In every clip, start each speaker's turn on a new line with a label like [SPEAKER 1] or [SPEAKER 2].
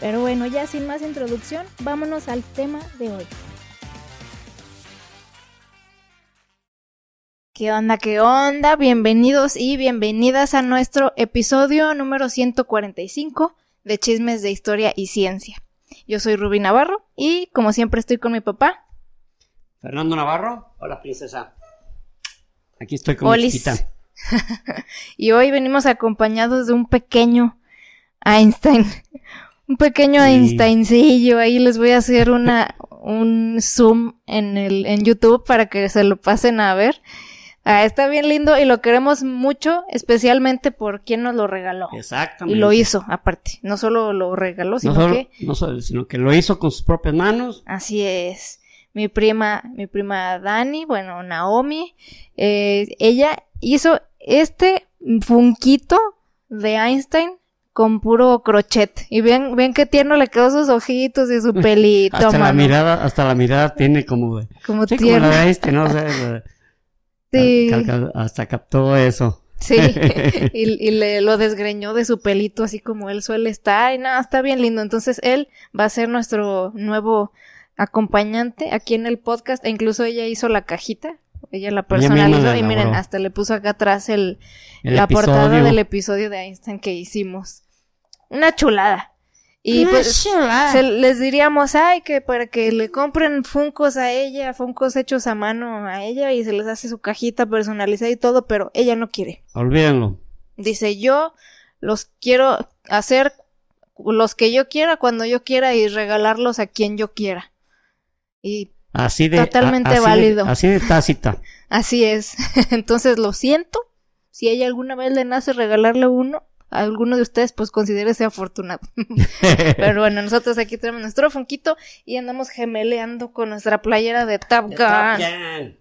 [SPEAKER 1] Pero bueno, ya sin más introducción, vámonos al tema de hoy. ¿Qué onda? ¿Qué onda? Bienvenidos y bienvenidas a nuestro episodio número 145 de Chismes de Historia y Ciencia. Yo soy Rubí Navarro y como siempre estoy con mi papá.
[SPEAKER 2] Fernando Navarro. Hola, princesa. Aquí estoy con mi chiquita.
[SPEAKER 1] y hoy venimos acompañados de un pequeño Einstein un pequeño Einsteincillo. Ahí les voy a hacer una, un zoom en, el, en YouTube para que se lo pasen a ver. Ah, está bien lindo y lo queremos mucho, especialmente por quien nos lo regaló.
[SPEAKER 2] Exactamente.
[SPEAKER 1] Y lo hizo, aparte. No solo lo regaló, sino que...
[SPEAKER 2] No solo, sino que lo hizo con sus propias manos.
[SPEAKER 1] Así es. Mi prima, mi prima Dani, bueno, Naomi, eh, ella hizo este funquito de Einstein con puro crochet. Y ven, ven qué tierno le quedó sus ojitos y su pelito.
[SPEAKER 2] hasta la mirada, hasta la mirada tiene como
[SPEAKER 1] como tierno.
[SPEAKER 2] este, ¿no? sí. Hasta captó eso.
[SPEAKER 1] Sí, y, y, le lo desgreñó de su pelito así como él suele estar. Y nada, está bien lindo. Entonces él va a ser nuestro nuevo acompañante aquí en el podcast. E incluso ella hizo la cajita ella la personalizó y miren, hasta le puso acá atrás el, la portada del episodio de Einstein que hicimos. Una chulada. Y pues les diríamos, ay, que para que le compren funcos a ella, funcos hechos a mano a ella y se les hace su cajita personalizada y todo, pero ella no quiere.
[SPEAKER 2] Olvídenlo.
[SPEAKER 1] Dice, yo los quiero hacer los que yo quiera cuando yo quiera y regalarlos a quien yo quiera. Y
[SPEAKER 2] Así de.
[SPEAKER 1] Totalmente válido.
[SPEAKER 2] así de tácita.
[SPEAKER 1] así es. Entonces lo siento. Si ella alguna vez le nace regalarle uno, alguno de ustedes, pues considérese afortunado. Pero bueno, nosotros aquí tenemos nuestro fonquito y andamos gemeleando con nuestra playera de Top Gun.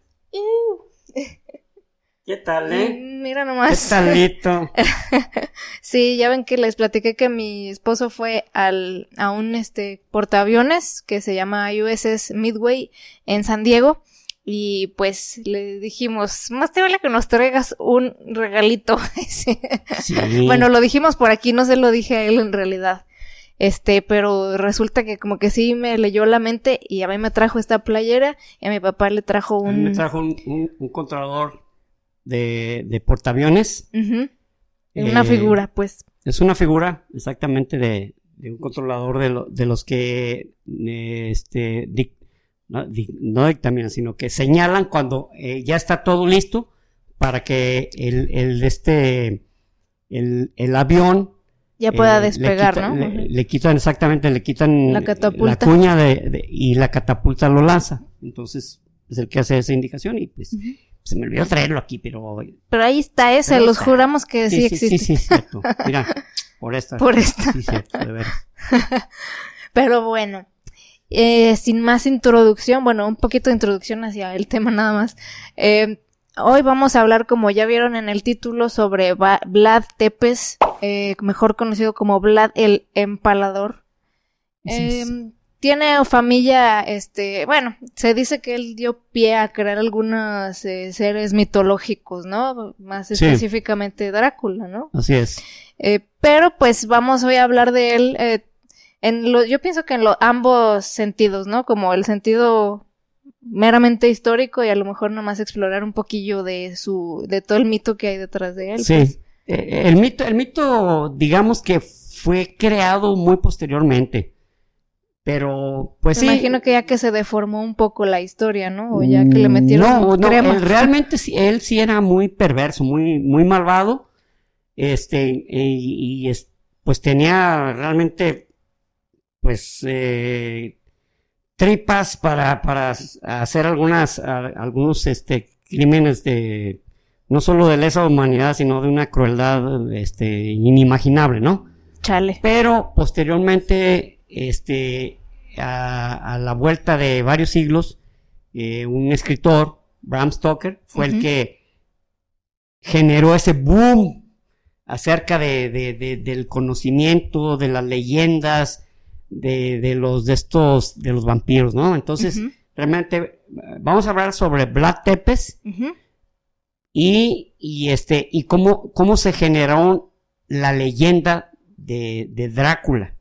[SPEAKER 2] ¿Qué tal, eh?
[SPEAKER 1] Mm, mira nomás.
[SPEAKER 2] ¿Qué talito?
[SPEAKER 1] sí, ya ven que les platiqué que mi esposo fue al, a un este portaaviones que se llama USS Midway en San Diego. Y pues le dijimos, más te vale que nos traigas un regalito. Bueno, lo dijimos por aquí, no se lo dije a él en realidad. Este, pero resulta que como que sí me leyó la mente y a mí me trajo esta playera y a mi papá le trajo un... A mí
[SPEAKER 2] me trajo un, un controlador de, de portaaviones.
[SPEAKER 1] una eh, figura, pues.
[SPEAKER 2] Es una figura, exactamente, de, un controlador de, de los que este, no, dictaminan, sino que señalan cuando eh, ya está todo listo para que el, el este, el, el avión
[SPEAKER 1] ya pueda eh, despegar,
[SPEAKER 2] le
[SPEAKER 1] ¿no?
[SPEAKER 2] Le, quitan exactamente, le quitan la, cuña de, y la catapulta lo lanza. Entonces, es el que hace esa indicación y pues se me olvidó traerlo aquí, pero...
[SPEAKER 1] Pero ahí está ese, los juramos que sí, existe.
[SPEAKER 2] Sí, sí, cierto. Mira, por esta.
[SPEAKER 1] Por esta.
[SPEAKER 2] Sí, cierto, de ver.
[SPEAKER 1] pero bueno, eh, sin más introducción, bueno, un poquito de introducción hacia el tema nada más. Eh, hoy vamos a hablar, como ya vieron en el título, sobre Vlad Tepes, eh, mejor conocido como Vlad el Empalador. Eh, tiene familia, este, bueno, se dice que él dio pie a crear algunos eh, seres mitológicos, ¿no? Más específicamente Drácula, ¿no?
[SPEAKER 2] Así es.
[SPEAKER 1] Eh, pero pues vamos hoy a hablar de él en lo, yo pienso que en los ambos sentidos, ¿no? Como el sentido meramente histórico y a lo mejor nomás explorar un poquillo de su, de todo el mito que hay detrás de él.
[SPEAKER 2] Sí. Pues. el mito, el mito, digamos que fue creado muy posteriormente. Pero, pues
[SPEAKER 1] Me sí. imagino que ya que se deformó un poco la historia, ¿no? O ya que le metieron no, no,
[SPEAKER 2] Él, realmente él sí era muy perverso, muy, muy malvado. Este, y, pues tenía realmente, pues, eh, tripas para, para hacer algunas, algunos, este, crímenes de, no solo de lesa humanidad, sino de una crueldad, este, inimaginable, ¿no?
[SPEAKER 1] Chale.
[SPEAKER 2] Pero posteriormente, este, a, la vuelta de varios siglos, eh, un escritor, Bram Stoker, fue el que generó ese boom acerca de, del conocimiento, de las leyendas, de, los de estos, de los vampiros, ¿no? Entonces, realmente, vamos a hablar sobre Vlad Tepes y, y, este, y cómo, cómo se generó la leyenda de, de Drácula.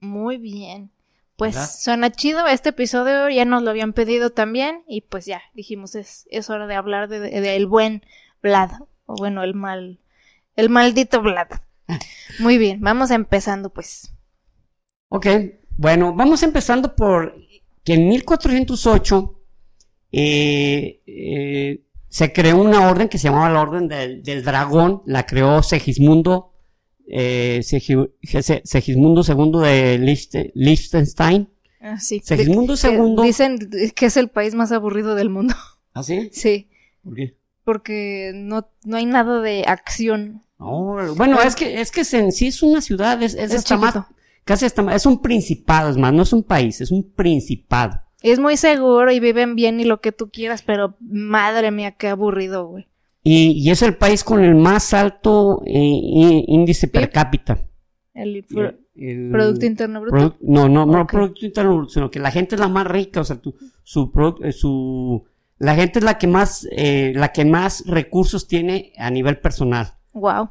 [SPEAKER 3] Muy bien. Pues suena chido, este episodio ya nos lo habían pedido también y pues ya dijimos es, es hora de hablar del de, el buen Vlad, o bueno, el mal, el maldito Vlad. Muy bien, vamos empezando pues.
[SPEAKER 2] Ok, bueno, vamos empezando por que en 1408 eh, eh, se creó una orden que se llamaba la Orden del, Dragón, la creó Segismundo, eh, Segismundo II de Liechtenstein.
[SPEAKER 3] Ah, sí. Segismundo II. Dicen que es el país más aburrido del mundo.
[SPEAKER 2] ¿Ah, sí?
[SPEAKER 3] Sí.
[SPEAKER 2] ¿Por qué?
[SPEAKER 3] Porque no, no hay nada de acción.
[SPEAKER 2] bueno, es que, es que en sí es una ciudad, es, es, es casi hasta es un principado, es más, no es un país, es un principado.
[SPEAKER 3] Es muy seguro y viven bien y lo que tú quieras, pero madre mía, qué aburrido, güey.
[SPEAKER 2] Y, es el país con el más alto eh, índice per cápita.
[SPEAKER 3] El, Producto Interno Bruto.
[SPEAKER 2] no, no, no Producto Interno Bruto, sino que la gente es la más rica, o sea, su, eh, su, la gente es la que más, eh, la que más recursos tiene a nivel personal.
[SPEAKER 3] Wow.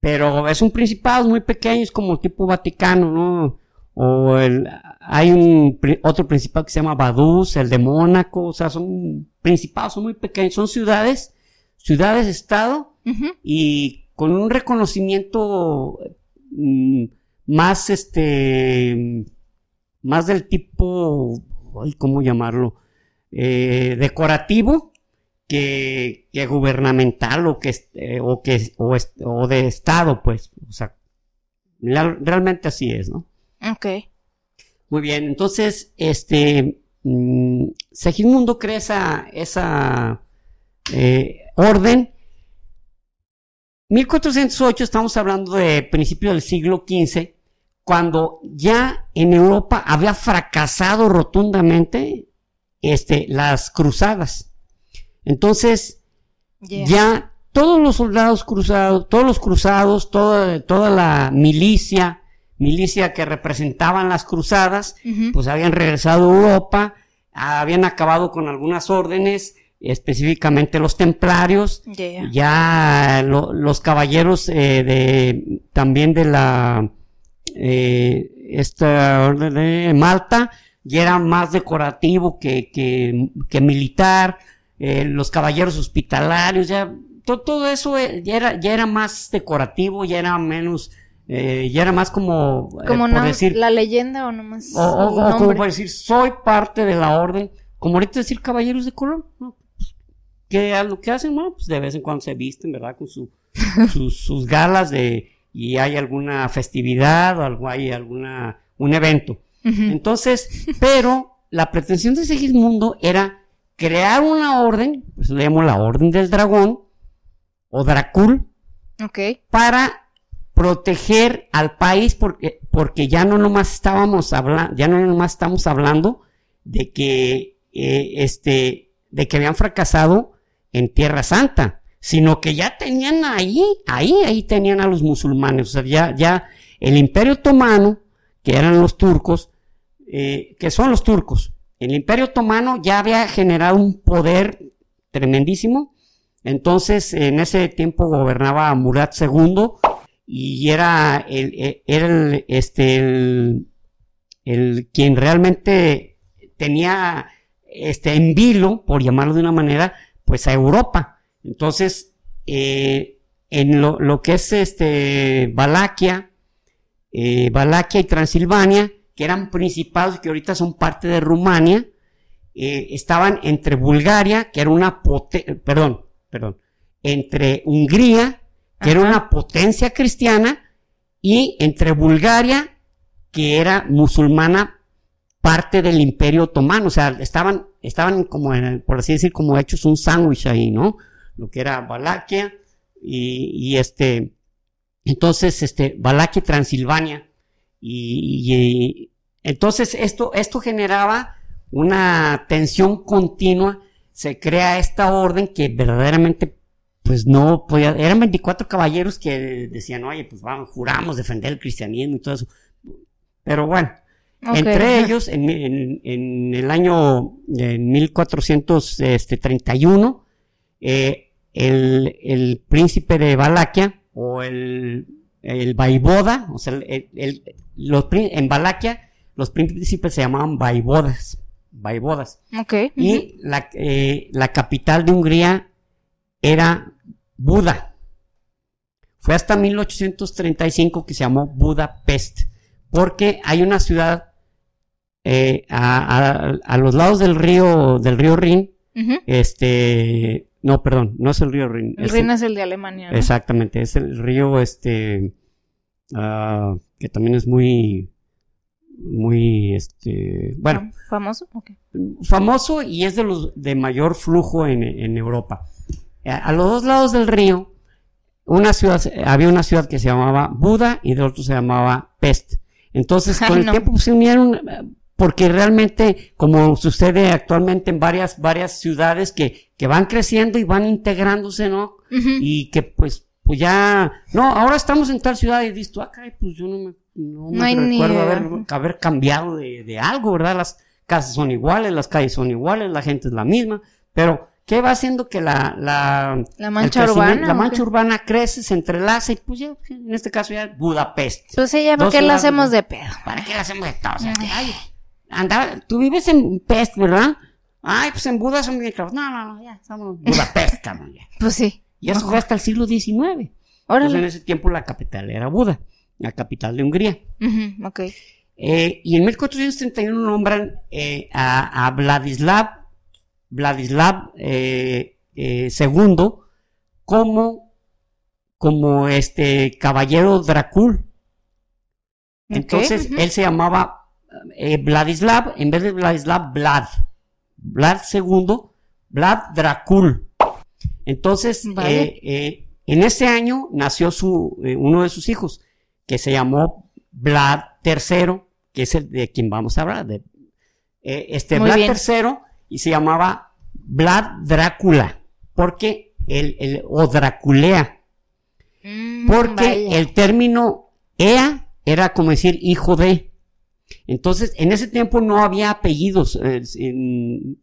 [SPEAKER 2] Pero es un principado muy pequeño, es como tipo Vaticano, ¿no? O el, hay un otro principado que se llama Baduz, el de Mónaco, o sea, son principados, son muy pequeños, son ciudades, ciudades-estado, y con un reconocimiento mm, más, este, más del tipo, ¿cómo llamarlo? Eh, decorativo, que, que gubernamental o que, eh, o que o, o, de Estado, pues. O sea, realmente así es, ¿no?
[SPEAKER 3] Ok.
[SPEAKER 2] Muy bien, entonces, este, mmm, Segismundo crea esa, esa eh, orden. 1408, estamos hablando de principio del siglo XV, cuando ya en Europa había fracasado rotundamente este, las cruzadas. Entonces, ya todos los soldados cruzados, todos los cruzados, toda, toda la milicia, milicia que representaban las cruzadas, pues habían regresado a Europa, habían acabado con algunas órdenes, específicamente los templarios, ya los caballeros eh, de también de la eh, esta orden de Malta, ya era más decorativo que, que, que militar, eh, los caballeros hospitalarios, ya todo, eso eh, ya era, ya era más decorativo, ya era menos, eh, ya era más como,
[SPEAKER 3] como decir, la leyenda o nomás.
[SPEAKER 2] O, o, como por decir, soy parte de la orden, como ahorita decir caballeros de color, ¿no? Pues, que lo que hacen, bueno, pues de vez en cuando se visten, ¿verdad? Con su, sus, sus galas de, y hay alguna festividad o algo, hay alguna, un evento. Entonces, pero la pretensión de Segismundo era crear una orden, pues le llamamos la Orden del Dragón, o Dracul, para proteger al país porque, porque ya no nomás estábamos hablando, ya no nomás estamos hablando de que, eh, este, de que habían fracasado en Tierra Santa, sino que ya tenían ahí, ahí, ahí tenían a los musulmanes, o sea, ya, ya el Imperio Otomano, que eran los turcos, eh, que son los turcos, el Imperio Otomano ya había generado un poder tremendísimo. Entonces, en ese tiempo gobernaba Murat II y era e, el, este, el, quien realmente tenía este en vilo, por llamarlo de una manera, pues a Europa. Entonces, eh, en lo, que es este Valaquia, eh, Valaquia y Transilvania, que eran principados que ahorita son parte de Rumania, eh, estaban entre Bulgaria, que era una potencia, perdón, perdón, entre Hungría, que era una potencia cristiana, y entre Bulgaria, que era musulmana, parte del imperio otomano, o sea, estaban, estaban como, en, por así decir, como hechos un sándwich ahí, ¿no? Lo que era Valaquia y, y este, entonces, este, Valaquia y Transilvania, y, Entonces, esto, esto generaba una tensión continua, se crea esta orden que verdaderamente pues no podía, eran 24 caballeros que decían, oye, pues vamos, juramos defender el cristianismo y todo eso. Pero bueno, entre ellos, en, en, el año en 1431, eh, el, el, príncipe de Valaquia, o el, el vaivoda, o sea, el, los, en Valaquia, los príncipes se llamaban vaivodas. Vaivodas.
[SPEAKER 3] Okay.
[SPEAKER 2] Y la, eh, la capital de Hungría era Buda. Fue hasta 1835 que se llamó Budapest, porque hay una ciudad eh, a, los lados del río del río Rin, este, no, perdón, no es el río Rin.
[SPEAKER 3] El Rin es el de Alemania.
[SPEAKER 2] Exactamente, es el río este, ah, que también es muy, muy, este, bueno.
[SPEAKER 3] Famoso,
[SPEAKER 2] Famoso y es de los de mayor flujo en, en Europa. A los dos lados del río, una ciudad, había una ciudad que se llamaba Buda y de otro se llamaba Pest. Entonces, con el tiempo se unieron, porque realmente, como sucede actualmente en varias, varias ciudades que, que van creciendo y van integrándose, ¿no? Y que pues, pues ya, no, ahora estamos en tal ciudad y dices, ah, pues yo no me, no me recuerdo haber, haber, cambiado de, de algo, ¿verdad? Las casas son iguales, las calles son iguales, la gente es la misma, pero ¿Qué va haciendo que la, la,
[SPEAKER 3] la mancha urbana?
[SPEAKER 2] La mancha urbana crece, se entrelaza y pues ya, en este caso ya Budapest.
[SPEAKER 3] Pues sí, ya, ¿para qué la hacemos de pedo?
[SPEAKER 2] ¿Para qué la hacemos de todo? O sea, que, ay, anda, tú vives en Pest, ¿verdad? Ay, pues en Buda son bien. No, no, no, ya, somos Budapest, cabrón, ya.
[SPEAKER 3] Pues sí.
[SPEAKER 2] Y eso fue hasta el siglo XIX. Ahora en ese tiempo la capital era Buda, la capital de Hungría.
[SPEAKER 3] Uh ok.
[SPEAKER 2] Eh, y en 1431 nombran eh, a, a Vladislav Vladislav eh, eh, II como, como este caballero Dracul. Entonces él se llamaba Vladislav, en vez de Vladislav, Vlad. Vlad II, Vlad Dracul. Entonces, en ese año nació su, uno de sus hijos, que se llamó Vlad III, que es el de quien vamos a hablar. De, este Vlad III y se llamaba Vlad Drácula, porque el, el o Draculea, mm, porque el término Ea era como decir hijo de. Entonces, en ese tiempo no había apellidos, eh,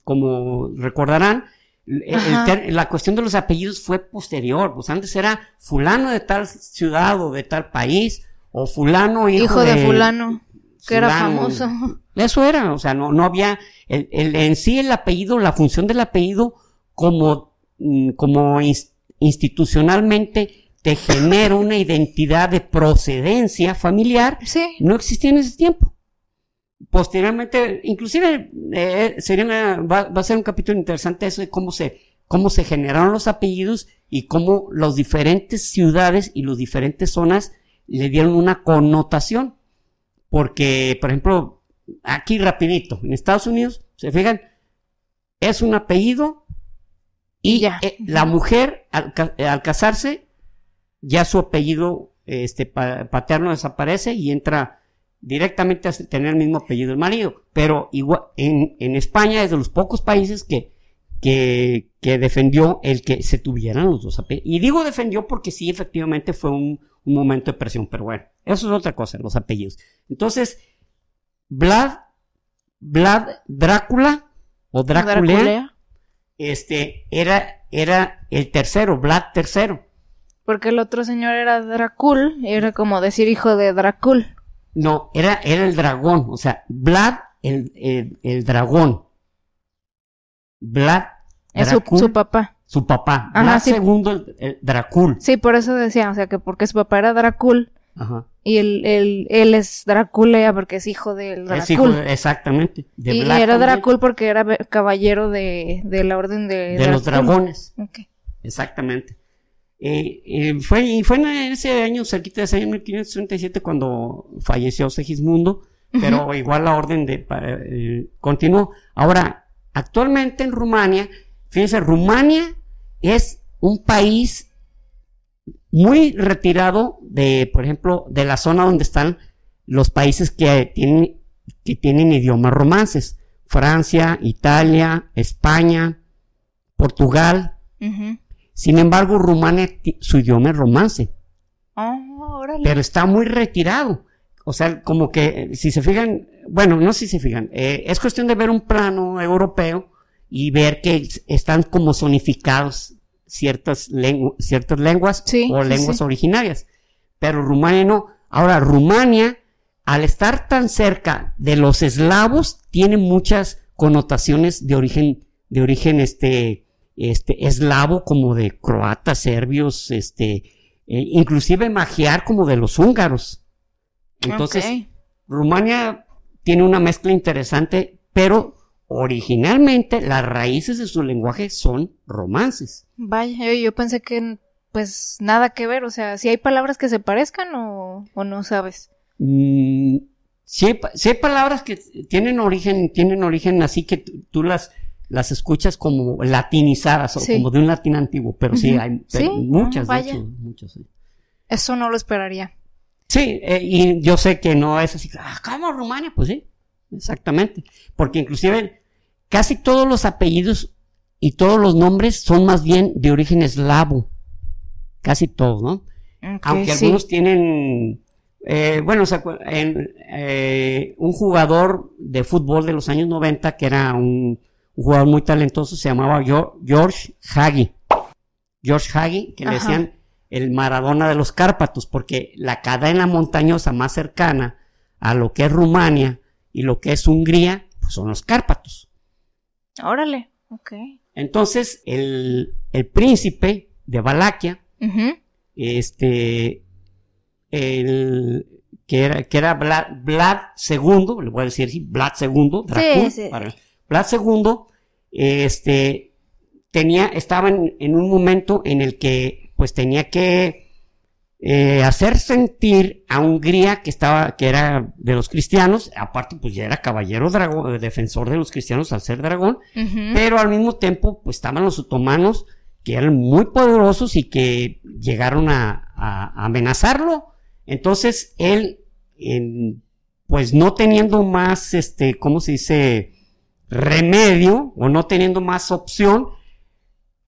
[SPEAKER 2] como recordarán, la cuestión de los apellidos fue posterior, pues antes era fulano de tal ciudad o de tal país, o fulano hijo,
[SPEAKER 3] de, fulano, que era famoso.
[SPEAKER 2] Eso era, o sea, no, no había, el, el, en sí el apellido, la función del apellido como, mm, como institucionalmente te genera una identidad de procedencia familiar,
[SPEAKER 3] sí.
[SPEAKER 2] no existía en ese tiempo. Posteriormente, inclusive eh, sería va, va, a ser un capítulo interesante eso de cómo se, cómo se generaron los apellidos y cómo las diferentes ciudades y las diferentes zonas le dieron una connotación. Porque, por ejemplo, aquí rapidito, en Estados Unidos, se fijan, es un apellido y eh, la mujer al, casarse, ya su apellido este, paterno desaparece y entra directamente a tener el mismo apellido del marido. Pero igual, en, en España es de los pocos países que, que, que, defendió el que se tuvieran los dos apellidos. Y digo defendió porque sí, efectivamente fue un, un momento de presión, pero bueno, eso es otra cosa, los apellidos. Entonces, Vlad, Vlad Drácula o Drácula, este, era, era el tercero, Vlad tercero.
[SPEAKER 3] Porque el otro señor era Dracul, era como decir hijo de Dracul.
[SPEAKER 2] No, era, era el dragón, o sea, Vlad el, el, dragón. Vlad
[SPEAKER 3] es su, papá.
[SPEAKER 2] Su papá. Vlad segundo el, Dracul.
[SPEAKER 3] Sí, por eso decía, o sea, que porque su papá era Dracul, Ajá. Y él, él, es Drácula porque es hijo del Dracul.
[SPEAKER 2] exactamente.
[SPEAKER 3] y, era Dracul porque era caballero de, de la orden de...
[SPEAKER 2] De los dragones. Exactamente. Eh, eh, fue, y fue en ese año, cerquita de ese año 1537, cuando falleció Segismundo, pero igual la orden de eh, continuó. Ahora, actualmente en Rumania, fíjense, Rumania es un país muy retirado de, por ejemplo, de la zona donde están los países que tienen que tienen idiomas romances. Francia, Italia, España, Portugal. Sin embargo, Rumania, su idioma es romance.
[SPEAKER 3] Ah,
[SPEAKER 2] pero está muy retirado. O sea, como que, si se fijan, bueno, no si se fijan, eh, es cuestión de ver un plano europeo y ver que están como zonificados ciertas, ciertas lenguas o lenguas originarias. Pero Rumania no. Ahora, Rumania, al estar tan cerca de los eslavos, tiene muchas connotaciones de origen, de origen este, este, eslavo, como de croatas, serbios, este, eh, inclusive magiar como de los húngaros. Entonces, Rumania tiene una mezcla interesante, pero originalmente las raíces de su lenguaje son romances.
[SPEAKER 3] Vaya, yo pensé que pues nada que ver, o sea, si hay palabras que se parezcan o, no sabes.
[SPEAKER 2] Mm, sí, hay, palabras que tienen origen, tienen origen así que tú las las escuchas como latinizadas o como de un latín antiguo, pero sí hay muchas, muchas,
[SPEAKER 3] Eso no lo esperaría.
[SPEAKER 2] Sí, eh, y yo sé que no es así, ah, ¿cómo Rumania? Pues sí, exactamente. Porque inclusive casi todos los apellidos y todos los nombres son más bien de origen eslavo. Casi todos, ¿no? Aunque algunos tienen, eh, bueno, en, eh, un jugador de fútbol de los años 90 que era un, jugador muy talentoso, se llamaba George Hagi. George Hagi, que le decían el Maradona de los Cárpatos, porque la cadena montañosa más cercana a lo que es Rumania y lo que es Hungría, pues son los Cárpatos.
[SPEAKER 3] Órale, ok.
[SPEAKER 2] Entonces, el, príncipe de Valaquia, este, el, que era, que era Vlad, II, le voy a decir así, Vlad II, Vlad II, este, tenía, estaba en, un momento en el que, pues tenía que eh, hacer sentir a Hungría que estaba, que era de los cristianos, aparte pues ya era caballero dragón, defensor de los cristianos al ser dragón, pero al mismo tiempo pues estaban los otomanos que eran muy poderosos y que llegaron a, amenazarlo. Entonces él, pues no teniendo más, este, ¿cómo se dice? Remedio o no teniendo más opción,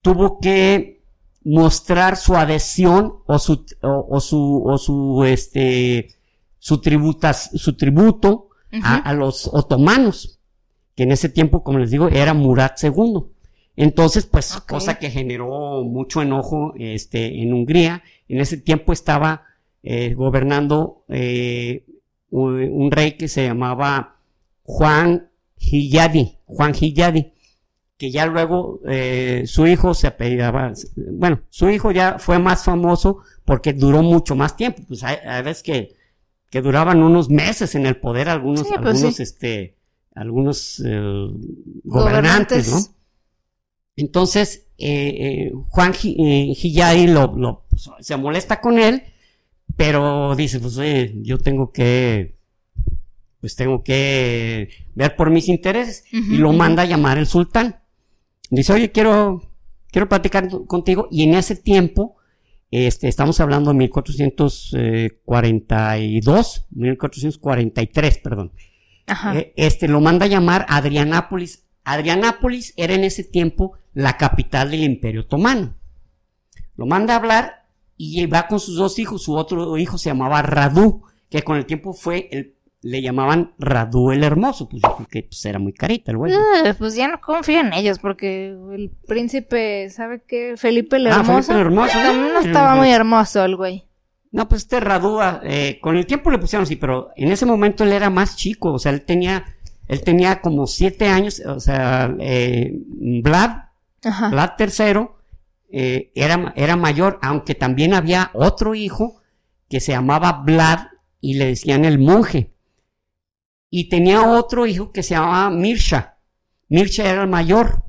[SPEAKER 2] tuvo que mostrar su adhesión o su, o, su, o su, este, su, tributas, su tributo a, los otomanos, que en ese tiempo, como les digo, era Murat II. Entonces, pues, cosa que generó mucho enojo, este, en Hungría. En ese tiempo estaba eh, gobernando eh, un, rey que se llamaba Juan Hilladi, Juan Hilladi que ya luego eh, su hijo se apellidaba, bueno, su hijo ya fue más famoso porque duró mucho más tiempo, pues hay, veces que, que duraban unos meses en el poder algunos, pues algunos, este, algunos eh, gobernantes, ¿no? Entonces, eh, Juan Gillay lo, lo, pues, se molesta con él, pero dice, pues yo tengo que, pues tengo que ver por mis intereses, y lo manda a llamar el sultán. Dice, oye, quiero, quiero platicar contigo. Y en ese tiempo, este, estamos hablando de 1442, 1443, perdón. Ajá. Eh, este, lo manda a llamar Adrianápolis. Adrianápolis era en ese tiempo la capital del Imperio Otomano. Lo manda a hablar y va con sus dos hijos. Su otro hijo se llamaba Radu, que con el tiempo fue el le llamaban Radu el Hermoso, pues yo creo que pues, era muy carita el güey.
[SPEAKER 3] Ah, pues ya no confío en ellos, porque el príncipe, ¿sabe qué? Felipe el ah, Hermoso. Felipe el Hermoso. También no estaba muy hermoso el güey.
[SPEAKER 2] No, pues este Radu, eh, con el tiempo le pusieron así, pero en ese momento él era más chico, o sea, él tenía, él tenía como siete años, o sea, eh, Vlad, Vlad III, eh, era, era mayor, aunque también había otro hijo que se llamaba Vlad y le decían el monje y tenía otro hijo que se llamaba Mirsha. Mirsha era el mayor.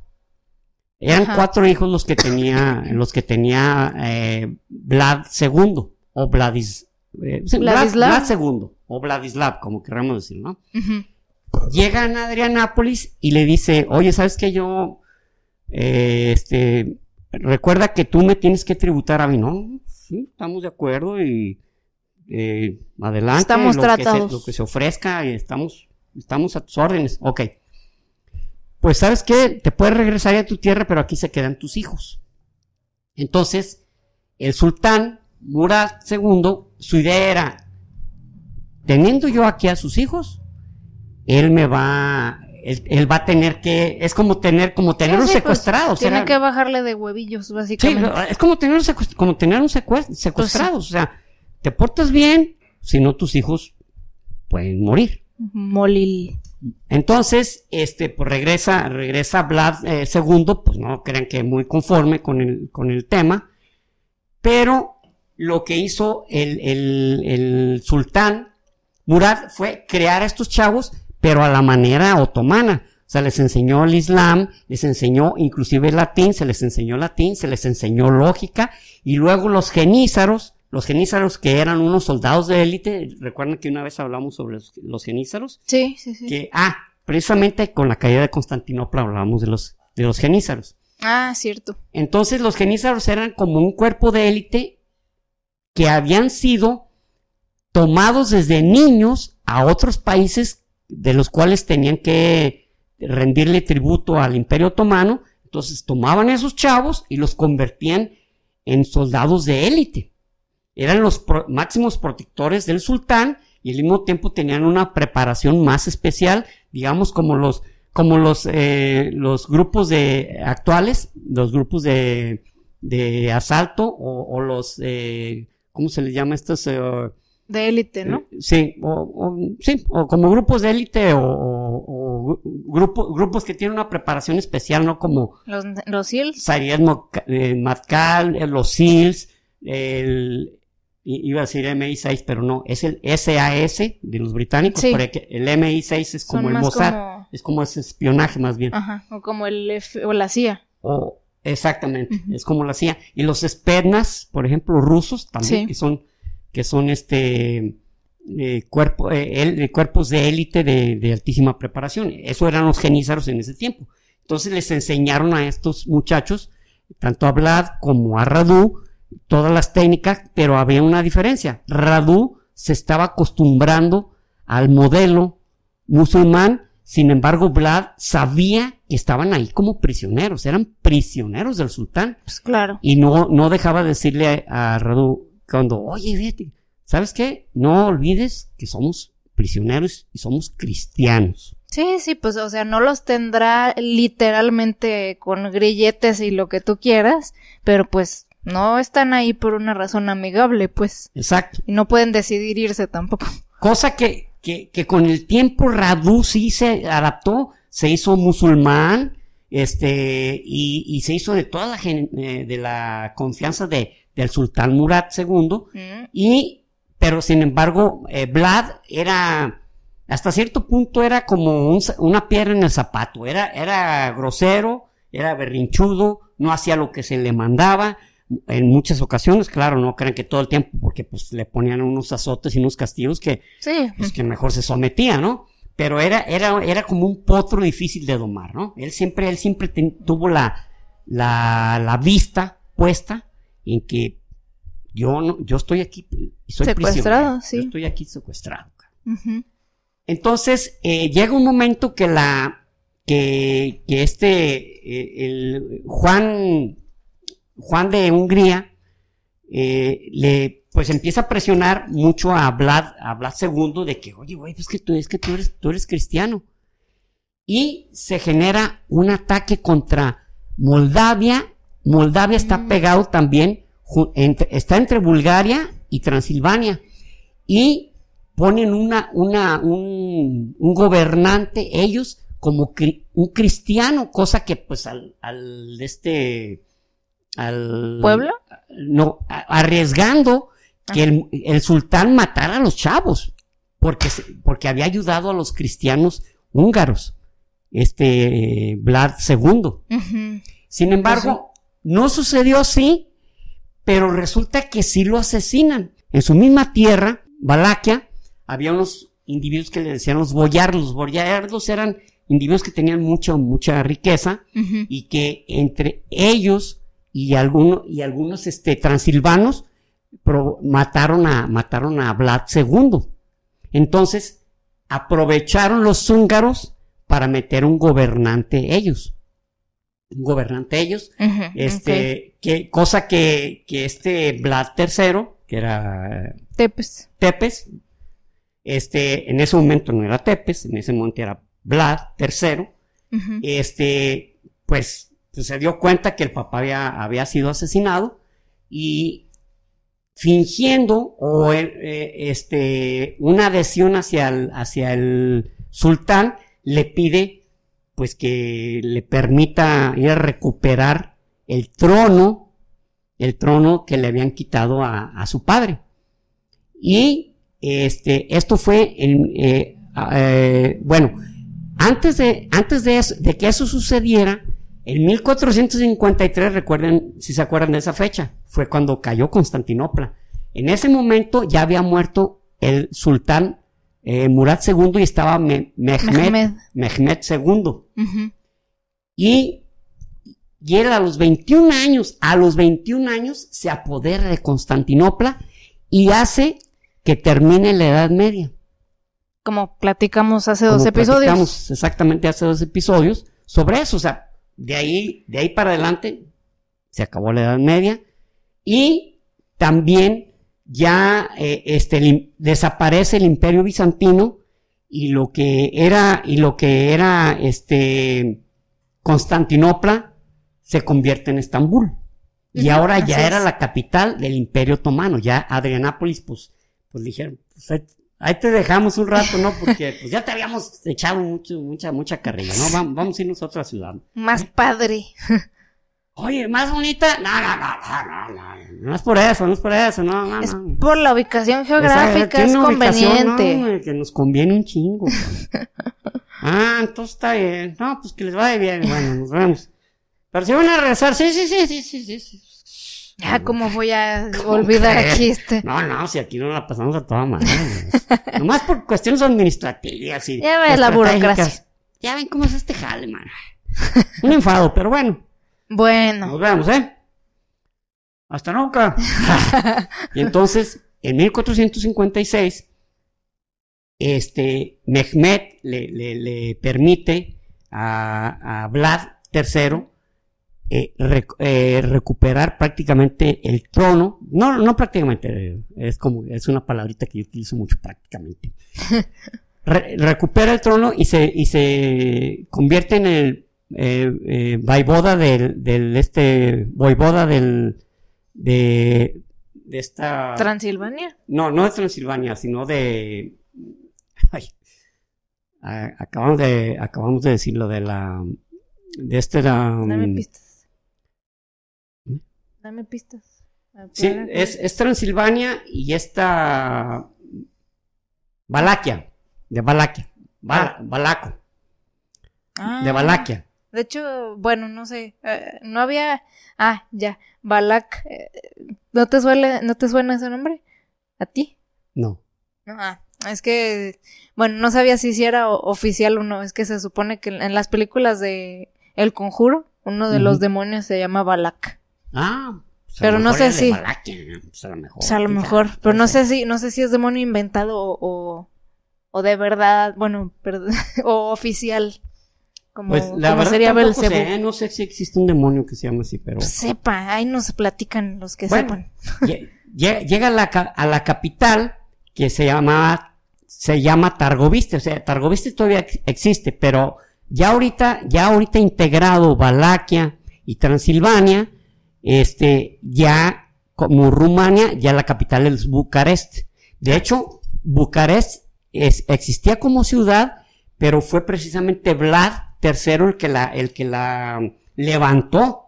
[SPEAKER 2] Eran cuatro hijos los que tenía, los que tenía eh, Vlad II o Vladis, eh, Vlad, II o Vladislav, como queramos decir, ¿no? Llegan a Adrianápolis y le dice, oye, ¿sabes qué? Yo, eh, este, recuerda que tú me tienes que tributar a mí, ¿no? Sí, estamos de acuerdo y eh, adelante,
[SPEAKER 3] estamos
[SPEAKER 2] lo,
[SPEAKER 3] tratados.
[SPEAKER 2] Que se, lo que se ofrezca, y estamos, estamos a tus órdenes. Ok. Pues sabes qué, te puedes regresar a tu tierra, pero aquí se quedan tus hijos. Entonces, el sultán Murad II, su idea era, teniendo yo aquí a sus hijos, él me va, él, va a tener que, es como tener, como tener un
[SPEAKER 3] Sí, sí, pues,
[SPEAKER 2] secuestrado. o sea,
[SPEAKER 3] tiene que bajarle de huevillos,
[SPEAKER 2] Sí,
[SPEAKER 3] básicamente.
[SPEAKER 2] es como tener, como tener un secuest- secuestrado. O sea, te portas bien, si no tus hijos pueden morir.
[SPEAKER 3] Molil.
[SPEAKER 2] Entonces, este, pues regresa, regresa Vlad eh, II, pues no crean que muy conforme con el, con el tema, pero lo que hizo el, el, el sultán Murad fue crear a estos chavos, pero a la manera otomana. O sea, les enseñó el Islam, les enseñó inclusive el latín, se les enseñó latín, se les enseñó lógica, y luego los genízaros, los genízaros que eran unos soldados de élite, recuerdan que una vez hablamos sobre los, los genízaros,
[SPEAKER 3] Sí, sí, sí.
[SPEAKER 2] que, ah, precisamente con la caída de Constantinopla hablábamos de los, de los genízaros.
[SPEAKER 3] Ah, cierto.
[SPEAKER 2] Entonces los genízaros eran como un cuerpo de élite que habían sido tomados desde niños a otros países de los cuales tenían que rendirle tributo al imperio otomano. Entonces tomaban esos chavos y los convertían en soldados de élite. Eran los pro- máximos protectores del sultán y al mismo tiempo tenían una preparación más especial, digamos como los como los eh, los grupos de actuales, los grupos de, de asalto o, o los eh, ¿cómo se les llama estos? eh,
[SPEAKER 3] De élite, ¿no?
[SPEAKER 2] eh, sí, o, o- sí, o como grupos de élite o, o- o grupo- grupos que tienen una preparación especial, no como
[SPEAKER 3] Los, los SEALs.
[SPEAKER 2] Eh, Matcal, los SEALs, el, iba a decir MI6, pero no, es el SAS de los británicos,
[SPEAKER 3] Sí.
[SPEAKER 2] porque el MI6 es como
[SPEAKER 3] Son
[SPEAKER 2] el Mossad,
[SPEAKER 3] como-
[SPEAKER 2] es como ese espionaje más bien.
[SPEAKER 3] Ajá. O como el F o la CIA.
[SPEAKER 2] O, exactamente, es como lo hacía. Y los Spetsnaz, por ejemplo, rusos también,
[SPEAKER 3] Sí.
[SPEAKER 2] que son, que son este, eh, cuerpo, eh, el- eh, cuerpos de élite de, de altísima preparación. Eso eran los genízaros en ese tiempo. Entonces les enseñaron a estos muchachos, tanto a Vlad como a Radu, todas las técnicas, pero había una diferencia. Radu se estaba acostumbrando al modelo musulmán, sin embargo, Vlad sabía que estaban ahí como prisioneros, eran prisioneros del sultán.
[SPEAKER 3] Pues claro.
[SPEAKER 2] Y no, no dejaba de decirle a, a Radu cuando, oye, vete, ¿sabes qué? No olvides que somos prisioneros y somos cristianos.
[SPEAKER 3] Sí, sí, pues, o sea, no los tendrá literalmente con grilletes y lo que tú quieras, pero pues no están ahí por una razón amigable, pues,
[SPEAKER 2] Exacto.
[SPEAKER 3] y no pueden decidir irse tampoco.
[SPEAKER 2] Cosa que, que, que con el tiempo Radu sí se adaptó, se hizo musulmán, este, y, y se hizo de toda la, eh, de la confianza de, del sultán Murad II,
[SPEAKER 3] Mm,
[SPEAKER 2] y, pero sin embargo, eh, Vlad era, hasta cierto punto era como un una piedra en el zapato, era, era grosero, era berrinchudo, no hacía lo que se le mandaba, en muchas ocasiones, claro, no crean que todo el tiempo, porque pues le ponían unos azotes y unos castigos que,
[SPEAKER 3] Sí,
[SPEAKER 2] pues que mejor se sometía, ¿no? Pero era, era, era como un potro difícil de domar, ¿no? Él siempre, él siempre ten- tuvo la, la, la vista puesta en que yo no, yo estoy aquí soy
[SPEAKER 3] Secuestrado, sí.
[SPEAKER 2] Yo estoy aquí secuestrado. Entonces, eh, llega un momento que la, que, que este, eh, el Juan, Juan de Hungría, eh, le, pues empieza a presionar mucho a Vlad, a Vlad II de que, oye, güey, pues que tú, es que tú eres, tú eres cristiano. Y se genera un ataque contra Moldavia. Moldavia está
[SPEAKER 3] Mm.
[SPEAKER 2] pegado también, entre- está entre Bulgaria y Transilvania. Y ponen una, una, un, un gobernante, ellos, como cri- un cristiano, cosa que pues al, al este, al
[SPEAKER 3] ¿Pueblo?
[SPEAKER 2] no, arriesgando que el, el sultán matara a los chavos, porque, porque había ayudado a los cristianos húngaros, este Vlad II. Sin embargo, no sucedió así, pero resulta que sí lo asesinan. En su misma tierra, Valaquia, había unos individuos que le decían los boyardos. Los boyardos eran individuos que tenían mucha, mucha riqueza y que entre ellos y algunos, y algunos este, transilvanos pro- mataron, a, mataron a Vlad II. Entonces, aprovecharon los húngaros para meter un gobernante ellos. Un gobernante ellos. Este, que, cosa que, que este Vlad III, que era.
[SPEAKER 3] Tepes.
[SPEAKER 2] Tepes, este, en ese momento no era Tepes, en ese momento era Vlad III, este, pues, pues, se dio cuenta que el papá había, había sido asesinado y fingiendo o eh, eh, este, una adhesión hacia el, hacia el sultán, le pide pues que le permita ir a recuperar el trono, el trono que le habían quitado a, su padre. Y este, esto fue en, eh, bueno, antes de, antes de, eso- de que eso sucediera, en 1453, recuerden, si se acuerdan de esa fecha, fue cuando cayó Constantinopla. En ese momento ya había muerto el sultán eh, Murad II y estaba Me- Mehmed,
[SPEAKER 3] Mehmed.
[SPEAKER 2] Mehmed II. Y, y él a los 21 años, a los 21 años, se apodera de Constantinopla y hace que termine la Edad Media.
[SPEAKER 3] Como platicamos hace
[SPEAKER 2] Como
[SPEAKER 3] dos episodios.
[SPEAKER 2] platicamos exactamente hace dos episodios sobre eso. O sea, de ahí, de ahí para adelante se acabó la Edad Media y también ya eh, este, el desaparece el Imperio Bizantino y lo que era y lo que era este Constantinopla se convierte en Estambul. Y ahora ya era la capital del Imperio Otomano, ya Adrianápolis, pues, pues dijeron, pues ahí, te dejamos un rato, ¿no? Porque pues ya te habíamos echado mucho, mucha, mucha carrilla, ¿no? Vamos, vamos a irnos a otra ciudad.
[SPEAKER 3] Más padre.
[SPEAKER 2] Oye, más bonita, no, no, no, no, no, no, no es por eso, no es por eso, no, no,
[SPEAKER 3] Es
[SPEAKER 2] no.
[SPEAKER 3] por la ubicación geográfica, es
[SPEAKER 2] ubicación,
[SPEAKER 3] conveniente.
[SPEAKER 2] no, que nos conviene un chingo. ah, entonces está bien. No, pues que les vaya bien. Bueno, nos vemos. Pero si van a regresar, sí, sí, sí, sí, sí, sí.
[SPEAKER 3] Ya, ¿cómo voy a
[SPEAKER 2] ¿Cómo
[SPEAKER 3] olvidar aquí este?
[SPEAKER 2] No, no, si aquí no la pasamos a toda madre. Nomás por cuestiones administrativas y
[SPEAKER 3] Ya ves la burocracia.
[SPEAKER 2] Ya ven cómo es este jale, man. Un enfado, pero bueno.
[SPEAKER 3] Bueno,
[SPEAKER 2] Nos vemos, ¿eh? Hasta nunca. y entonces, en 1456, este, Mehmed le, le- le permite a, a Vlad III eh, rec- eh, recuperar prácticamente el trono. No, no prácticamente, eh, es como, es una palabrita que yo utilizo mucho prácticamente. Re- recupera el trono y se, y se convierte en el eh, eh, vaivoda del, del este, voivoda del, de, de esta,
[SPEAKER 3] Transilvania.
[SPEAKER 2] no, no de Transilvania, sino de, ay, a- acabamos de, acabamos de decirlo de la, de este, la,
[SPEAKER 3] Dame
[SPEAKER 2] mm,
[SPEAKER 3] pistas. Dame pistas. Ah,
[SPEAKER 2] Sí, es, es Transilvania y esta Valaquia, de Valaquia, Val- Valaco,
[SPEAKER 3] Ah,
[SPEAKER 2] de Valaquia.
[SPEAKER 3] De hecho, bueno, no sé, eh, no había, ah, ya, Balak, eh, ¿no te suele, no te suena ese nombre? ¿A ti?
[SPEAKER 2] No.
[SPEAKER 3] No, ah, es que, bueno, no sabía si era oficial o no, es que se supone que en las películas de El Conjuro, uno de los demonios se llama Balak.
[SPEAKER 2] Ah, pues
[SPEAKER 3] Pero no sé si-
[SPEAKER 2] pues a lo mejor.
[SPEAKER 3] O sea, a lo
[SPEAKER 2] quién
[SPEAKER 3] mejor,
[SPEAKER 2] sabe,
[SPEAKER 3] pero no
[SPEAKER 2] sé.
[SPEAKER 3] sé si, no sé si es demonio inventado o, o, o de verdad, bueno, perdón, o oficial. Como,
[SPEAKER 2] Pues la
[SPEAKER 3] como
[SPEAKER 2] verdad
[SPEAKER 3] sería
[SPEAKER 2] sé, no sé si existe un demonio que se llama así, pero
[SPEAKER 3] Sepa, ahí nos platican los que
[SPEAKER 2] Bueno.
[SPEAKER 3] sepan.
[SPEAKER 2] lle- lle- llega a la, a la capital que se llama se llama Targoviste, o sea, Targoviste todavía ex- existe, pero ya ahorita ya ahorita integrado Valaquia y Transilvania, este ya como Rumania, ya la capital es Bucarest. De hecho, Bucarest es- existía como ciudad, pero fue precisamente Vlad III el que la, el que la levantó.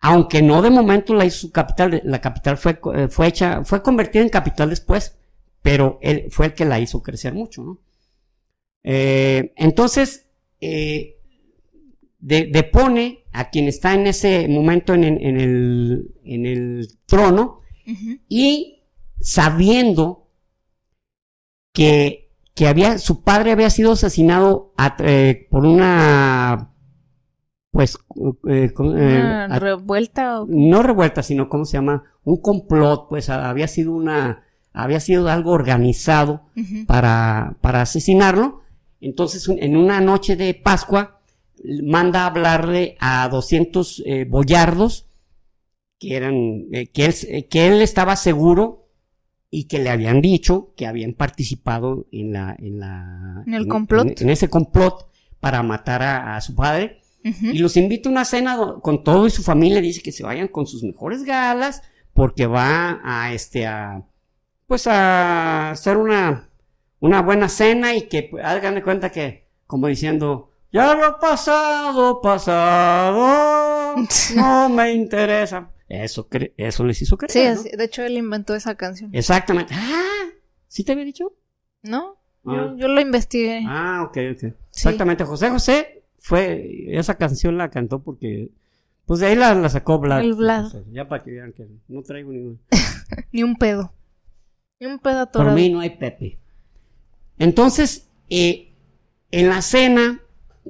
[SPEAKER 2] Aunque no de momento la hizo su capital, la capital fue, eh, fue hecha, fue convertida en capital después, pero él fue el que la hizo crecer mucho. Eh, entonces, eh, de- depone a quien está en ese momento en, el- en el, en el trono, y sabiendo que, que había, su padre había sido asesinado a- eh, por una, pues, eh, con- eh,
[SPEAKER 3] Una revuelta o...
[SPEAKER 2] no revuelta, sino, ¿cómo se llama? Un complot, pues, había sido una, había sido algo organizado para, para asesinarlo. Entonces, en una noche de Pascua, manda a hablarle a 200 eh, boyardos que eran, eh, que, él, eh, que él estaba seguro y que le habían dicho que habían participado en la, en la,
[SPEAKER 3] ¿En el complot?
[SPEAKER 2] en, en ese complot para matar a, a su padre. Y los invita a una cena con todo y su familia. Dice que se vayan con sus mejores galas porque va a este a pues a hacer una una buena cena y que pues, hagan de cuenta que como diciendo ya lo pasado pasado no me interesa. Eso eso les hizo creer.
[SPEAKER 3] Sí, de hecho él inventó esa canción.
[SPEAKER 2] Exactamente. Ah, ¿sí te había dicho?
[SPEAKER 3] ¿No?
[SPEAKER 2] Ah.
[SPEAKER 3] Yo, yo lo investigué.
[SPEAKER 2] Ah, ok, ok. Exactamente. José José fue, esa canción la cantó porque, pues de ahí la, la sacó Vlad.
[SPEAKER 3] El Vlad.
[SPEAKER 2] Ya para que vean que no traigo ningún.
[SPEAKER 3] Ni un pedo. Ni un pedo
[SPEAKER 2] Por
[SPEAKER 3] atorado.
[SPEAKER 2] mí no hay Pepe. Entonces, eh, en la cena,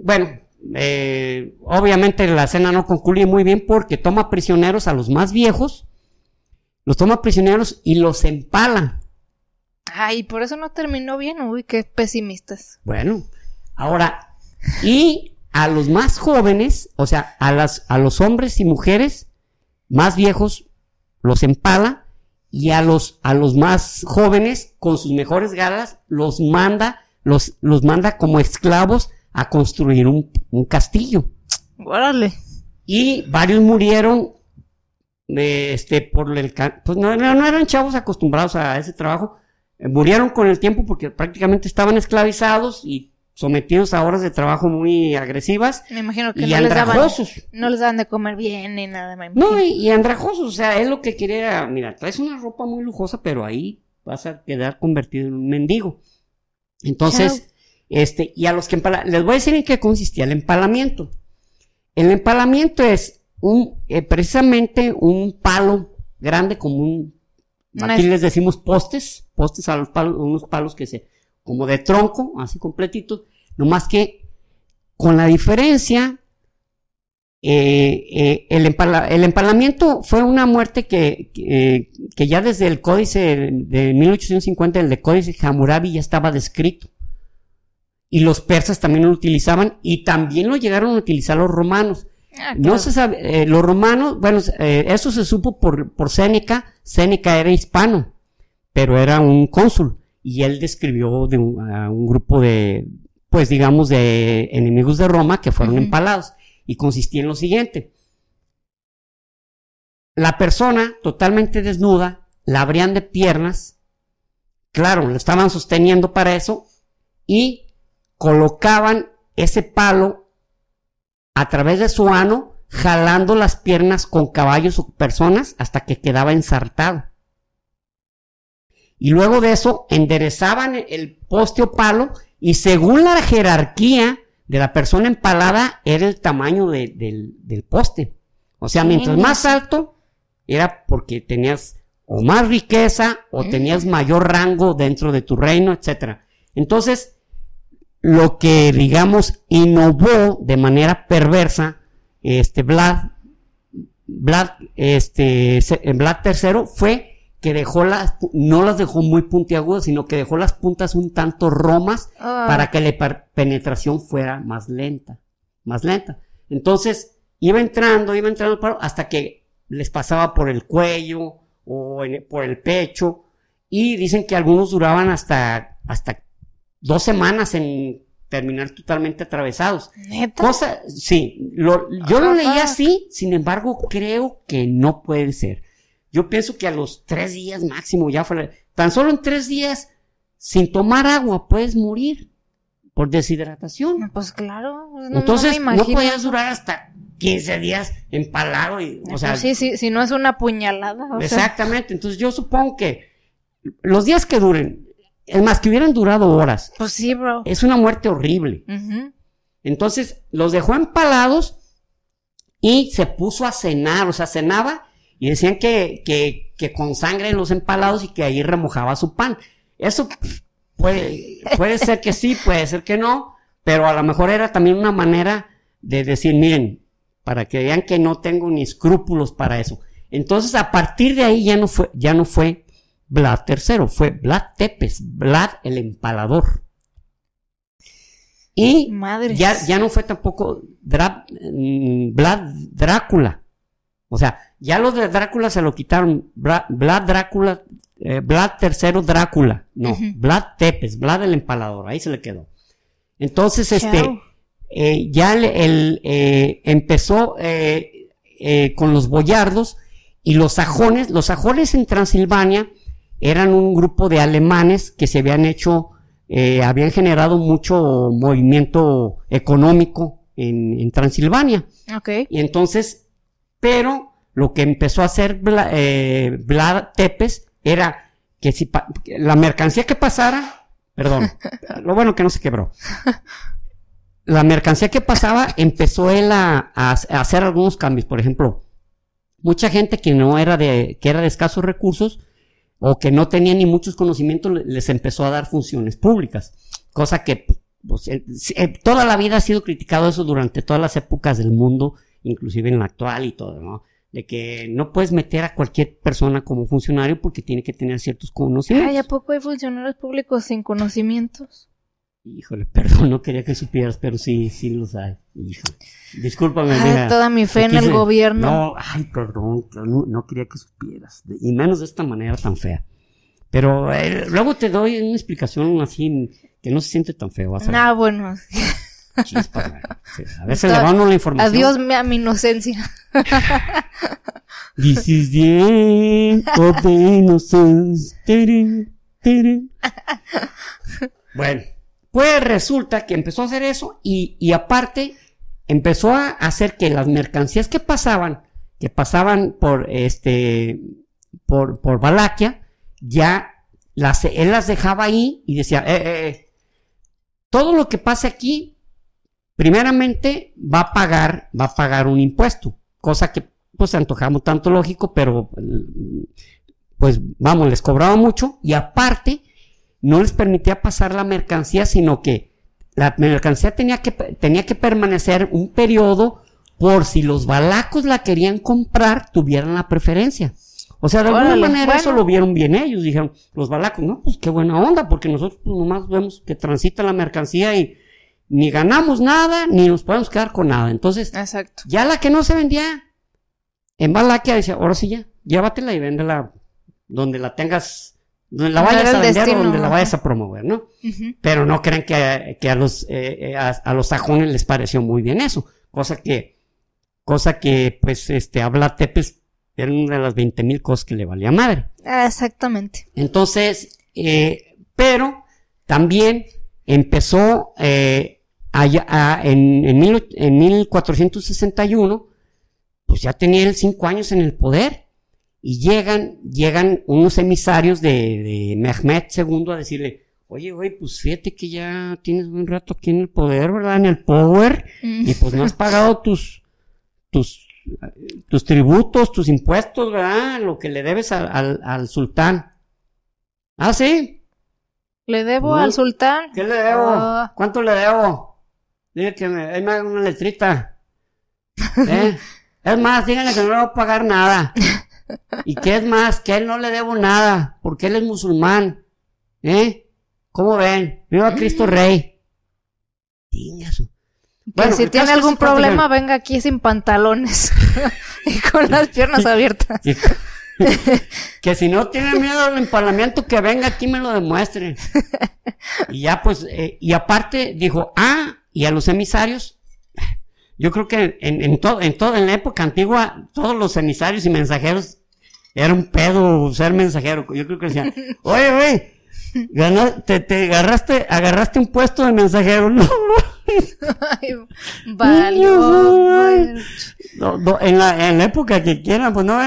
[SPEAKER 2] bueno, eh, obviamente la cena no concluye muy bien porque toma prisioneros a los más viejos, los toma prisioneros y los empala.
[SPEAKER 3] Ay, por eso no terminó bien. Uy, qué pesimistas.
[SPEAKER 2] Bueno, ahora, y a los más jóvenes, o sea, a, las, a los hombres y mujeres más viejos, los empala, y a los, a los más jóvenes, con sus mejores galas, los manda, los, los manda como esclavos a construir un, un castillo.
[SPEAKER 3] Órale.
[SPEAKER 2] Y varios murieron, este, por el, pues no, no, eran chavos acostumbrados a ese trabajo, eh, murieron con el tiempo porque prácticamente estaban esclavizados y sometidos a horas de trabajo muy agresivas
[SPEAKER 3] Me imagino que
[SPEAKER 2] y
[SPEAKER 3] no les daban.
[SPEAKER 2] andrajosos.
[SPEAKER 3] No les daban de comer bien ni nada. Me.
[SPEAKER 2] No, y, y andrajosos, o sea, él lo que quería era, mira, traes una ropa muy lujosa, pero ahí vas a quedar convertido en un mendigo. Entonces, este, y a los que empala, les voy a decir en qué consistía el empalamiento. El empalamiento es un, eh, precisamente un palo grande como un, aquí
[SPEAKER 3] es-
[SPEAKER 2] les decimos postes, postes a los palos, unos palos que se, como de tronco, así completitos, nomás que con la diferencia eh, eh, el, empala- el empalamiento fue una muerte que, que, que ya desde el códice de 1850, el de códice Hammurabi, ya estaba descrito. Y los persas también lo utilizaban y también lo llegaron a utilizar los romanos.
[SPEAKER 3] Ah,
[SPEAKER 2] No se sabe, eh, los romanos, bueno, eh, eso se supo por, por Séneca. Séneca era hispano, pero era un cónsul y él describió de un, a un grupo de, pues digamos, de enemigos de Roma que fueron empalados y consistía en lo siguiente. La persona totalmente desnuda, la abrían de piernas, claro, lo estaban sosteniendo para eso y colocaban ese palo a través de su ano, jalando las piernas con caballos o personas hasta que quedaba ensartado. Y luego de eso enderezaban el poste o palo y según la jerarquía de la persona empalada era el tamaño de- del, del poste. O sea, mientras más alto era porque tenías o más riqueza o
[SPEAKER 3] Mm.
[SPEAKER 2] tenías mayor rango dentro de tu reino, etcétera. Entonces, lo que digamos innovó de manera perversa este Vlad Vlad este Vlad III fue que dejó las no las dejó muy puntiagudas sino que dejó las puntas un tanto romas
[SPEAKER 3] Ah,
[SPEAKER 2] para que la penetración fuera más lenta más lenta. Entonces iba entrando iba entrando hasta que les pasaba por el cuello o en- por el pecho y dicen que algunos duraban hasta hasta dos semanas en terminar totalmente atravesados.
[SPEAKER 3] ¿Neta?
[SPEAKER 2] Cosa, sí, lo- yo lo leí así, sin embargo, creo que no puede ser. Yo pienso que a los tres días máximo ya fue, tan solo en tres días, sin tomar agua, puedes morir por deshidratación.
[SPEAKER 3] Pues claro. no-
[SPEAKER 2] Entonces, no, podías durar hasta 15 días empalado y, o sea,
[SPEAKER 3] sí, sí, si no es una puñalada. o sea,
[SPEAKER 2] exactamente. Entonces, yo supongo que los días que duren, es más, que hubieran durado horas,
[SPEAKER 3] pues sí, bro.
[SPEAKER 2] es una muerte horrible. Entonces los dejó empalados y se puso a cenar, o sea, cenaba y decían que, que, que con sangre en los empalados y que ahí remojaba su pan. Eso puede, puede ser que sí, puede ser que no, pero a lo mejor era también una manera de decir, miren, para que vean que no tengo ni escrúpulos para eso. Entonces, a partir de ahí ya no fue, ya no fue Vlad III, fue Vlad Tepes, Vlad el empalador. Y ya, ya no fue tampoco mm, Vlad Drácula. O sea, ya lo de Drácula se lo quitaron. Vlad Drácula, eh, Vlad III Drácula. No, Vlad Tepes, Vlad el empalador. Ahí se le quedó. Entonces, este, eh, ya el, eh, empezó con los boyardos y los sajones. Los sajones en Transilvania eran un grupo de alemanes que se habían hecho eh, habían generado mucho movimiento económico en, Transilvania. Y entonces, pero lo que empezó a hacer eh, Vlad Tepes era que si la mercancía que pasara, perdón, lo bueno que no se quebró. La mercancía que pasaba empezó él a, a, hacer algunos cambios. Por ejemplo, mucha gente que no era de, que era de escasos recursos, o que no tenían ni muchos conocimientos, les empezó a dar funciones públicas, cosa que pues, eh, eh, toda la vida ha sido criticado eso durante todas las épocas del mundo, inclusive en la actual y todo, ¿no? De que no puedes meter a cualquier persona como funcionario porque tiene que tener ciertos conocimientos.
[SPEAKER 3] Ay, ¿a poco hay funcionarios públicos sin conocimientos?
[SPEAKER 2] Híjole, perdón, no quería que supieras, pero sí, sí los hay. Híjole. Discúlpame.
[SPEAKER 3] Ay, toda mi fe en el gobierno.
[SPEAKER 2] No, ay, perdón, no, quería que supieras. Y menos de esta manera tan fea. Pero eh, luego te doy una explicación así que no se siente tan feo.
[SPEAKER 3] Ah, bueno.
[SPEAKER 2] Chispa, a veces le van la información.
[SPEAKER 3] Adiós a mi inocencia.
[SPEAKER 2] This is the end of the innocence. Bueno. Pues resulta que empezó a hacer eso y, aparte empezó a hacer que las mercancías que pasaban, que pasaban por este, por, por Valaquia, ya las, él las dejaba ahí y decía, eh, eh, eh, todo lo que pase aquí, primeramente va a pagar, va a pagar un impuesto, cosa que pues antojamos tanto lógico, pero pues vamos, les cobraba mucho y aparte no les permitía pasar la mercancía, sino que la mercancía tenía que, tenía que permanecer un periodo por si los balacos la querían comprar, tuvieran la preferencia. O sea, de alguna manera eso lo vieron bien ellos. Dijeron, los balacos, no, pues qué buena onda, porque nosotros pues, nomás vemos que transita la mercancía y ni ganamos nada, ni nos podemos quedar con nada. Entonces,
[SPEAKER 3] Exacto.
[SPEAKER 2] ya la que no se vendía en Valaquia decía, ahora sí ya, llévatela y véndela donde la tengas la vayas a vender o donde la vayas a promover, ¿no? Pero no creen que, a, los, eh, eh, a, los sajones les pareció muy bien eso, cosa que, cosa que, pues, este, habla Tepes, era una de las 20 mil cosas que le valía madre.
[SPEAKER 3] Ah, exactamente.
[SPEAKER 2] Entonces, eh, pero también empezó allá, en, en, en 1461, pues ya tenía él cinco años en el poder y llegan, llegan unos emisarios de, de Mehmet II a decirle, oye, güey, pues fíjate que ya tienes un rato aquí en el poder, ¿verdad? En el power, y pues no has pagado tus, tus, tus tributos, tus impuestos, ¿verdad? Lo que le debes al, al, sultán. Ah, sí.
[SPEAKER 3] ¿Le debo al sultán?
[SPEAKER 2] ¿Qué le debo? Ah. ¿Cuánto le debo? Dile que me, me haga una letrita. ¿Eh? es más, díganle que no le voy a pagar nada. ¿Y qué es más? Que a él no le debo nada, porque él es musulmán. ¿Eh? ¿Cómo ven? Viva Cristo Rey.
[SPEAKER 3] Bueno, si tiene algún problema, venga aquí sin pantalones y con las piernas abiertas.
[SPEAKER 2] que si no tiene miedo al empalamiento, que venga aquí y me lo demuestre. Y ya pues, eh, y aparte dijo, ah, y a los emisarios, yo creo que en, en, todo, en toda en la época antigua, todos los emisarios y mensajeros era un pedo ser mensajero. Yo creo que decían, oye, oye, te, te agarraste, agarraste un puesto de mensajero. No, no, en, la, en la época que quieran, pues no,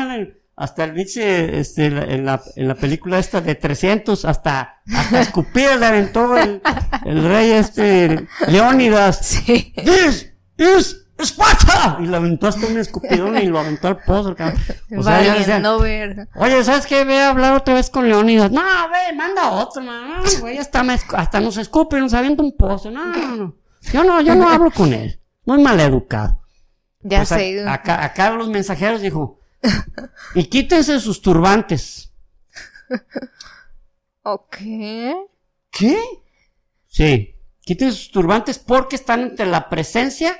[SPEAKER 2] hasta el biche, este, en la, en la película esta de 300, hasta, hasta escupir le aventó el, el rey este, Leónidas.
[SPEAKER 3] Sí.
[SPEAKER 2] This is ¡Esparta! Y lo aventó hasta un escupidón y lo aventó al pozo, cabrón.
[SPEAKER 3] O sea, ya no ver.
[SPEAKER 2] Oye, ¿sabes qué? Ve a hablar otra vez con Leonidas. No, ve, manda otro, man. Güey, hasta, me, hasta nos escupe, nos avienta un pozo. No, no, no. Yo no, yo no hablo con él. Muy mal educado.
[SPEAKER 3] Ya pues sé.
[SPEAKER 2] acá, acá los mensajeros dijo, y quítense sus turbantes.
[SPEAKER 1] ok.
[SPEAKER 2] ¿Qué? Sí, quiten sus turbantes porque están entre la presencia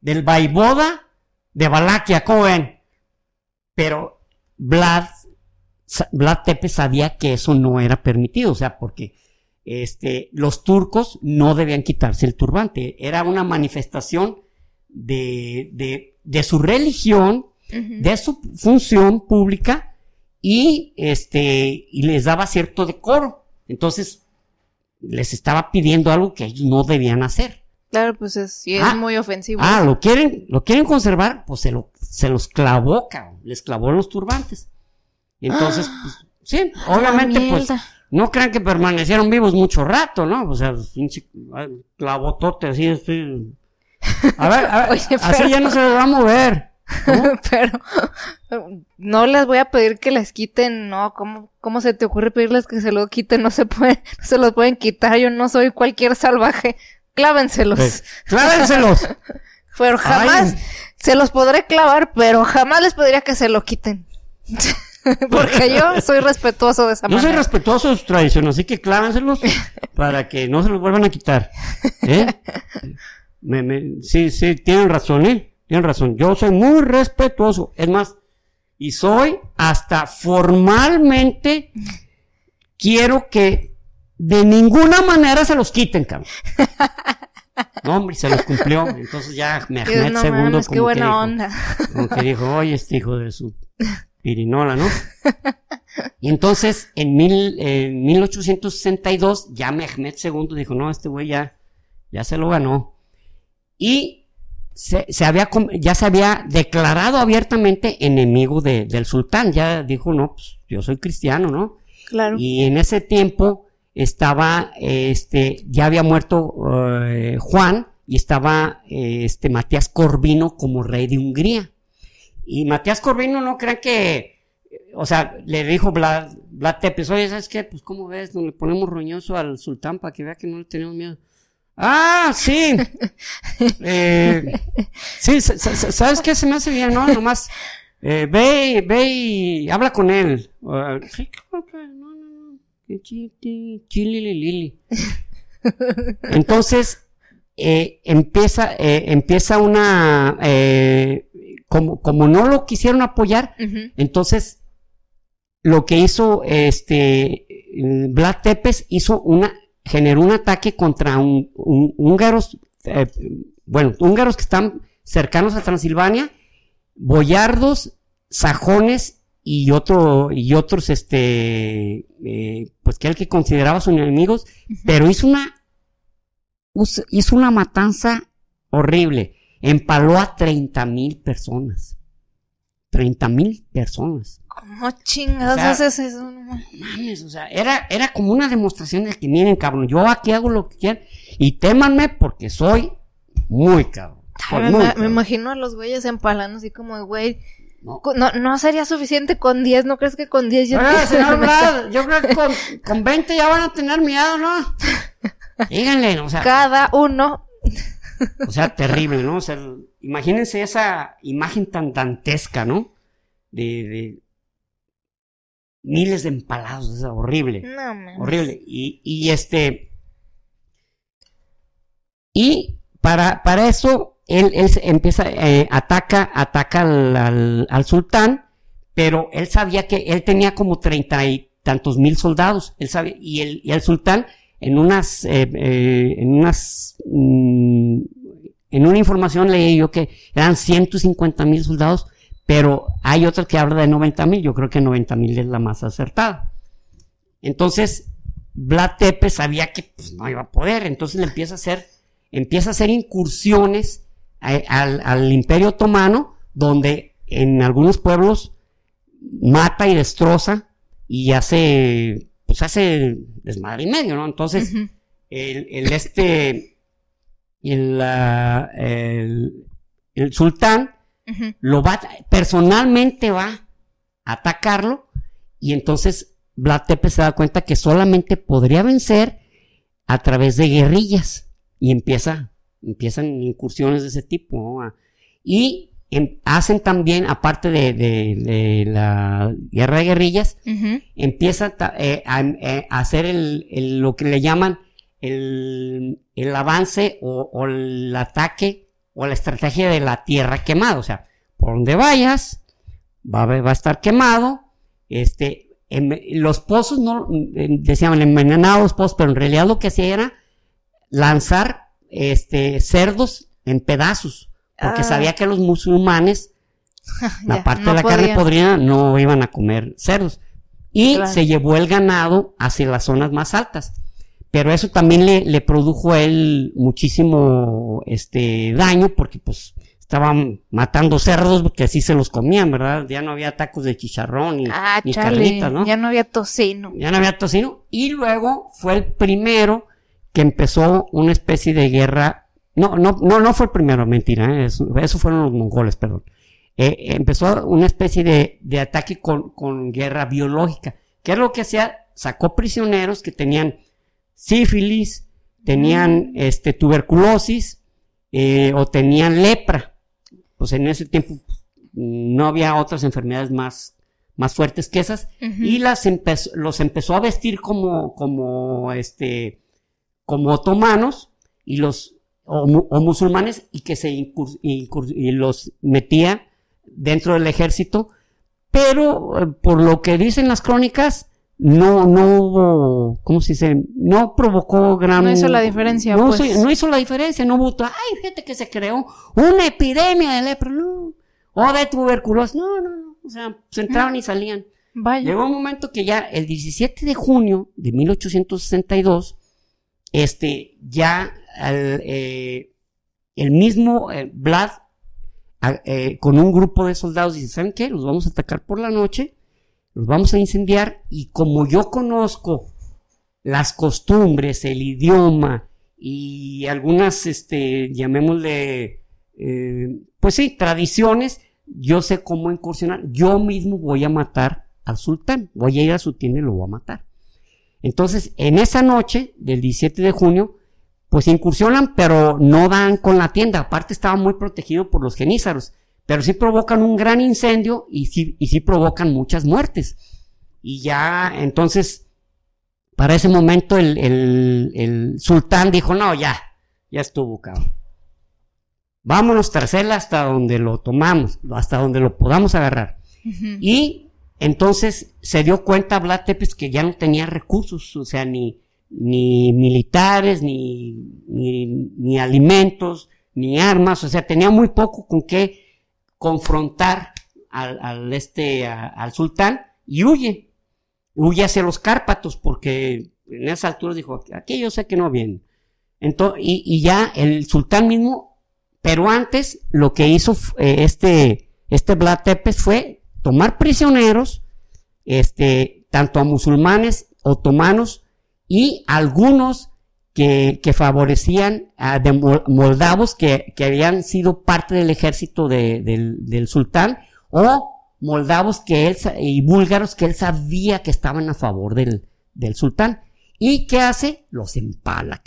[SPEAKER 2] del Vaivoda de Valaquia, ¿cómo ven? Pero Vlad, Vlad Tepe sabía que eso no era permitido, o sea, porque este, los turcos no debían quitarse el turbante, era una manifestación de, de, de su religión, de su función pública y, este, y les daba cierto decoro. Entonces, les estaba pidiendo algo que ellos no debían hacer.
[SPEAKER 1] Claro, pues es, sí es
[SPEAKER 2] Ah,
[SPEAKER 1] muy ofensivo.
[SPEAKER 2] Ah, lo quieren, lo quieren conservar, pues se, lo, se los clavó, cabrón. Les clavó los turbantes. Entonces, pues, sí, obviamente, pues, no crean que permanecieron vivos mucho rato, ¿no? O sea, ah, clavotote así, este. A ver, a ver,
[SPEAKER 1] Oye,
[SPEAKER 2] así
[SPEAKER 1] pero-
[SPEAKER 2] ya no se les va a mover.
[SPEAKER 1] Pero no les voy a pedir que les quiten, no, ¿cómo, cómo se te ocurre pedirles que se lo quiten? No se pueden, no se los pueden quitar, yo no soy cualquier salvaje. Clávenselos.
[SPEAKER 2] Pues, clávenselos.
[SPEAKER 1] Pero jamás
[SPEAKER 2] Ay.
[SPEAKER 1] se los podré clavar, pero jamás les pediría que se lo quiten. Porque yo soy respetuoso de esa
[SPEAKER 2] Yo soy
[SPEAKER 1] manera.
[SPEAKER 2] respetuoso de sus tradiciones, así que clávenselos para que no se los vuelvan a quitar. ¿Eh? Me- me- sí, sí, tienen razón, ¿eh? Tienen razón. Yo soy muy respetuoso. Es más, y soy hasta formalmente quiero que de ninguna manera se los quiten, cabrón. No, hombre, se los cumplió. Entonces ya me
[SPEAKER 1] Dios, no
[SPEAKER 2] segundo
[SPEAKER 1] mames, qué
[SPEAKER 2] como que
[SPEAKER 1] buena
[SPEAKER 2] dijo-
[SPEAKER 1] onda.
[SPEAKER 2] como que dijo, oye, este hijo de su pirinola, ¿no? Y entonces, en, mil, en 1862, ya Mehmed II dijo, no, este güey ya, ya se lo ganó. Y se, se había, ya se había declarado abiertamente enemigo de- del sultán. Ya dijo, no, pues yo soy cristiano, ¿no?
[SPEAKER 1] Claro.
[SPEAKER 2] Y en ese tiempo estaba, este, ya había muerto eh, Juan y estaba eh, este Matías Corvino como rey de Hungría. Y Matías Corvino no crean que, o sea, le dijo Vlad, Vlad Tepes, oye, ¿sabes qué? Pues cómo ves, no le ponemos roñoso al sultán para que vea que no le tenemos miedo. Ah, sí. Eh, sí, sa- sa- sa- ¿sabes qué? Se me hace bien, ¿no? Nomás eh, ve, ve y habla con él. Ah, sí, ¿cómo que? no, chilililili. Entonces, eh, empieza, eh, empieza una, eh, como, como no lo quisieron apoyar, entonces, lo que hizo este Vlad Tepes hizo una generó un ataque contra un, un- húngaros, eh, bueno, húngaros que están cercanos a Transilvania, boyardos, sajones y otro y otros este eh, pues que él que consideraba sus enemigos, pero hizo una hizo una matanza horrible, empaló a 30 mil personas. 30 mil personas.
[SPEAKER 1] ¿Cómo chingados
[SPEAKER 2] O sea,
[SPEAKER 1] haces eso? No mames.
[SPEAKER 2] O sea, era, era como una demostración de que miren, cabrón, yo aquí hago lo que quieran y témanme porque soy muy cabrón.
[SPEAKER 1] Me, imagino a los güeyes empalando así como, de, güey,
[SPEAKER 2] No.
[SPEAKER 1] no, no sería suficiente con 10, ¿no crees que con 10 ya empiezan
[SPEAKER 2] señor Vlad, yo creo que con, con 20 ya van a tener miedo, ¿no? Díganle, o sea,
[SPEAKER 1] Cada uno.
[SPEAKER 2] o sea, terrible, ¿no? O sea, imagínense esa imagen tan dantesca, ¿no? De, de miles de empalados, o sea, horrible.
[SPEAKER 1] No, mames.
[SPEAKER 2] Horrible. Y, y este. Y para, para eso, él, él empieza, eh, ataca, ataca al, sultán, pero él sabía que él tenía como treinta y tantos mil soldados. Él sabía, y el, y el sultán, en unas, eh, eh, en unas, mm, en una información leí yo que eran 150 mil soldados, pero hay otros que hablan de 90 mil. Yo creo que 90 mil es la más acertada. Entonces, Vlad Tepes sabía que pues, no iba a poder, entonces le empieza a hacer, empieza a hacer incursiones al, al Imperio Otomano, donde en algunos pueblos mata y destroza y hace, pues hace desmadre y medio, ¿no? Entonces, el, el este, el, el, el sultán lo va, personalmente va a atacarlo y entonces Vlad Tepes se da cuenta que solamente podría vencer a través de guerrillas y empieza, empiezan incursiones de ese tipo. ¿no? A- Y em- hacen también, aparte de, de- de la guerra de guerrillas,
[SPEAKER 1] Ujú.
[SPEAKER 2] empieza ta- eh, a, eh, a hacer el, el- lo que le llaman el, el avance o, o el ataque o la estrategia de la tierra quemada. O sea, por donde vayas, va, a haber- va a estar quemado. Este, em- los pozos no, em, decían envenenados pozos, pero en realidad lo que hacía era lanzar este, cerdos en pedazos. Porque
[SPEAKER 1] Ah.
[SPEAKER 2] sabía que los musulmanes
[SPEAKER 1] Ya,
[SPEAKER 2] aparte
[SPEAKER 1] no
[SPEAKER 2] de la carne podrida, no iban a comer cerdos. Y
[SPEAKER 1] Claro.
[SPEAKER 2] se llevó el ganado hacia las zonas más altas. Pero eso también le, le produjo a él muchísimo este daño porque pues estaban matando cerdos que así se los comían, ¿verdad? Ya no había tacos de chicharrón ni,
[SPEAKER 1] Ah,
[SPEAKER 2] ni
[SPEAKER 1] chale,
[SPEAKER 2] carnitas, ¿no?
[SPEAKER 1] ya no había tocino.
[SPEAKER 2] Ya no había tocino. Y luego fue el primero que empezó una especie de guerra. No, no, no, no fue el primero, mentira. ¿eh? Eso, eso fueron los mongoles, perdón. Eh, empezó una especie de, de ataque con, con guerra biológica. ¿Qué es lo que hacía? Sacó prisioneros que tenían sífilis, tenían este, tuberculosis eh, o tenían lepra. Pues en ese tiempo mm, no había otras enfermedades más, más fuertes que esas y las los empezó a vestir como, como, este, como otomanos y los, o, mu- o musulmanes y que se y los metía dentro del ejército, pero eh, por lo que dicen las crónicas, no, no hubo, ¿cómo se dice? No provocó gran...
[SPEAKER 1] No hizo la diferencia,
[SPEAKER 2] No,
[SPEAKER 1] pues.
[SPEAKER 2] hizo, no hizo la diferencia, no hubo, ay, fíjate que se creó una epidemia de lepra, no, o de tuberculosis, no, no, no, o sea, se entraban y salían.
[SPEAKER 1] Vaya.
[SPEAKER 2] Llegó un momento que ya el 17 de junio de 1862, este, ya eh, el mismo eh, Vlad, eh, con un grupo de soldados, dice, ¿saben qué? Los vamos a atacar por la noche, los vamos a incendiar, y como yo conozco las costumbres, el idioma y algunas, este, llamémosle, pues sí, tradiciones, yo sé cómo incursionar, yo mismo voy a matar al sultán, voy a ir a su tienda y lo voy a matar. Entonces, en esa noche del 17 de junio, pues incursionan, pero no dan con la tienda, aparte estaba muy protegido por los genízaros, pero sí provocan un gran incendio y sí, y sí provocan muchas muertes. Y ya, entonces, para ese momento el, el- el sultán dijo, no, ya, ya estuvo, cabrón. Vámonos tras él hasta donde lo tomamos, hasta donde lo podamos agarrar. Y entonces se dio cuenta Vlad Tepes que ya no tenía recursos, o sea, ni, ni militares, ni, ni, alimentos, ni armas, o sea, tenía muy poco con qué confrontar al, al este, al sultán y huye. Huye hacia los Cárpatos porque en esa altura dijo, aquí yo sé que no viene. Entonces, y, y ya el sultán mismo, pero antes lo que hizo eh, este, este Vlad Tepes fue tomar prisioneros, este, tanto a musulmanes, otomanos y algunos que, que favorecían a de mol- moldavos que, que habían sido parte del ejército de- del, sultán o moldavos que él y búlgaros que él sabía que estaban a favor del, del sultán. ¿Y qué hace? Los empala.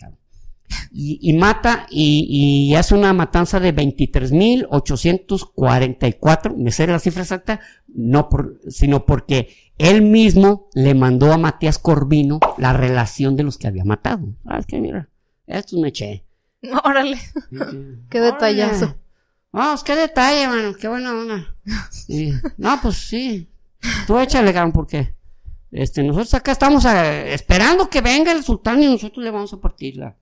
[SPEAKER 2] Y, y mata y, y hace una matanza de 23.844, me sé la cifra exacta, no por, sino porque él mismo le mandó a Matías Corvino la relación de los que había matado. Ah, es que mira, esto me eché.
[SPEAKER 1] Órale, qué detallazo.
[SPEAKER 2] Vamos, qué detalle, mano, qué buena onda. No, pues sí. Tú échale, cabrón, porque este, nosotros acá estamos eh, esperando que venga el sultán y nosotros le vamos a partirla.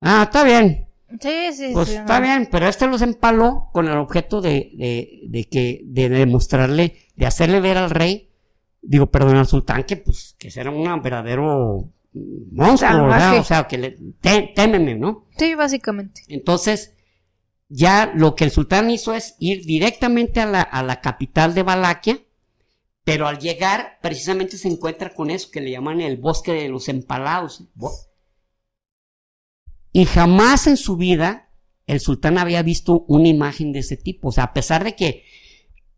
[SPEAKER 2] Ah, está bien.
[SPEAKER 1] Sí, sí,
[SPEAKER 2] Pues
[SPEAKER 1] sí.
[SPEAKER 2] está
[SPEAKER 1] no.
[SPEAKER 2] bien, pero este los empaló con el objeto de, de, de que, de demostrarle, de hacerle ver al rey, digo, perdón, al sultán, que pues, que era un verdadero monstruo. ¿verdad? O sea, que le, té- témeme, ¿no?
[SPEAKER 1] Sí, básicamente.
[SPEAKER 2] Entonces, ya lo que el sultán hizo es ir directamente a la, a la capital de Valaquia, pero al llegar precisamente se encuentra con eso que le llaman el bosque de los empalados. Y jamás en su vida el sultán había visto una imagen de ese tipo. O sea, a pesar de que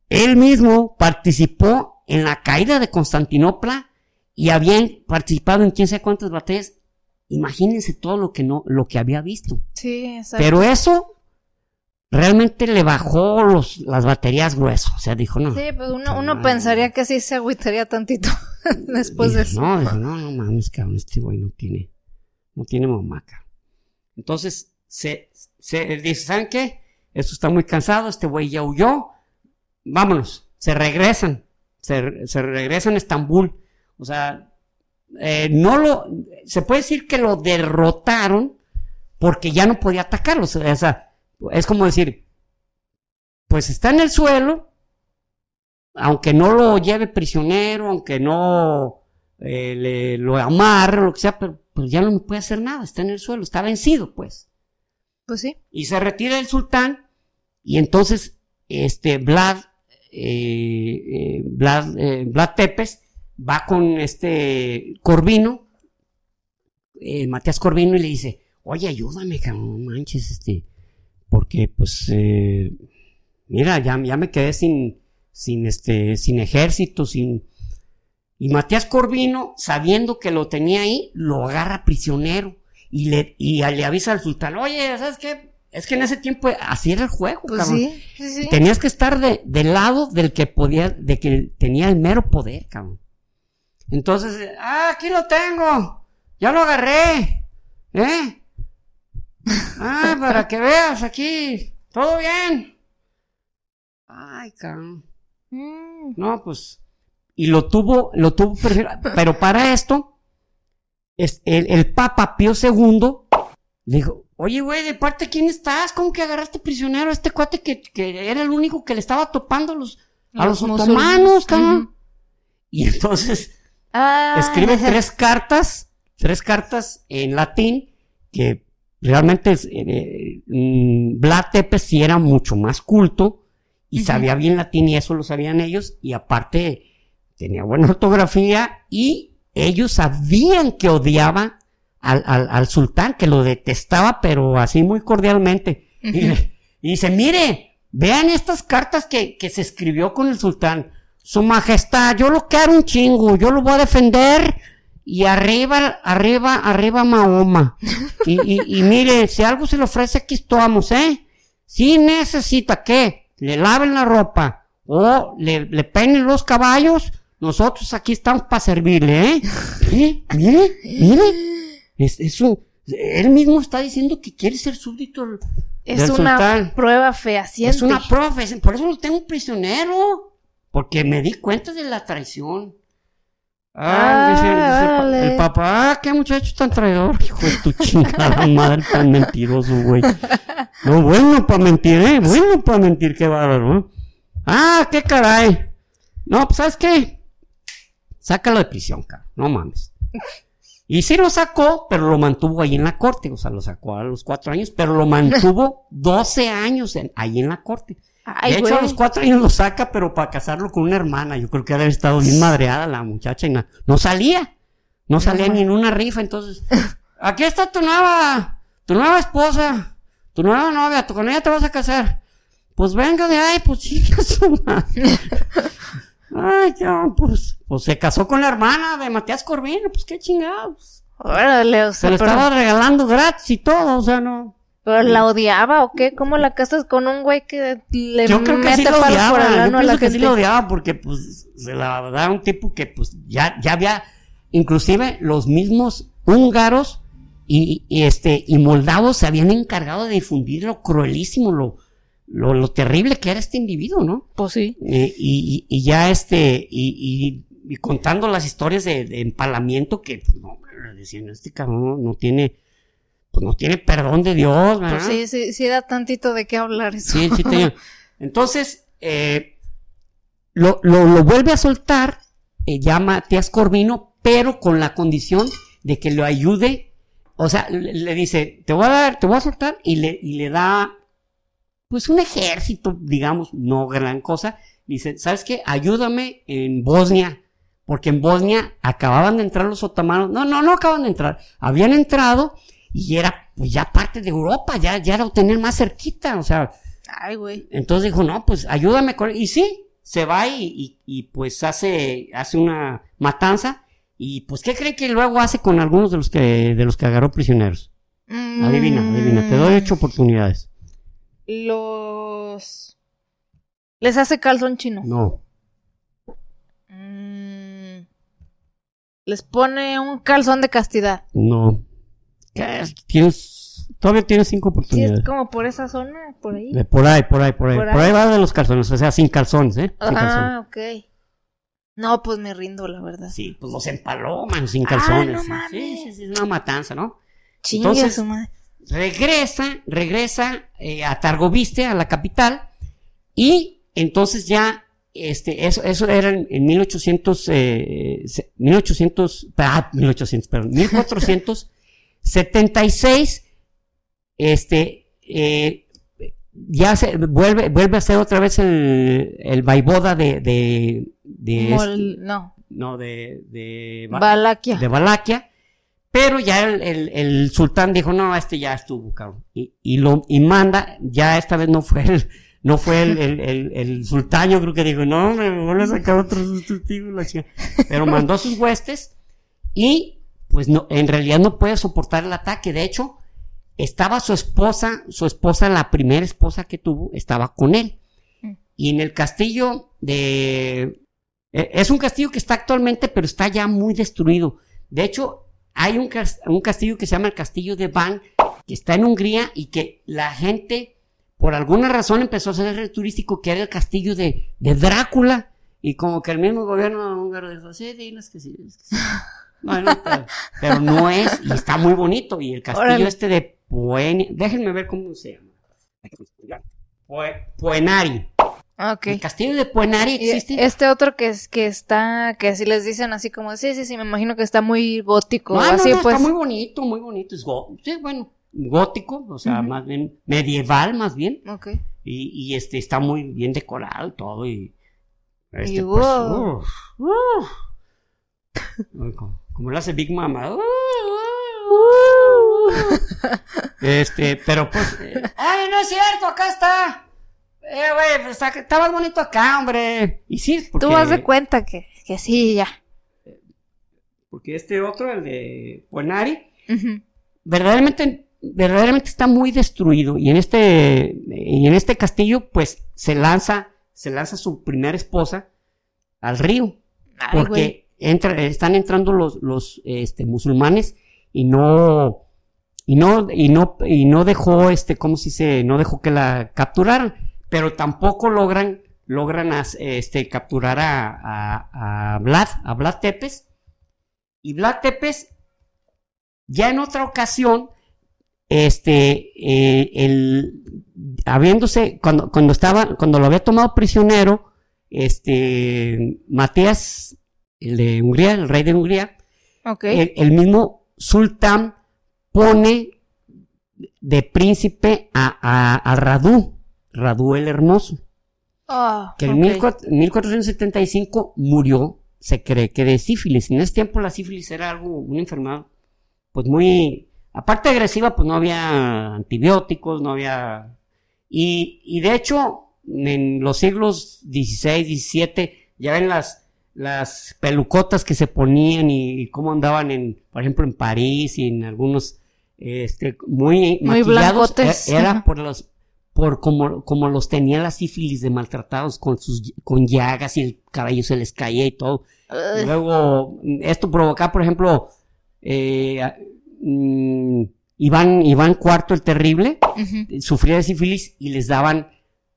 [SPEAKER 2] él mismo participó en la caída de Constantinopla y habían participado en quién sabe cuántas batallas, imagínense todo lo que no, lo que había visto.
[SPEAKER 1] Sí, exacto.
[SPEAKER 2] Pero eso realmente le bajó los, las baterías gruesas. O sea, dijo, no.
[SPEAKER 1] Sí, pues uno, uno pensaría que sí se agüitaría tantito después de eso.
[SPEAKER 2] No, dijo, no, no mames, cabrón, este güey no tiene, no tiene mamaca. Entonces, se, se dice, ¿saben qué? Esto está muy cansado, este güey ya huyó, vámonos, se regresan, se, regresan a Estambul. O sea, eh, no lo, se puede decir que lo derrotaron porque ya no podía atacarlos. O sea, es como decir, pues está en el suelo, aunque no lo lleve prisionero, aunque no eh, le, lo amarre o lo que sea, pero pues ya no puede hacer nada, está en el suelo, está vencido, pues.
[SPEAKER 1] Pues sí.
[SPEAKER 2] Y se retira el sultán, y entonces, este, Vlad, eh, eh, Vlad, Vlad Tepes va con este Corvino, Matías Corvino, y le dice, oye, ayúdame, cabrón, manches, este, porque pues, mira, ya, ya me quedé sin, sin este, sin ejército, sin... Y Matías Corvino, sabiendo que lo tenía ahí, lo agarra prisionero y le, y le avisa al sultán, oye, ¿sabes qué? Es que en ese tiempo así era el juego,
[SPEAKER 1] Pues
[SPEAKER 2] cabrón.
[SPEAKER 1] sí, sí, sí.
[SPEAKER 2] Tenías que estar de, del lado del que podía, de que tenía el mero poder, cabrón. Entonces, ah, aquí lo tengo, ya lo agarré, ¿eh? Ah, para que veas aquí, todo bien. Ay, cabrón.
[SPEAKER 1] Mm,
[SPEAKER 2] No, pues. Y lo tuvo, lo tuvo, pero, para esto, es, el, el Papa Pío II le dijo, oye, güey, ¿de parte quién estás? ¿Cómo que agarraste prisionero a este cuate que, que era el único que le estaba topando a los, a los,
[SPEAKER 1] Los
[SPEAKER 2] otomanos. Y entonces
[SPEAKER 1] Ah,
[SPEAKER 2] escribe tres cartas, tres cartas en latín, que realmente es, eh, mm, Vlad Tepes sí era mucho más culto y sabía bien latín y eso lo sabían ellos y aparte tenía buena ortografía y ellos sabían que odiaba al, al, al sultán, que lo detestaba pero así muy cordialmente. y, le- y dice, mire, vean estas cartas que, que se escribió con el sultán. Su majestad, yo lo quiero un chingo, yo lo voy a defender y arriba, arriba, arriba Mahoma. Y, y, y mire, si algo se le ofrece, aquí estamos, ¿eh? Si necesita que le laven la ropa o le, le peinen los caballos, nosotros aquí estamos para servirle, ¿eh? Mire, mire, mire. Es, es un, él mismo está diciendo que quiere ser súbdito del-
[SPEAKER 1] es una
[SPEAKER 2] sultán.
[SPEAKER 1] prueba fehaciente.
[SPEAKER 2] Es una prueba, es- por eso lo tengo prisionero. Porque me di cuenta de la traición. Ah,
[SPEAKER 1] Ah,
[SPEAKER 2] dice, dice el
[SPEAKER 1] vale.
[SPEAKER 2] el papá, ah, qué muchacho tan traidor. Hijo de tu chingada madre, tan mentiroso, güey. No, bueno para mentir, eh. Bueno para mentir, qué bárbaro, ¿no? Ah, qué caray. No, pues, ¿sabes qué? Sácalo de prisión, cabrón. No mames. Y sí lo sacó, pero lo mantuvo ahí en la corte. O sea, lo sacó a los cuatro años, pero lo mantuvo 12 años en- ahí en la corte.
[SPEAKER 1] Ay,
[SPEAKER 2] de hecho, a los cuatro años lo saca, pero para casarlo con una hermana. Yo creo que debe haber estado bien madreada la muchacha. Y na- no salía. No salía ni en una rifa. Entonces, aquí está tu nueva, tu nueva esposa, tu nueva novia, tú con ella te vas a casar. Pues venga de ahí, pues madre. Ay, ya, pues, pues se casó con la hermana de Matías Corvino, pues qué chingados.
[SPEAKER 1] Órale, o
[SPEAKER 2] Se
[SPEAKER 1] sea,
[SPEAKER 2] le
[SPEAKER 1] pero,
[SPEAKER 2] estaba regalando gratis y todo, o sea, no.
[SPEAKER 1] pero la odiaba o qué? ¿Cómo la casas con un güey que le
[SPEAKER 2] Yo creo que sí
[SPEAKER 1] mete
[SPEAKER 2] lo odiaba,
[SPEAKER 1] por el
[SPEAKER 2] yo
[SPEAKER 1] a la
[SPEAKER 2] que sí
[SPEAKER 1] gente?
[SPEAKER 2] lo odiaba porque pues se la da un tipo que pues ya, ya había, inclusive los mismos húngaros y, y, este, y moldavos se habían encargado de difundir lo cruelísimo, lo, lo, lo terrible que era este individuo, ¿no?
[SPEAKER 1] Pues sí.
[SPEAKER 2] Eh, y, ya este, y, y- y contando las historias de, de empalamiento que, pues, no, decían, este cabrón no, no tiene, pues no tiene perdón de Dios, ¿verdad?
[SPEAKER 1] Pues sí, sí, sí da tantito de qué hablar eso.
[SPEAKER 2] Sí, sí tenía. Entonces, eh, lo, lo, lo vuelve a soltar, eh, ya Matías Corvino, pero con la condición de que lo ayude. O sea, le, le dice, te voy a dar, te voy a soltar, y le, y le da, pues un ejército, digamos, no gran cosa. Dice, ¿sabes qué? Ayúdame en Bosnia. Porque en Bosnia acababan de entrar los otomanos. No, no, no acaban de entrar. Habían entrado y era pues ya parte de Europa, ya, ya lo tenían más cerquita. O sea,
[SPEAKER 1] Ay, güey.
[SPEAKER 2] entonces dijo, no, pues ayúdame con... Y sí, se va y, y- y, pues hace, hace una matanza. Y pues, ¿qué cree que luego hace con algunos de los que, de los que agarró prisioneros? Adivina, adivina, te doy ocho oportunidades.
[SPEAKER 1] Los... Les hace calzón chino.
[SPEAKER 2] No.
[SPEAKER 1] Mm, les pone un calzón de castidad.
[SPEAKER 2] No. Tienes, todavía tienes cinco
[SPEAKER 1] Sí,
[SPEAKER 2] oportunidades.
[SPEAKER 1] es como por esa zona, por ahí.
[SPEAKER 2] De por ahí, por ahí, por ahí.
[SPEAKER 1] Por
[SPEAKER 2] Por ahí. va de los calzones, o sea, sin calzones, ¿eh? Sin calzones.
[SPEAKER 1] Ah, ok. No, pues me rindo, la verdad.
[SPEAKER 2] Sí, pues los empaloman sin calzones.
[SPEAKER 1] no
[SPEAKER 2] sí.
[SPEAKER 1] mames.
[SPEAKER 2] sí, sí, sí, es una matanza, ¿no?
[SPEAKER 1] Chingue
[SPEAKER 2] Entonces-
[SPEAKER 1] su madre.
[SPEAKER 2] Regresa, regresa eh, a Targoviste, a la capital, y entonces ya, este, eso, eso era en, en 1800, eh, se- 1800, ah, 1800, perdón, 1476, este, eh, ya se vuelve, vuelve a ser otra vez el, el vaivoda de, de, de este-
[SPEAKER 1] Mol- no,
[SPEAKER 2] no, de, de, Ba-
[SPEAKER 1] Valaquia.
[SPEAKER 2] de Valaquia, pero ya el, el- el sultán dijo, no, este ya estuvo, cabrón. Y, y lo, y manda, ya esta vez no fue el, no fue el, el, el, el sultán, yo creo que dijo, no, me voy a sacar otro chica. Pero mandó a sus huestes y, pues no, en realidad no puede soportar el ataque. De hecho, estaba su esposa, su esposa, la primera esposa que tuvo, estaba con él.
[SPEAKER 1] Mm.
[SPEAKER 2] Y en el castillo de, eh, es un castillo que está actualmente, pero está ya muy destruido. De hecho, hay un, un castillo que se llama el Castillo de Van, que está en Hungría y que la gente, por alguna razón, empezó a hacer turístico, que era el castillo de, de Drácula. Y como que el mismo gobierno húngaro dijo, sí, diles que sí. diles que sí". Bueno, pero, pero no es, y está muy bonito. Y el castillo
[SPEAKER 1] Órale.
[SPEAKER 2] este de Puen... Déjenme ver cómo se llama. Pue- Puenari.
[SPEAKER 1] Ah.
[SPEAKER 2] El castillo de Puenari
[SPEAKER 1] Y
[SPEAKER 2] existe.
[SPEAKER 1] este otro que es que está, que si les dicen así como, sí, sí, sí, me imagino que está muy gótico,
[SPEAKER 2] No, no,
[SPEAKER 1] así
[SPEAKER 2] no,
[SPEAKER 1] pues.
[SPEAKER 2] está muy bonito, muy bonito. Es go- sí, bueno, gótico, o sea, más bien medieval, más bien.
[SPEAKER 1] Ok.
[SPEAKER 2] Y, y este está muy bien decorado y todo. Y, este,
[SPEAKER 1] Y
[SPEAKER 2] pues,
[SPEAKER 1] wow.
[SPEAKER 2] Como, como lo hace Big Mama. Este, pero pues. eh, ¡Ay, no es cierto! ¡Acá está! Eh, güey, pues, está, está más bonito acá, hombre. Y sí, porque.
[SPEAKER 1] Tú vas de cuenta que, que sí, ya.
[SPEAKER 2] Porque este otro, el de Puenari,
[SPEAKER 1] Ujú.
[SPEAKER 2] verdaderamente, verdaderamente está muy destruido. Y en este, y en este castillo, pues, se lanza, se lanza su primera esposa al río.
[SPEAKER 1] Ay,
[SPEAKER 2] porque entra- están entrando los, los este, musulmanes y no, y no, y no, y no dejó, este, ¿cómo se dice? No dejó que la capturaran, pero tampoco logran, logran, este, capturar a, a, a Vlad, a Vlad Tepes. Y Vlad Tepes, ya en otra ocasión, este, eh, el, habiéndose, cuando, cuando estaba, cuando lo había tomado prisionero, este, Matías, el de Hungría, el rey de Hungría, el, el mismo sultán pone de príncipe a, a, a Radu, Radu el Hermoso,
[SPEAKER 1] Ah,
[SPEAKER 2] que en
[SPEAKER 1] ok.
[SPEAKER 2] 14- 1475 murió, se cree que de sífilis. En ese tiempo la sífilis era algo, una enfermedad, pues muy, aparte de agresiva, pues no había antibióticos, no había, y, y de hecho, en los siglos XVI, XVII, ya ven las, las pelucotas que se ponían y, cómo andaban en, por ejemplo, en París y en algunos, este, muy,
[SPEAKER 1] Muy
[SPEAKER 2] maquillados,
[SPEAKER 1] blancotes.
[SPEAKER 2] e- era por los, por como, como los tenía la sífilis de maltratados con sus, con llagas y el cabello se les caía y todo. Luego, esto provocaba, por ejemplo, eh, mm, Iván, Iván IV el Terrible sufría de sífilis y les daban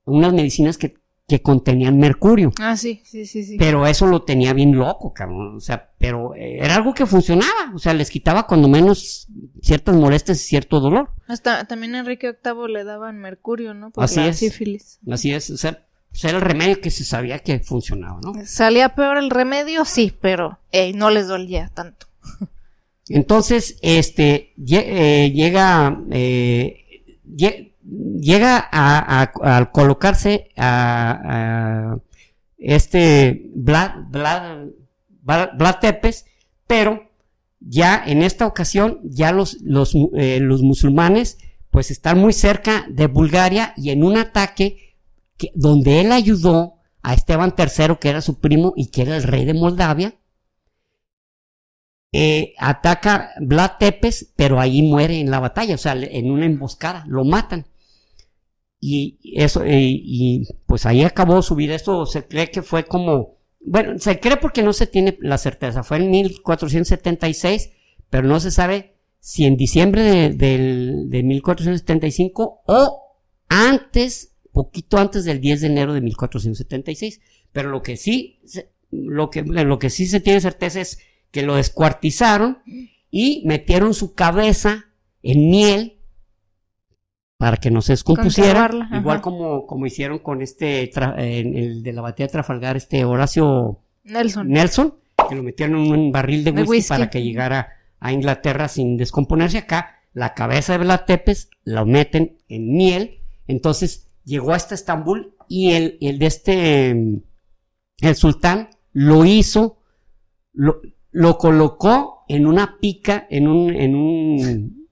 [SPEAKER 2] unas medicinas que, que contenían mercurio.
[SPEAKER 1] Ah, sí, sí, sí, sí.
[SPEAKER 2] Pero eso lo tenía bien loco, cabrón. O sea, pero eh, era algo que funcionaba. O sea, les quitaba cuando menos ciertas molestias y cierto dolor.
[SPEAKER 1] Hasta también a Enrique VIII le daban mercurio, ¿no? Por
[SPEAKER 2] Así
[SPEAKER 1] la
[SPEAKER 2] es.
[SPEAKER 1] sífilis.
[SPEAKER 2] Así es. O sea, pues era el remedio que se sabía que funcionaba, ¿no?
[SPEAKER 1] ¿Salía peor el remedio? Sí, pero no les dolía tanto.
[SPEAKER 2] Entonces, este, eh, llega, eh, llega a, colocarse a, este Vlad, Tepes, pero ya en esta ocasión, ya los, los, eh, los musulmanes, pues están muy cerca de Bulgaria y en un ataque que, donde él ayudó a Esteban III, que era su primo y que era el rey de Moldavia, eh, ataca Vlad Tepes, pero ahí muere en la batalla, o sea, en una emboscada, lo matan. Y eso, y, pues ahí acabó su vida. Esto se cree que fue como, bueno, se cree porque no se tiene la certeza. Fue en 1476, pero no se sabe si en diciembre de, del- de 1475 o antes, poquito antes del 10 de enero de 1476. Pero lo que sí, lo que, lo que sí se tiene certeza es que lo descuartizaron y metieron su cabeza en miel para que no se descompusiera,
[SPEAKER 1] Conservarla, ajá.
[SPEAKER 2] igual como, como hicieron con este, tra- el de la batalla de Trafalgar, este Horacio
[SPEAKER 1] Nelson.
[SPEAKER 2] Nelson, que lo metieron en un barril de
[SPEAKER 1] De
[SPEAKER 2] whisky, para que llegara a Inglaterra sin descomponerse acá. La cabeza de Vlad Tepes lo meten en miel, entonces llegó hasta Estambul y el, el de este, el sultán lo hizo, lo, lo colocó en una pica, en un, en un,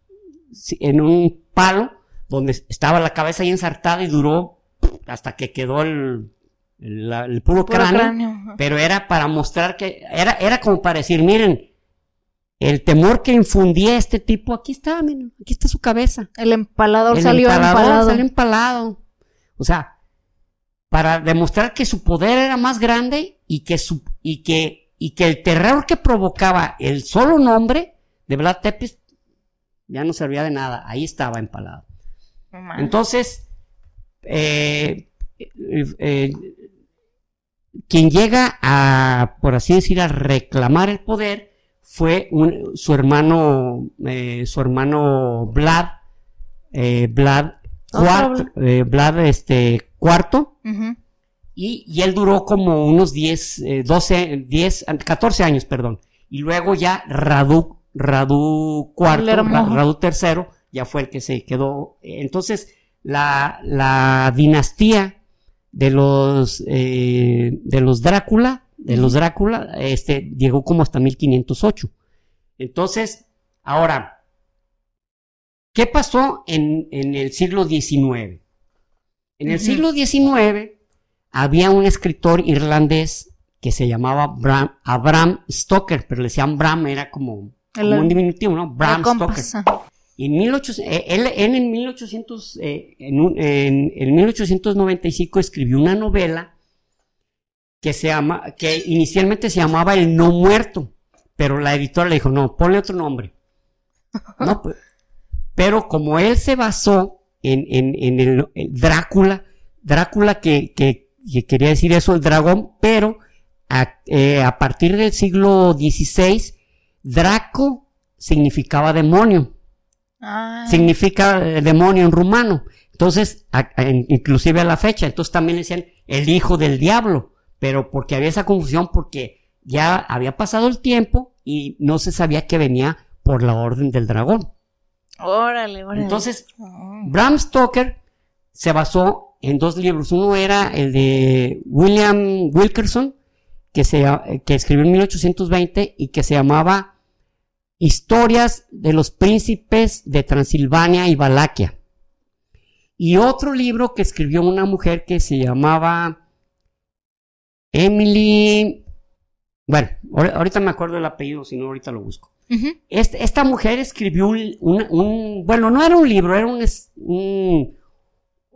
[SPEAKER 2] en un palo donde estaba la cabeza ahí ensartada y duró hasta que quedó el, el, puro,
[SPEAKER 1] Puro
[SPEAKER 2] cráneo, pero era para mostrar que era, era como para decir, miren, el temor que infundía este tipo, aquí está, miren, aquí está su cabeza.
[SPEAKER 1] El empalador
[SPEAKER 2] El
[SPEAKER 1] salió
[SPEAKER 2] empalador
[SPEAKER 1] empalado.
[SPEAKER 2] salió empalado. O sea, para demostrar que su poder era más grande y que su, y que, y que el terror que provocaba el solo nombre de Vlad Tepes ya no servía de nada. Ahí estaba empalado. Entonces, eh, eh, eh, quien llega a, por así decir, a reclamar el poder fue un- su hermano, eh, su hermano Vlad, eh, Vlad cuarto, eh, Vlad este, cuarto, y, y él duró como unos 10, eh, 12, 10, 14 años, perdón. Y luego ya Radu, Radu cuarto, Radu tercero, ya fue el que se quedó. Entonces, la, la dinastía de los, eh, de los Drácula, de los Drácula, este, llegó como hasta 1508. Entonces, ahora, ¿qué pasó en, en el siglo XIX? En el siglo XIX había un escritor irlandés que se llamaba Bram- Abraham Stoker, pero le decían Bram, era como, un diminutivo, ¿no? Bram Stoker. Y en 1800, eh, él, él en 1800, eh, en, en- en 1895 escribió una novela que se llama, que inicialmente se llamaba El No Muerto, pero la editora le dijo, no, ponle otro nombre. No, pues, pero como él se basó en, en- en el, el Drácula, Drácula que, que- que quería decir eso, el dragón, pero a, eh, a partir del siglo XVI, Draco significaba demonio
[SPEAKER 1] Ah,
[SPEAKER 2] significa eh, demonio en rumano. Entonces, a- a- inclusive a la fecha, entonces también le decían el hijo del diablo, pero porque había esa confusión porque ya había pasado el tiempo y no se sabía que venía por la orden del dragón.
[SPEAKER 1] Órale, órale.
[SPEAKER 2] Entonces,
[SPEAKER 1] Ah.
[SPEAKER 2] Bram Stoker se basó en dos libros. Uno era el de William Wilkerson, que, se, que escribió en 1820 y que se llamaba Historias de los príncipes de Transilvania y Valaquia. Y otro libro que escribió una mujer que se llamaba Emily. Bueno, ahor- ahorita me acuerdo el apellido, si no, ahorita lo busco. Este- esta mujer escribió un, un- un- bueno, no era un libro, era un,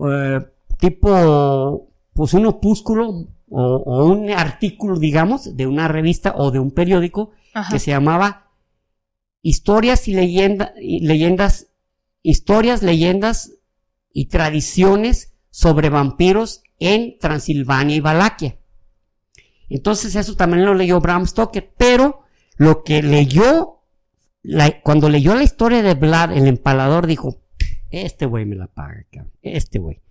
[SPEAKER 2] eh, tipo, pues un opúsculo o, o un artículo, digamos, de una revista o de un periódico
[SPEAKER 1] Ajá.
[SPEAKER 2] que se llamaba Historias y, leyenda- leyendas, historias, leyendas y tradiciones sobre vampiros en Transilvania y Valaquia. Entonces eso también lo leyó Bram Stoker, pero lo que leyó, cuando leyó la historia de Vlad, el empalador, dijo, este güey me la paga, cabrón, este güey.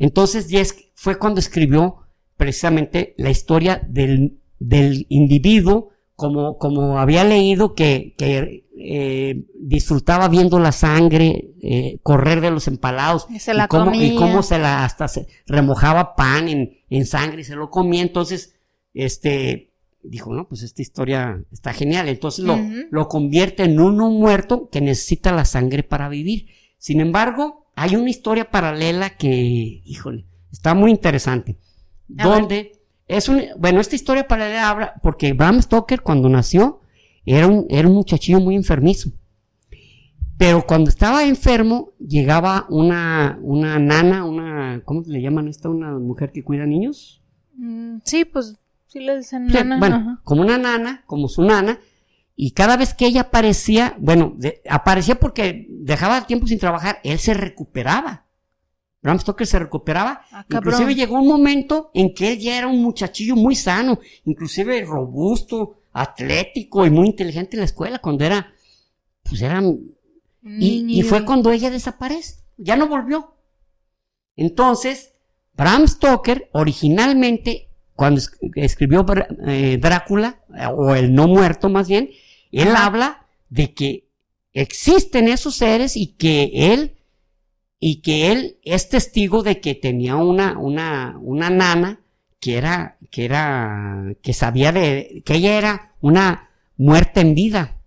[SPEAKER 2] Entonces ya es- fue cuando escribió precisamente la historia del, del individuo, como, como había leído que, que eh, disfrutaba viendo la sangre eh, correr de los empalados
[SPEAKER 1] Y se la
[SPEAKER 2] cómo,
[SPEAKER 1] comía.
[SPEAKER 2] y cómo se la hasta se remojaba pan en, en sangre y se lo comía. Entonces, este dijo, no, pues esta historia está genial. Entonces lo, convierte en uno muerto que necesita la sangre para vivir. Sin embargo, hay una historia paralela que, híjole, está muy interesante.
[SPEAKER 1] A
[SPEAKER 2] donde es un, bueno, esta historia paralela habla, porque Bram Stoker cuando nació era un, era un muchachillo muy enfermizo. Pero cuando estaba enfermo, llegaba una, una nana, una ¿cómo le llaman esta? Una mujer que cuida niños.
[SPEAKER 1] Mm, sí, pues sí le dicen nana.
[SPEAKER 2] bueno,
[SPEAKER 1] ajá.
[SPEAKER 2] como una nana, como su nana, y cada vez que ella aparecía, bueno, de- aparecía porque dejaba tiempo sin trabajar, él se recuperaba. Bram Stoker se recuperaba.
[SPEAKER 1] Ah,
[SPEAKER 2] inclusive llegó un momento en que él ya era un muchachillo muy sano, inclusive robusto, atlético y muy inteligente en la escuela, cuando era, pues era, y, y fue cuando ella desaparece, ya no volvió. Entonces, Bram Stoker originalmente, cuando es- escribió eh, Drácula, eh, o el no muerto más bien, él habla de que existen esos seres y que él, y que él es testigo de que tenía una, una, una nana que era, que era, que sabía de, que ella era una muerta en vida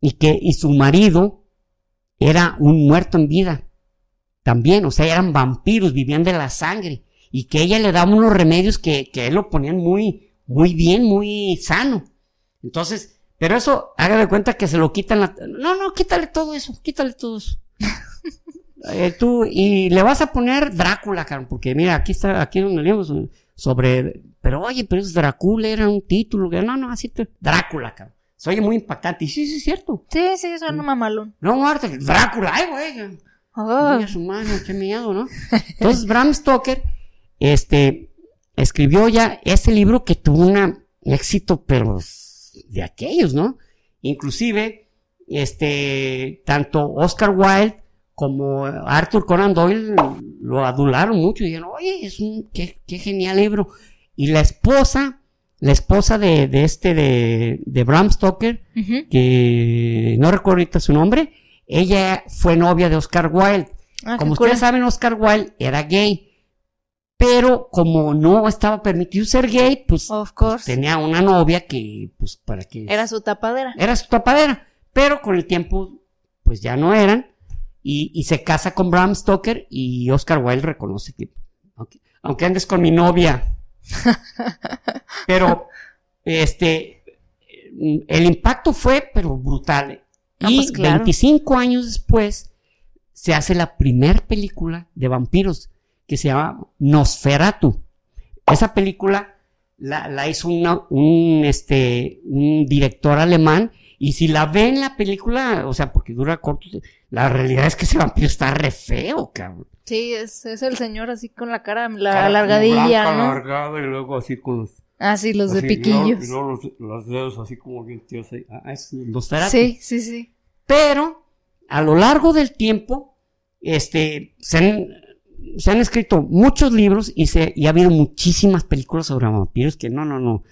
[SPEAKER 2] y que, y su marido era un muerto en vida también, o sea, eran vampiros, vivían de la sangre, y que ella le daba unos remedios que, que él lo ponían muy, muy bien, muy sano. Entonces, pero eso, haga de cuenta que se lo quitan la... No, no, quítale todo eso, quítale todo eso. Eh, tú, y le vas a poner Drácula, cabrón, porque mira, aquí está, aquí donde leemos sobre, pero oye, pero es Drácula, era un título, no, no, así te, Drácula, cabrón. Se oye muy impactante, y sí, sí, es cierto.
[SPEAKER 1] Sí, sí, suena mamalón.
[SPEAKER 2] No, muerte, Drácula, ay, güey. Mira su mano, qué miedo, ¿no? Entonces Bram Stoker, este, escribió ya ese libro que tuvo un éxito, pero de aquellos, ¿no? Inclusive, este, tanto Oscar Wilde como Arthur Conan Doyle lo adularon mucho y dijeron, oye, es un, qué, qué genial libro. Y la esposa, la esposa de, de este, de, de Bram Stoker, que no recuerdo ahorita su nombre, ella fue novia de Oscar Wilde.
[SPEAKER 1] Ah,
[SPEAKER 2] como
[SPEAKER 1] cool.
[SPEAKER 2] ustedes saben, Oscar Wilde era gay. Pero como no estaba permitido ser gay, pues
[SPEAKER 1] course.
[SPEAKER 2] tenía una novia que, pues, para que...
[SPEAKER 1] Era su tapadera.
[SPEAKER 2] era su tapadera. Pero con el tiempo, pues ya no eran. Y, y se casa con Bram Stoker y Oscar Wilde reconoce que, aunque, aunque andes con mi novia. pero, este, el impacto fue, pero brutal. Y
[SPEAKER 1] pues claro.
[SPEAKER 2] 25 años después, se hace la primer película de vampiros que se llama Nosferatu. Esa película la, la hizo una- un, este, un director alemán y si la ven la película, o sea, porque dura corto, la realidad es que ese vampiro está re feo, cabrón.
[SPEAKER 1] Sí, es, es el señor así con la cara la
[SPEAKER 2] Cara
[SPEAKER 1] alargadilla,
[SPEAKER 2] blanca,
[SPEAKER 1] ¿no?
[SPEAKER 2] alargada, y luego así con los,
[SPEAKER 1] Ah, sí, los de piquillos.
[SPEAKER 2] Y luego, y luego los, los dedos así como bien tíos ahí. Ah, es Nosferatu.
[SPEAKER 1] Sí, sí, sí.
[SPEAKER 2] Pero a lo largo del tiempo, este, se han, se han escrito muchos libros y, se, y ha habido muchísimas películas sobre vampiros que no, no, no.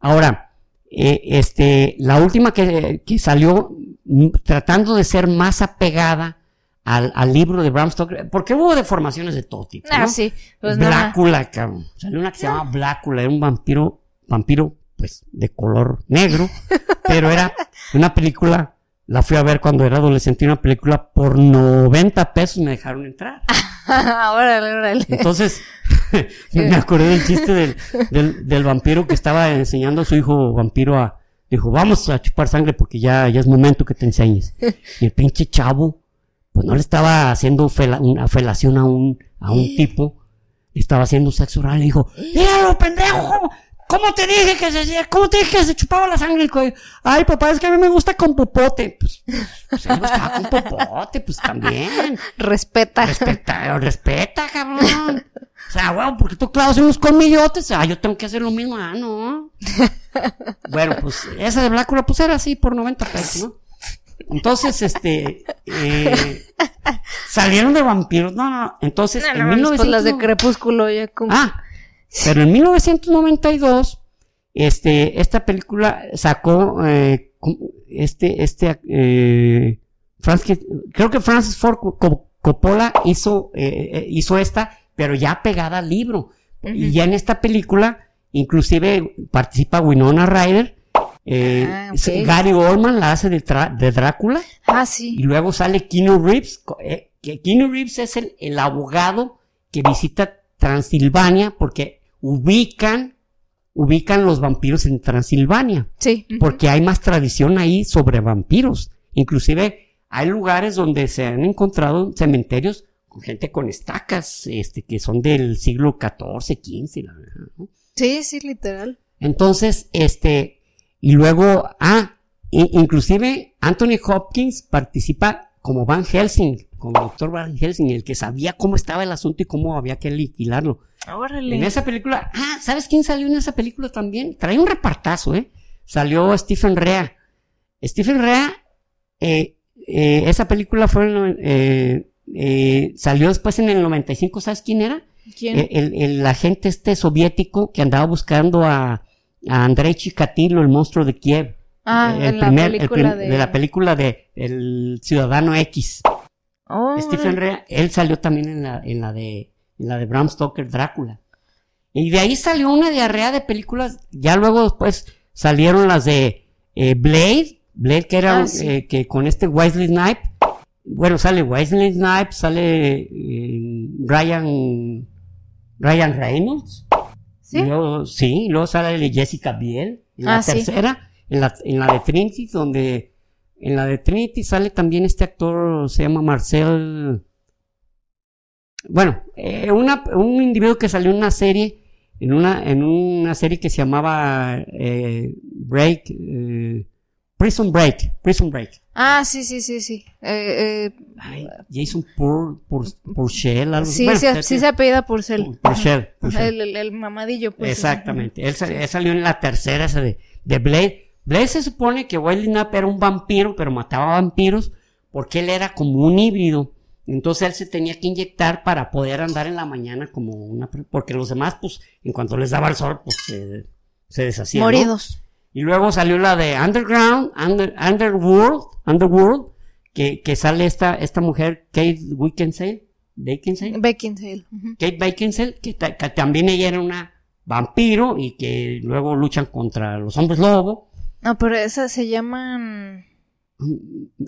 [SPEAKER 2] Ahora, eh, este, la última que, que salió mm, tratando de ser más apegada al, al libro de Bram Stoker, porque hubo deformaciones de todo tipo.
[SPEAKER 1] Ah,
[SPEAKER 2] ¿no?
[SPEAKER 1] sí. Pues.
[SPEAKER 2] Blácula, cabrón. Salió una que se llama Blácula, era un vampiro, vampiro, pues, de color negro, pero era una película, la fui a ver cuando era adolescente, una película por 90 pesos me dejaron entrar.
[SPEAKER 1] órale, órale.
[SPEAKER 2] Entonces, me acordé del chiste del, del, del vampiro que estaba enseñando a su hijo vampiro a, dijo, vamos a chupar sangre porque ya, ya es momento que te enseñes. Y el pinche chavo, pues no le estaba haciendo fela- una felación a un, a un tipo, le estaba haciendo sexo oral y dijo, míralo, pendejo, ¿cómo, te dije que se? ¿Cómo te dije que se chupaba la sangre? Y, Ay, papá, es que a mí me gusta con popote. Pues, pues le gustaba con popote, pues también.
[SPEAKER 1] Respeta.
[SPEAKER 2] Respeta, respeta, cabrón. O sea, weón, porque tú clavas unos colmillotes, ah, yo tengo que hacer lo mismo, ah, no. Bueno, pues esa de Blácula, pues era así por 90 pesos, ¿no? Entonces, este, eh, salieron de vampiros, no, no, entonces,
[SPEAKER 1] No,
[SPEAKER 2] en
[SPEAKER 1] no, mames, pues las de
[SPEAKER 2] 1900
[SPEAKER 1] Crepúsculo ya con...
[SPEAKER 2] Ah, pero en 1992, este, esta película sacó, eh, este, este, eh, Francis- creo que Francis Ford Co- Co- Coppola hizo, eh, hizo esta, pero ya pegada al libro. Y ya en esta película, inclusive participa Winona Ryder, eh,
[SPEAKER 1] Ah,
[SPEAKER 2] Gary Oldman la hace de, de Drácula,
[SPEAKER 1] Ah,
[SPEAKER 2] y
[SPEAKER 1] sí.
[SPEAKER 2] luego sale Keanu Reeves, eh, que Keanu Reeves es el, el abogado que visita Transilvania porque ubican, ubican los vampiros en Transilvania,
[SPEAKER 1] Sí.
[SPEAKER 2] porque hay más tradición ahí sobre vampiros. Inclusive hay lugares donde se han encontrado cementerios con gente con estacas, este, que son del siglo XIV, XV, la verdad, ¿no?
[SPEAKER 1] Sí, sí, literal.
[SPEAKER 2] Entonces, este, y luego, ah, inclusive Anthony Hopkins participa como Van Helsing, como doctor Van Helsing, el que sabía cómo estaba el asunto y cómo había que liquidarlo.
[SPEAKER 1] Órale.
[SPEAKER 2] En esa película, ah, ¿sabes quién salió en esa película también? Trae un repartazo, ¿eh? Salió Stephen Rea. Stephen Rea, eh, eh, esa película fue, eh, eh, salió después en el 95, ¿sabes quién era?
[SPEAKER 1] ¿Quién?
[SPEAKER 2] El, el agente este soviético que andaba buscando a, a Andrei Chikatilo, el monstruo de Kiev.
[SPEAKER 1] ah,
[SPEAKER 2] el
[SPEAKER 1] en la
[SPEAKER 2] primer- el
[SPEAKER 1] película
[SPEAKER 2] prim-
[SPEAKER 1] de...
[SPEAKER 2] la película de El Ciudadano X.
[SPEAKER 1] Oh,
[SPEAKER 2] Stephen Rea, él salió también en la, en la de la de Bram Stoker Drácula. Y de ahí salió una diarrea de películas. Ya luego después salieron las de eh, Blade, Blade que era
[SPEAKER 1] Ah, sí.
[SPEAKER 2] eh, que con este Wesley Snipe. Bueno, sale Wesley Snipe, sale eh, Ryan Ryan Reynolds.
[SPEAKER 1] ¿Sí?
[SPEAKER 2] Y luego, sí, y luego sale Jessica Biel en la
[SPEAKER 1] Ah, sí.
[SPEAKER 2] tercera, en la, en la de Trinity, donde en la de Trinity sale también este actor, se llama Marcel. Bueno, eh, una- un individuo que salió en una serie, en una, en una serie que se llamaba eh, Break, eh, Prison Break, Prison Break.
[SPEAKER 1] Ah, sí, sí, sí, sí. Eh,
[SPEAKER 2] Ay, Jason Pur, Pur, Purcell, algo
[SPEAKER 1] sí,
[SPEAKER 2] bueno,
[SPEAKER 1] sí, sí se apellida Purcell.
[SPEAKER 2] Purcell, Purcell.
[SPEAKER 1] El, el, el mamadillo, pues.
[SPEAKER 2] Exactamente. Él, sal- él salió en la tercera esa de, de Blade. Blade se supone que Wesley Knapp era un vampiro, pero mataba vampiros porque él era como un híbrido. Entonces él se tenía que inyectar para poder andar en la mañana como una... Porque los demás, pues, en cuanto les daba el sol, pues se, se deshacían. ¿no?
[SPEAKER 1] Moridos.
[SPEAKER 2] Y luego salió la de Underground, Under- Underworld, Underworld, que, que sale esta, esta mujer, Kate Beckinsale, Beckinsale,
[SPEAKER 1] Beckinsale.
[SPEAKER 2] Kate Beckinsale, que, ta- que también ella era una vampiro y que luego luchan contra los hombres lobo.
[SPEAKER 1] No, pero esas se llaman...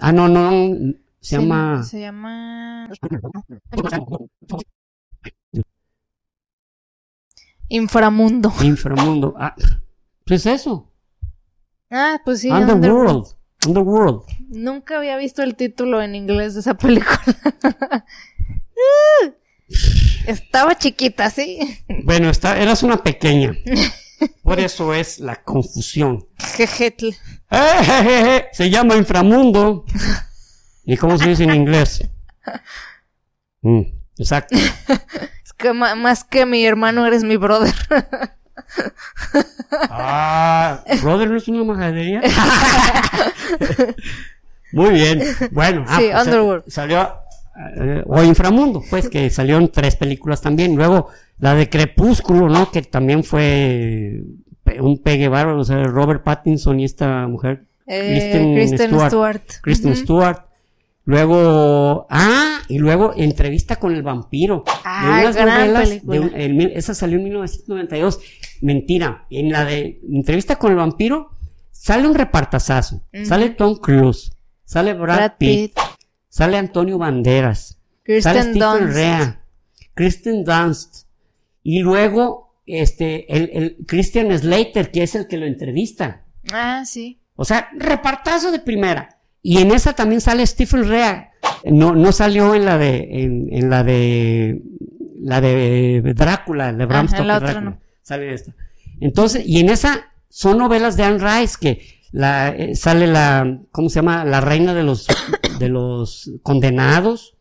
[SPEAKER 2] Ah, no, no, se llama...
[SPEAKER 1] Se llama... Inframundo.
[SPEAKER 2] Inframundo. Ah, pues eso.
[SPEAKER 1] Ah, pues sí. Underworld.
[SPEAKER 2] Underworld. Underworld.
[SPEAKER 1] Nunca había visto el título en inglés de esa película. Estaba chiquita, sí.
[SPEAKER 2] Bueno, está, eras una pequeña. Por eso es la confusión.
[SPEAKER 1] Jejetle.
[SPEAKER 2] ¡Eh, je, je, je! Se llama inframundo. ¿Y cómo se dice en inglés? Mm, exacto.
[SPEAKER 1] Es que más que mi hermano eres mi brother.
[SPEAKER 2] Ah, brother, ¿no es una majadería? Muy bien. Bueno, ah,
[SPEAKER 1] Sí,
[SPEAKER 2] pues,
[SPEAKER 1] Underworld.
[SPEAKER 2] Salió, eh, o Inframundo, pues, que salió en tres películas también. Luego, la de Crepúsculo, ¿no? Que también fue un pegue bárbaro, o sea, Robert Pattinson y esta mujer,
[SPEAKER 1] Eh,
[SPEAKER 2] Kristen
[SPEAKER 1] Kristen
[SPEAKER 2] Stewart.
[SPEAKER 1] Stewart.
[SPEAKER 2] Kristen. Stewart. Luego, ah, y luego entrevista con el vampiro.
[SPEAKER 1] Ah, gran película.
[SPEAKER 2] de en esa salió en 1992. Mentira. En la de entrevista con el vampiro sale un repartazazo.
[SPEAKER 1] Ujú.
[SPEAKER 2] Sale Tom Cruise. Sale Brad,
[SPEAKER 1] Brad
[SPEAKER 2] Pitt,
[SPEAKER 1] Pitt.
[SPEAKER 2] Sale Antonio Banderas. sale
[SPEAKER 1] Kristen
[SPEAKER 2] Stephen
[SPEAKER 1] Dunst.
[SPEAKER 2] Rea. Kristen Dunst. Y luego, este, el, el Christian Slater, que es el que lo entrevista.
[SPEAKER 1] Ah, sí.
[SPEAKER 2] O sea, repartazo de primera. Y en esa también sale Stephen Rea. No, no salió en la de, en, en la de, la de Drácula, de Bram Stoker Drácula.
[SPEAKER 1] no.
[SPEAKER 2] Sale esta. Entonces, y en esa son novelas de Anne Rice que la, eh, sale la, ¿cómo se llama? La reina de los, de los condenados.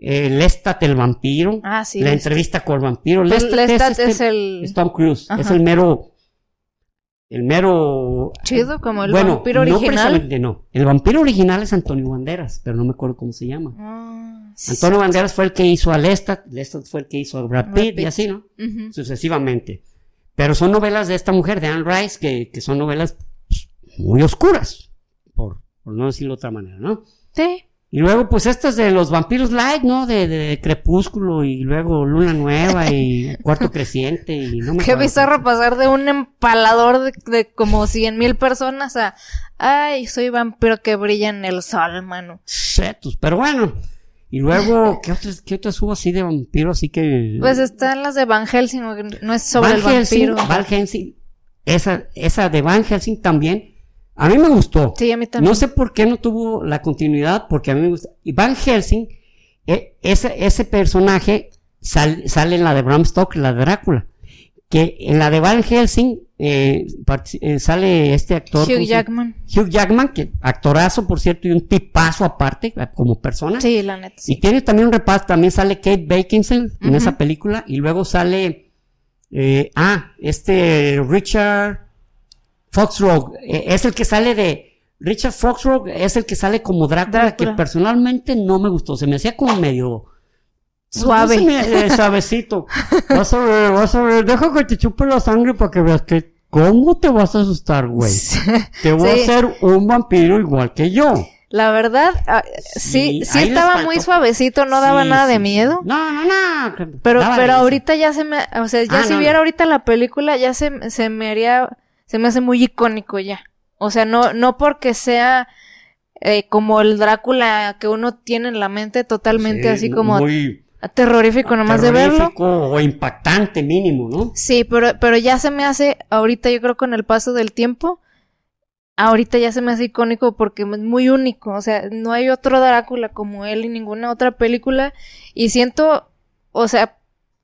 [SPEAKER 2] Eh, Lestat el vampiro.
[SPEAKER 1] Ah, sí.
[SPEAKER 2] la
[SPEAKER 1] Lestat.
[SPEAKER 2] entrevista con el vampiro.
[SPEAKER 1] Pues
[SPEAKER 2] Lestat,
[SPEAKER 1] Lestat
[SPEAKER 2] es, este-
[SPEAKER 1] es el
[SPEAKER 2] es Tom Cruise.
[SPEAKER 1] Ajá.
[SPEAKER 2] Es el mero, el mero
[SPEAKER 1] chido, como el
[SPEAKER 2] bueno,
[SPEAKER 1] vampiro
[SPEAKER 2] No,
[SPEAKER 1] original.
[SPEAKER 2] precisamente no. El vampiro original es Antonio Banderas, pero no me acuerdo cómo se llama.
[SPEAKER 1] Ah, sí,
[SPEAKER 2] Antonio Banderas fue el que hizo a Lestat, Lestat fue el que hizo a Brad Pitt, y así, ¿no? Sucesivamente. Pero son novelas de esta mujer, de Anne Rice, que, que son novelas muy oscuras, por, por no decirlo de otra manera, ¿no?
[SPEAKER 1] Sí.
[SPEAKER 2] Y luego, pues estas de los vampiros light, ¿no? De, de Crepúsculo y luego Luna Nueva y Cuarto Creciente y no me
[SPEAKER 1] Qué bizarro pasar de un empalador de, de como cien mil personas a... Ay, soy vampiro que brilla en el sol, mano.
[SPEAKER 2] Chetos, pero bueno. Y luego, ¿qué otras, qué otras hubo así de vampiro? Así que.
[SPEAKER 1] Pues están las de Van Helsing, no es sobre
[SPEAKER 2] Van
[SPEAKER 1] el
[SPEAKER 2] Helsing,
[SPEAKER 1] vampiro.
[SPEAKER 2] Van Helsing, esa, esa de Van Helsing también, a mí me gustó.
[SPEAKER 1] Sí, a mí también.
[SPEAKER 2] No sé por qué no tuvo la continuidad, porque a mí me gusta. Y Van Helsing e- ese, ese personaje sal- sale en la de Bram Stoker, la de Drácula. Que en la de Van Helsing eh, eh, sale este actor. ¿cómo
[SPEAKER 1] Hugh
[SPEAKER 2] se-
[SPEAKER 1] Jackman.
[SPEAKER 2] Hugh Jackman, que actorazo, por cierto, y un tipazo aparte como persona.
[SPEAKER 1] Sí, la neta. sí.
[SPEAKER 2] Y tiene también un reparto, también sale Kate Beckinsale en
[SPEAKER 1] Ujú.
[SPEAKER 2] esa película, y luego sale, eh, ah, este Richard Foxrogue, eh, es el que sale de, Richard Foxrogue es el que sale como Drácula, que personalmente no me gustó, se me hacía como medio...
[SPEAKER 1] Suave.
[SPEAKER 2] no se me- eh, suavecito. Vas a ver, vas a ver, deja que te chupe la sangre para que veas que, ¿cómo te vas a asustar, güey? Te voy
[SPEAKER 1] Sí.
[SPEAKER 2] a hacer un vampiro igual que yo.
[SPEAKER 1] La verdad, ah, sí,
[SPEAKER 2] Sí,
[SPEAKER 1] sí, estaba muy suavecito, no daba
[SPEAKER 2] Sí,
[SPEAKER 1] nada
[SPEAKER 2] sí,
[SPEAKER 1] de
[SPEAKER 2] sí.
[SPEAKER 1] miedo.
[SPEAKER 2] No, no, no.
[SPEAKER 1] Pero, pero ahorita ya se me, o sea, ya
[SPEAKER 2] Ah,
[SPEAKER 1] si
[SPEAKER 2] no,
[SPEAKER 1] viera
[SPEAKER 2] no.
[SPEAKER 1] ahorita la película, ya se, se me haría, se me hace muy icónico ya. O sea, no, no porque sea eh, como el Drácula que uno tiene en la mente totalmente
[SPEAKER 2] Sí,
[SPEAKER 1] así como
[SPEAKER 2] muy
[SPEAKER 1] terrorífico nomás de verlo.
[SPEAKER 2] terrorífico o impactante mínimo, ¿no?
[SPEAKER 1] Sí, pero, pero ya se me hace, ahorita yo creo con el paso del tiempo, ahorita ya se me hace icónico porque es muy único, o sea, no hay otro Drácula como él en ninguna otra película y siento, o sea,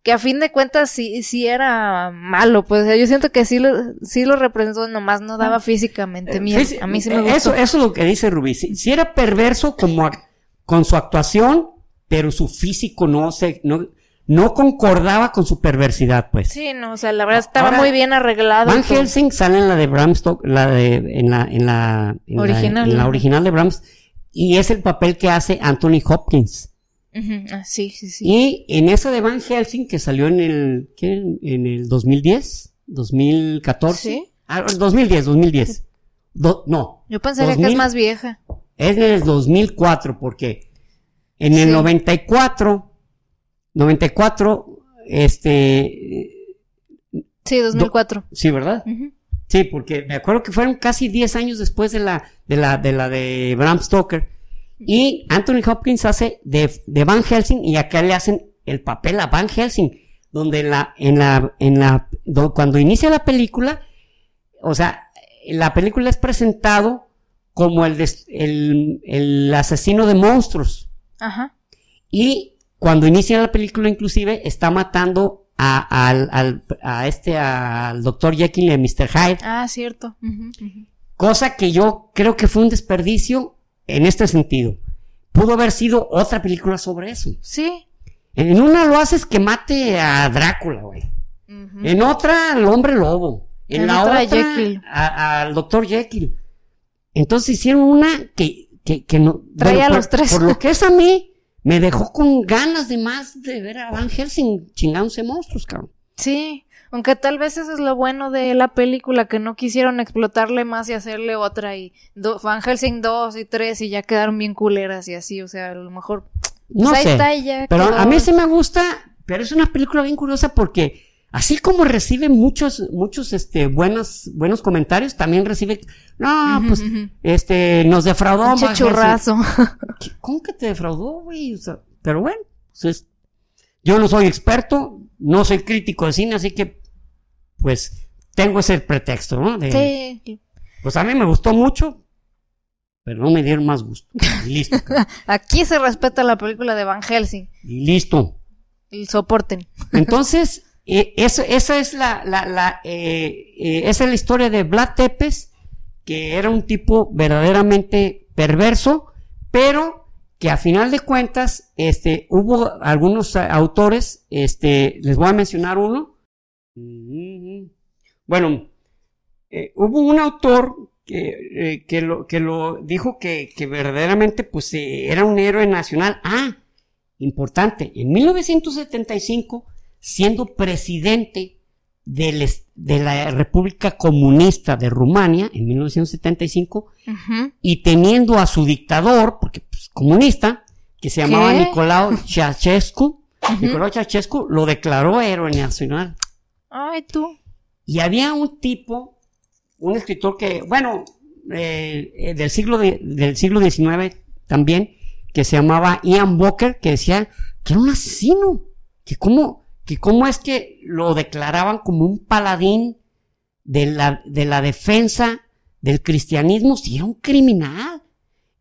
[SPEAKER 1] que a fin de cuentas sí, sí era malo, pues o sea, yo siento que sí lo, sí lo representó, nomás no daba físicamente miedo,
[SPEAKER 2] Fíjese,
[SPEAKER 1] a mí sí me
[SPEAKER 2] eh,
[SPEAKER 1] gustó.
[SPEAKER 2] Eso, eso es lo que dice Rubí. Si, si era perverso como con su actuación, pero su físico no se, no, no concordaba con su perversidad, pues.
[SPEAKER 1] Sí, no, o sea, la verdad estaba
[SPEAKER 2] Ahora,
[SPEAKER 1] muy bien arreglado.
[SPEAKER 2] Van
[SPEAKER 1] todo.
[SPEAKER 2] Helsing sale en la de Bram Stoker, la de, en la, en la, en la-
[SPEAKER 1] Original.
[SPEAKER 2] en la original de Bram, y es el papel que hace Anthony Hopkins.
[SPEAKER 1] Ujú, ah, sí, sí, sí.
[SPEAKER 2] Y en esa de Van Helsing, que salió en el, ¿qué? En el 2010, 2014.
[SPEAKER 1] ¿Sí?
[SPEAKER 2] Ah, 2010, 2010. Do- no,
[SPEAKER 1] Yo pensaría que
[SPEAKER 2] 2000.
[SPEAKER 1] es más vieja.
[SPEAKER 2] es del 2004, porque en el
[SPEAKER 1] Sí.
[SPEAKER 2] 94, 94, este,
[SPEAKER 1] Sí, 2004.
[SPEAKER 2] sí, ¿verdad?
[SPEAKER 1] Ujú.
[SPEAKER 2] Sí, porque me acuerdo que fueron casi 10 años después de la de la de la de Bram Stoker. Y Anthony Hopkins hace de, de Van Helsing y acá le hacen el papel a Van Helsing, donde en la en la en la do- cuando inicia la película, o sea, la película es presentado como el des- el, el asesino de monstruos.
[SPEAKER 1] Ajá.
[SPEAKER 2] Y cuando inicia la película, inclusive, está matando a, al, al- a este, al Dr. Jekyll y a Mr. Hyde.
[SPEAKER 1] Ah, cierto. Ujú.
[SPEAKER 2] Cosa que yo creo que fue un desperdicio en este sentido. Pudo haber sido otra película sobre eso.
[SPEAKER 1] Sí.
[SPEAKER 2] En una lo haces que mate a Drácula, güey. En otra, al hombre lobo. En,
[SPEAKER 1] En
[SPEAKER 2] la
[SPEAKER 1] otra,
[SPEAKER 2] al doctor Jekyll. Entonces hicieron una que, que, que no.
[SPEAKER 1] Traía a
[SPEAKER 2] por-
[SPEAKER 1] los tres.
[SPEAKER 2] Por lo que es a mí, me dejó con ganas de más de ver a Van Helsing chingándose monstruos, cabrón.
[SPEAKER 1] Sí. Aunque tal vez eso es lo bueno de la película, que no quisieron explotarle más y hacerle otra y do- Van Helsing 2 y 3 y ya quedaron bien culeras y así, o sea, a lo mejor...
[SPEAKER 2] No
[SPEAKER 1] pues ahí
[SPEAKER 2] sé.
[SPEAKER 1] está y ya
[SPEAKER 2] Pero
[SPEAKER 1] quedó.
[SPEAKER 2] a mí sí me gusta, pero es una película bien curiosa porque así como recibe muchos, muchos, este, buenos, buenos comentarios, también recibe, no,
[SPEAKER 1] Ujú,
[SPEAKER 2] pues,
[SPEAKER 1] ujú.
[SPEAKER 2] este, nos defraudó. Helsing".
[SPEAKER 1] churrazo.
[SPEAKER 2] ¿Qué- ¿Cómo que te defraudó, güey? O sea, pero bueno, pues es- yo no soy experto, no soy crítico de cine, así que, pues, tengo ese pretexto, ¿no? De,
[SPEAKER 1] sí.
[SPEAKER 2] Pues a mí me gustó mucho, pero no me dieron más gusto. Y listo.
[SPEAKER 1] Aquí se respeta la película de Van Helsing.
[SPEAKER 2] y listo.
[SPEAKER 1] Y soporten.
[SPEAKER 2] Entonces, eh, eso, esa es la, la, la, eh, eh, esa es la historia de Vlad Tepes, que era un tipo verdaderamente perverso, pero que a final de cuentas, este, hubo algunos autores, este, les voy a mencionar uno. Bueno, eh, hubo un autor que, eh, que, lo, que lo dijo que, que verdaderamente, pues, eh, era un héroe nacional. Ah, importante, en 1975, siendo presidente del de la República Comunista de Rumania, en 1975,
[SPEAKER 1] Ujú.
[SPEAKER 2] y teniendo a su dictador, porque pues, comunista, que se llamaba
[SPEAKER 1] ¿Qué?
[SPEAKER 2] Nicolau Ceausescu,
[SPEAKER 1] Ujú.
[SPEAKER 2] Nicolau Ceausescu lo declaró héroe nacional.
[SPEAKER 1] Ay, tú.
[SPEAKER 2] Y había un tipo, un escritor que, bueno, eh, eh, del siglo de- del siglo XIX también, que se llamaba Ian Walker, que decía que era un asesino, que cómo, que cómo es que lo declaraban como un paladín de la, de la defensa del cristianismo, si era un criminal.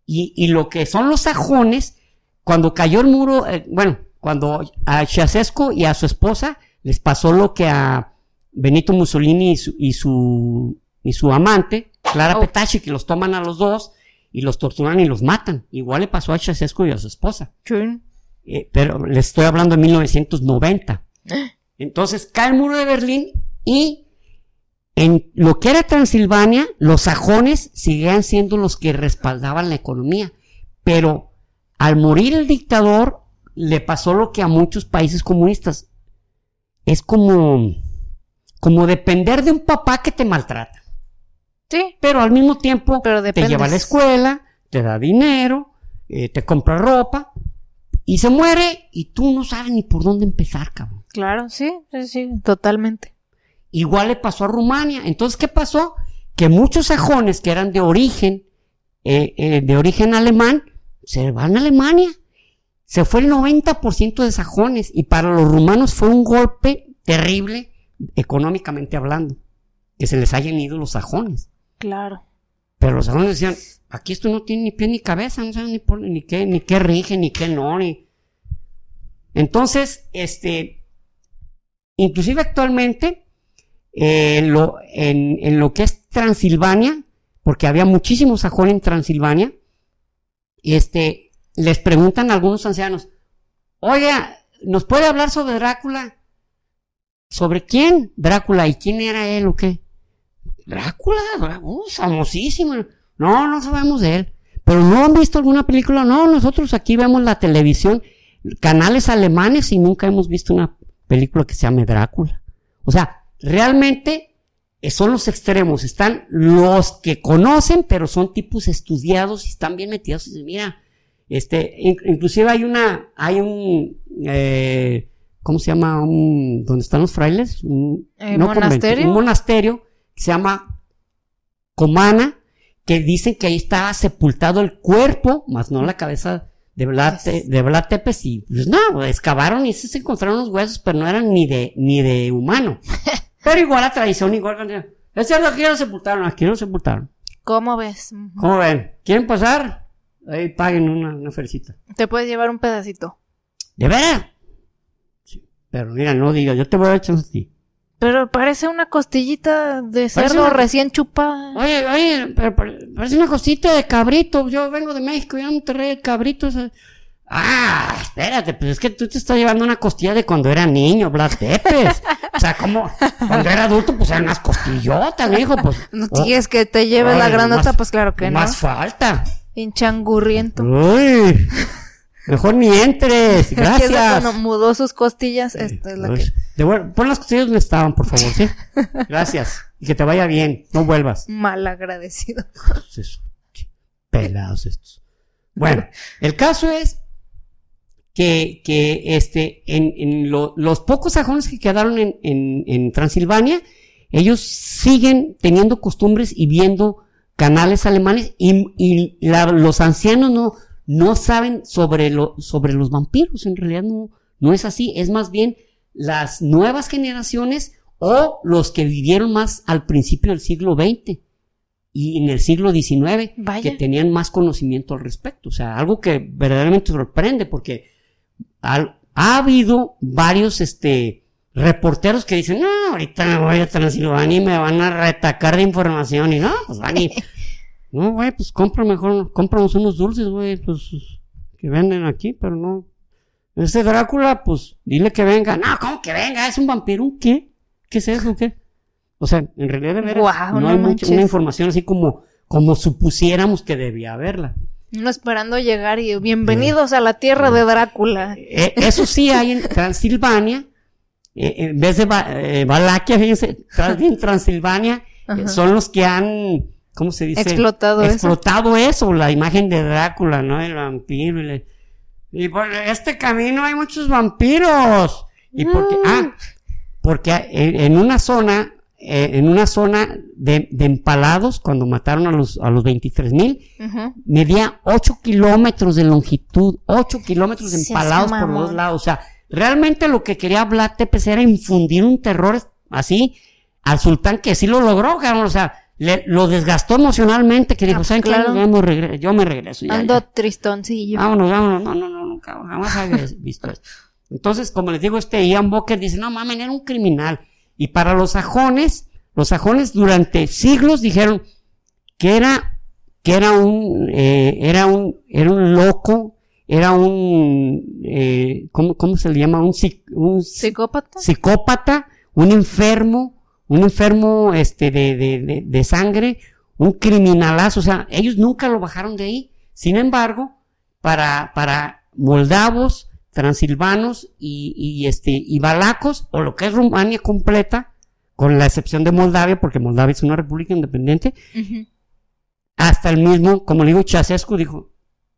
[SPEAKER 2] Y, y lo que son los sajones, cuando cayó el muro, eh, bueno, cuando a Ceausescu y a su esposa les pasó lo que a Benito Mussolini y su, y su, y su amante, Clara
[SPEAKER 1] Oh.
[SPEAKER 2] Petacci, que los toman a los dos y los torturan y los matan. Igual le pasó a Ceausescu y a su esposa.
[SPEAKER 1] Sí.
[SPEAKER 2] Eh, pero les estoy hablando de 1990. Entonces cae el muro de Berlín y en lo que era Transilvania, los sajones seguían siendo los que respaldaban la economía. Pero al morir el dictador, le pasó lo que a muchos países comunistas. Es como, como depender de un papá que te maltrata.
[SPEAKER 1] Sí.
[SPEAKER 2] Pero al mismo tiempo
[SPEAKER 1] Pero
[SPEAKER 2] te lleva a la escuela, te da dinero, eh, te compra ropa y se muere y tú no sabes ni por dónde empezar, cabrón.
[SPEAKER 1] Claro, sí, sí, sí, totalmente.
[SPEAKER 2] Igual le pasó a Rumania. Entonces, ¿qué pasó? Que muchos sajones que eran de origen, eh, eh, de origen alemán, se van a Alemania. Se fue el 90% de sajones y para los rumanos fue un golpe terrible económicamente hablando, que se les hayan ido los sajones.
[SPEAKER 1] Claro.
[SPEAKER 2] Pero los sajones decían, aquí esto no tiene ni pie ni cabeza, no saben ni, por- ni qué, ni qué rige, ni qué no, ni... Entonces, este, inclusive actualmente, eh, en, lo, en, en lo que es Transilvania, porque había muchísimos sajones en Transilvania, este, les preguntan a algunos ancianos, oiga, ¿nos puede hablar sobre Drácula? ¿Sobre quién? Drácula, ¿y quién era él o qué? Drácula, Drá- uh, famosísimo. No, no sabemos de él. Pero no han visto alguna película. No, nosotros aquí vemos la televisión, canales alemanes y nunca hemos visto una película que se llame Drácula. O sea, realmente eh, son los extremos. Están los que conocen, pero son tipos estudiados y están bien metidos. Y dicen, mira, este, in- inclusive hay una, hay un, eh, ¿cómo se llama? Un, ¿Dónde están los frailes? Un,
[SPEAKER 1] Eh,
[SPEAKER 2] no convento,
[SPEAKER 1] ¿monasterio?
[SPEAKER 2] un monasterio que se llama Comana, que dicen que ahí estaba sepultado el cuerpo, más no la cabeza de Vlad, Te- de Vlad Tepes y pues no, excavaron y se encontraron los huesos, pero no eran ni de, ni de humano. pero igual la tradición, igual, es cierto, aquí lo sepultaron, aquí lo sepultaron.
[SPEAKER 1] ¿Cómo ves?
[SPEAKER 2] ¿Cómo ven? ¿Quieren pasar? Ahí paguen una, una fercita.
[SPEAKER 1] Te puedes llevar un pedacito.
[SPEAKER 2] ¿De veras? Sí, pero mira, no digas, yo te voy a echar a ti.
[SPEAKER 1] Pero parece una costillita de cerdo
[SPEAKER 2] una-
[SPEAKER 1] recién chupada.
[SPEAKER 2] Oye, oye, pero, pero parece una cosita de cabrito. Yo vengo de México, yo no trae cabritos. Ah, espérate, pues es que tú te estás llevando una costilla de cuando era niño, Blas Tepes. O sea, como cuando era adulto, pues eran unas costillotas, mijo, pues.
[SPEAKER 1] No
[SPEAKER 2] oh,
[SPEAKER 1] tienes que te lleve la
[SPEAKER 2] más-
[SPEAKER 1] pues claro que no.
[SPEAKER 2] Más falta. Uy, mejor ni entres.
[SPEAKER 1] Es
[SPEAKER 2] Gracias.
[SPEAKER 1] cuando mudó sus costillas, esta es la que...
[SPEAKER 2] de vuel- pon las costillas donde estaban, por favor, ¿sí? Gracias. Y que te vaya bien, no vuelvas.
[SPEAKER 1] Mal agradecido.
[SPEAKER 2] Pelados estos. Bueno, el caso es que, que este, en, en lo- los pocos sajones que quedaron en, en, en Transilvania, ellos siguen teniendo costumbres y viendo canales alemanes y, y la- los ancianos no, no saben sobre, lo, sobre los vampiros. En realidad no, no es así. Es más bien las nuevas generaciones o los que vivieron más al principio del siglo XX y en el siglo XIX
[SPEAKER 1] Vaya.
[SPEAKER 2] que tenían más conocimiento al respecto. O sea, algo que verdaderamente sorprende porque al- ha habido varios este, reporteros que dicen, no, ahorita me voy a Transilvania y me van a retacar de información y no, pues van y... No, güey, pues compra mejor, cómpranos unos dulces, güey, pues que venden aquí, pero no. Este Drácula, pues dile que venga. No, ¿cómo que venga? ¿Es un vampiro? ¿Un qué? ¿Qué es eso? ¿Qué? O sea, en realidad de veras, no,
[SPEAKER 1] no
[SPEAKER 2] hay mucha, una información así como, como supusiéramos que debía haberla.
[SPEAKER 1] Uno esperando llegar y bienvenidos a la tierra de Drácula.
[SPEAKER 2] Eh, eso sí hay en Transilvania, eh, en vez de eh, Valaquia, fíjense, tra- en Transilvania, eh,
[SPEAKER 1] Ajá.
[SPEAKER 2] son los que han, ¿cómo se dice?
[SPEAKER 1] Explotado eso.
[SPEAKER 2] Explotado eso, la imagen de Drácula, ¿no? El vampiro. Y, le- y por este camino hay muchos vampiros. Y porque,
[SPEAKER 1] Mm.
[SPEAKER 2] ah, porque en, en una zona, eh, en una zona de, de empalados, cuando mataron a los, a los 23 mil, medía 8 kilómetros de longitud, 8 kilómetros
[SPEAKER 1] Seas
[SPEAKER 2] empalados por dos lados. O sea, realmente lo que quería Vlad Tepes era infundir un terror así al sultán que sí lo logró, cabrón. O sea, le- lo desgastó emocionalmente que dijo,
[SPEAKER 1] Ah,
[SPEAKER 2] ¿saben qué?
[SPEAKER 1] claro.
[SPEAKER 2] Yo me regreso. Yo me regreso ya,
[SPEAKER 1] Ando
[SPEAKER 2] ya.
[SPEAKER 1] tristoncillo.
[SPEAKER 2] Vámonos, vámonos. No, no, no, no, cabrón, jamás había visto esto. Entonces, como les digo, este Ian Boker dice, no mames, era un criminal. Y para los sajones, los sajones durante siglos dijeron que era, que era un, eh, era un, era un loco, era un, eh, ¿cómo, cómo se le llama? Un, psic- un
[SPEAKER 1] ¿Psicópata?
[SPEAKER 2] psicópata, un enfermo, un enfermo este de, de, de, de sangre, un criminalazo, o sea, ellos nunca lo bajaron de ahí. Sin embargo, para, para moldavos, transilvanos y, y este, y balacos, o lo que es Rumania completa, con la excepción de Moldavia, porque Moldavia es una república independiente, hasta el mismo, como le digo, Chasescu dijo,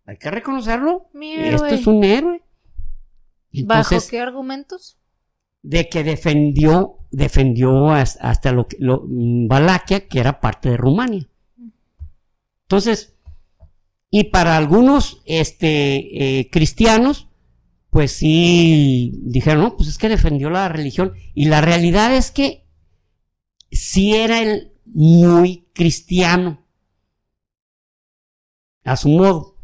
[SPEAKER 2] hay que reconocerlo, esto es un héroe.
[SPEAKER 1] ¿Bajo qué argumentos?
[SPEAKER 2] de que defendió, defendió has- hasta lo que, lo, mm, Valaquia, que era parte de Rumania. Entonces, y para algunos, este, eh, cristianos, pues sí, dijeron, no, pues es que defendió la religión. Y la realidad es que sí era el muy cristiano. A su modo.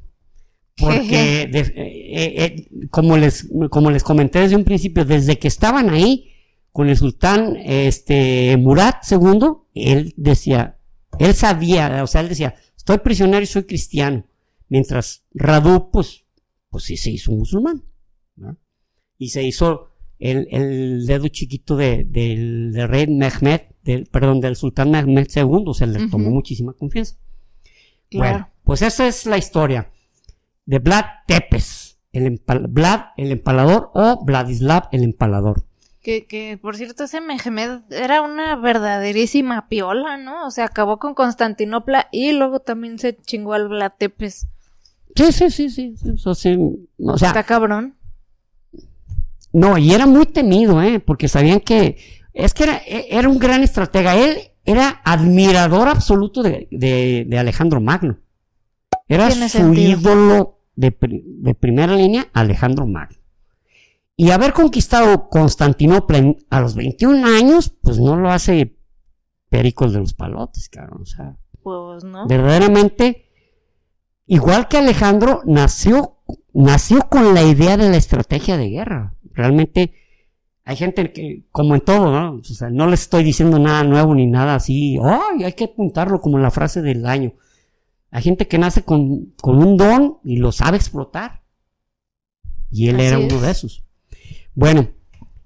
[SPEAKER 2] Porque, de- eh, eh, eh, como, les, como les comenté desde un principio, desde que estaban ahí con el sultán este, Murat II, él decía, él sabía, o sea, él decía, estoy prisionero y soy cristiano. Mientras Radu, pues, pues sí se hizo musulmán. ¿no? Y se hizo el, el dedo chiquito de- del, del rey Mehmed, del, perdón, del sultán Mehmed II, se le tomó muchísima confianza.
[SPEAKER 1] Claro.
[SPEAKER 2] Bueno, pues esa es la historia de Vlad Tepes, el empal- Vlad el empalador o Vladislav el empalador.
[SPEAKER 1] Que, que, por cierto, ese Mehmed era una verdaderísima piola, ¿no? O sea, acabó con Constantinopla y luego también se chingó al Blatepes.
[SPEAKER 2] Sí, sí, sí, sí. sí, eso sí. O sea,
[SPEAKER 1] Está cabrón.
[SPEAKER 2] no, y era muy temido, ¿eh? Porque sabían que. Es que era, e- era un gran estratega. Él era admirador absoluto de, de- de Alejandro Magno. Era su
[SPEAKER 1] sentido.
[SPEAKER 2] ídolo de, de primera línea, Alejandro Magno. Y haber conquistado Constantinopla a los 21 años, pues no lo hace pericos de los palotes, cabrón. O sea,
[SPEAKER 1] Pues, ¿no?
[SPEAKER 2] verdaderamente, igual que Alejandro, nació, nació con la idea de la estrategia de guerra. Realmente hay gente que, como en todo, ¿no? O sea, no les estoy diciendo nada nuevo ni nada así, ¡ay! Hay que apuntarlo como la frase del año. Hay gente que nace con, con un don y lo sabe explotar. Y él
[SPEAKER 1] Así
[SPEAKER 2] era
[SPEAKER 1] es.
[SPEAKER 2] uno de esos. Bueno,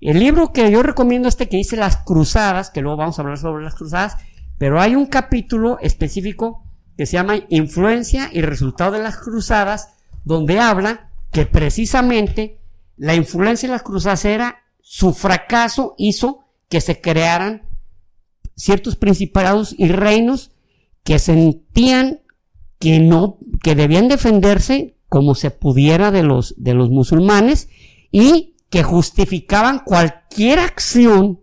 [SPEAKER 2] el libro que yo recomiendo este que dice Las Cruzadas, que luego vamos a hablar sobre las cruzadas, pero hay un capítulo específico que se llama Influencia y resultado de las cruzadas, donde habla que precisamente la influencia de las cruzadas era su fracaso hizo que se crearan ciertos principados y reinos que sentían que no, que debían defenderse como se pudiera de los, de los musulmanes y que justificaban cualquier acción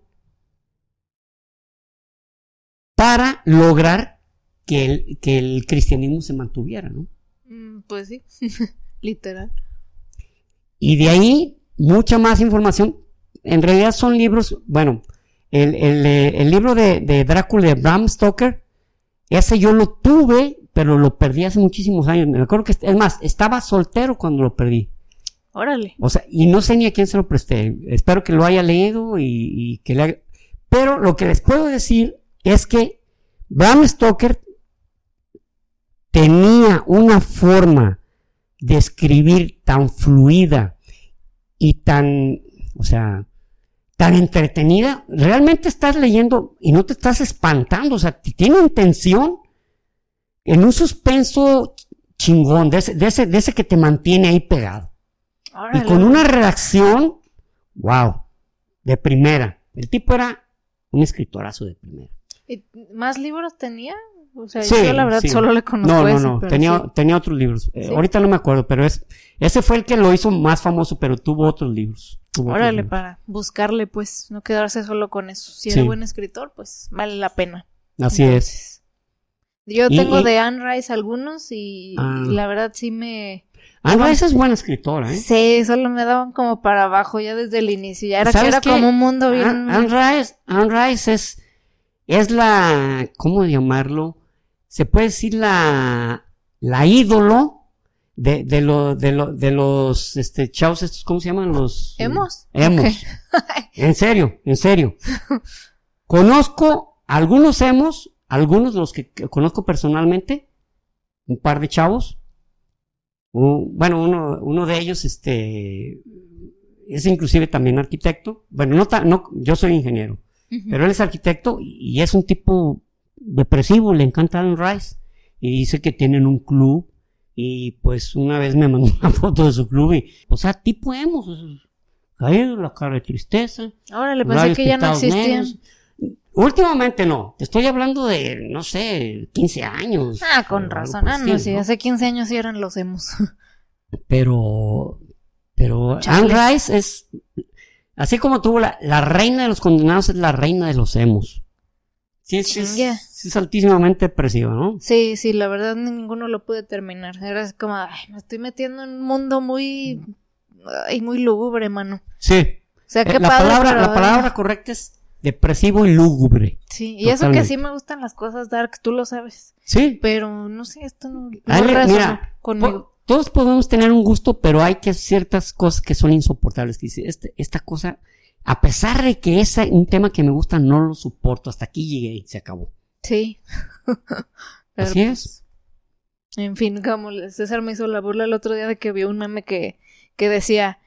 [SPEAKER 2] para lograr que el, que el cristianismo se mantuviera, ¿no?
[SPEAKER 1] Mm, Pues sí. Literal.
[SPEAKER 2] Y de ahí, mucha más información. En realidad son libros, bueno, el, el, el libro de, de Drácula de Bram Stoker, ese yo lo tuve, pero lo perdí hace muchísimos años. Me acuerdo que, es más, estaba soltero cuando lo perdí.
[SPEAKER 1] Órale.
[SPEAKER 2] O sea, y no sé ni a quién se lo presté. Espero que lo haya leído y, y que le haga... Pero lo que les puedo decir es que Bram Stoker tenía una forma de escribir tan fluida y tan, o sea, tan entretenida. Realmente estás leyendo y no te estás espantando. O sea, tiene intención en un suspenso chingón, de ese, de ese, de ese que te mantiene ahí pegado. Y con una redacción, wow, de primera. El tipo era un escritorazo de primera.
[SPEAKER 1] ¿Y ¿Más libros tenía? O sea,
[SPEAKER 2] Sí,
[SPEAKER 1] yo la verdad
[SPEAKER 2] sí.
[SPEAKER 1] solo le conozco
[SPEAKER 2] No, no,
[SPEAKER 1] ese,
[SPEAKER 2] no, tenía,
[SPEAKER 1] sí.
[SPEAKER 2] tenía otros libros. Eh, ahorita no me acuerdo, pero es, ese fue el que lo hizo más famoso, pero tuvo otros libros. Tuvo otros
[SPEAKER 1] Órale,
[SPEAKER 2] libros.
[SPEAKER 1] para buscarle, pues, no quedarse solo con eso. Si era buen escritor, pues vale la pena.
[SPEAKER 2] Así es.
[SPEAKER 1] Yo
[SPEAKER 2] Y-
[SPEAKER 1] tengo
[SPEAKER 2] y-
[SPEAKER 1] de Anne Rice algunos y,
[SPEAKER 2] Ah.
[SPEAKER 1] la verdad sí me...
[SPEAKER 2] Anne Rice es buena escritora, ¿eh?
[SPEAKER 1] Sí, solo me daban como para abajo ya desde el inicio. Ya era que
[SPEAKER 2] ¿Sabes
[SPEAKER 1] era como un mundo bien...
[SPEAKER 2] Anne, Anne Rice, Anne Rice es, es la, ¿cómo llamarlo? Se puede decir la, la ídolo de, de, lo, de, lo, de los este, chavos estos, ¿cómo se llaman? Los...
[SPEAKER 1] ¿Hemos?
[SPEAKER 2] Hemos. En serio, en serio. Conozco algunos hemos, algunos de los que que conozco personalmente, un par de chavos. Un- bueno, uno, uno de ellos, este, es inclusive también arquitecto. Bueno, no, ta- no, yo soy ingeniero, pero él es arquitecto y es un tipo depresivo, le encanta Alan Rice. Y dice que tienen un club y pues una vez me mandó una foto de su club y, o sea, tipo hemos, caído, la cara de tristeza.
[SPEAKER 1] Ahora le pensé que ya no existían.
[SPEAKER 2] Últimamente no, te estoy hablando de, no sé, 15 años.
[SPEAKER 1] Ah, con razón. Ah, no, sí, hace 15 años sí eran los hemos.
[SPEAKER 2] Pero, pero. Anne Rice es, así como tuvo la, la reina de los condenados, es la reina de los emos. Sí, sí, es, sí es altísimamente depresiva, ¿no?
[SPEAKER 1] Sí, sí, la verdad ni- ninguno lo pude terminar. Era como, ay, me estoy metiendo en un mundo muy, ay, muy lúgubre, mano.
[SPEAKER 2] Sí.
[SPEAKER 1] O sea, qué
[SPEAKER 2] Eh, la,
[SPEAKER 1] padre,
[SPEAKER 2] palabra, la palabra correcta es depresivo y lúgubre.
[SPEAKER 1] Sí, y eso que sí me gustan las cosas dark, tú lo sabes.
[SPEAKER 2] Sí.
[SPEAKER 1] Pero no sé, esto no, no
[SPEAKER 2] Ale, mira,
[SPEAKER 1] conmigo.
[SPEAKER 2] todos podemos tener un gusto, pero hay que ciertas cosas que son insoportables. Que dice, este, esta cosa, a pesar de que es un tema que me gusta, no lo soporto. Hasta aquí llegué y se acabó.
[SPEAKER 1] Sí.
[SPEAKER 2] Así es.
[SPEAKER 1] En fin, como César me hizo la burla el otro día de que vio un meme que, que decía,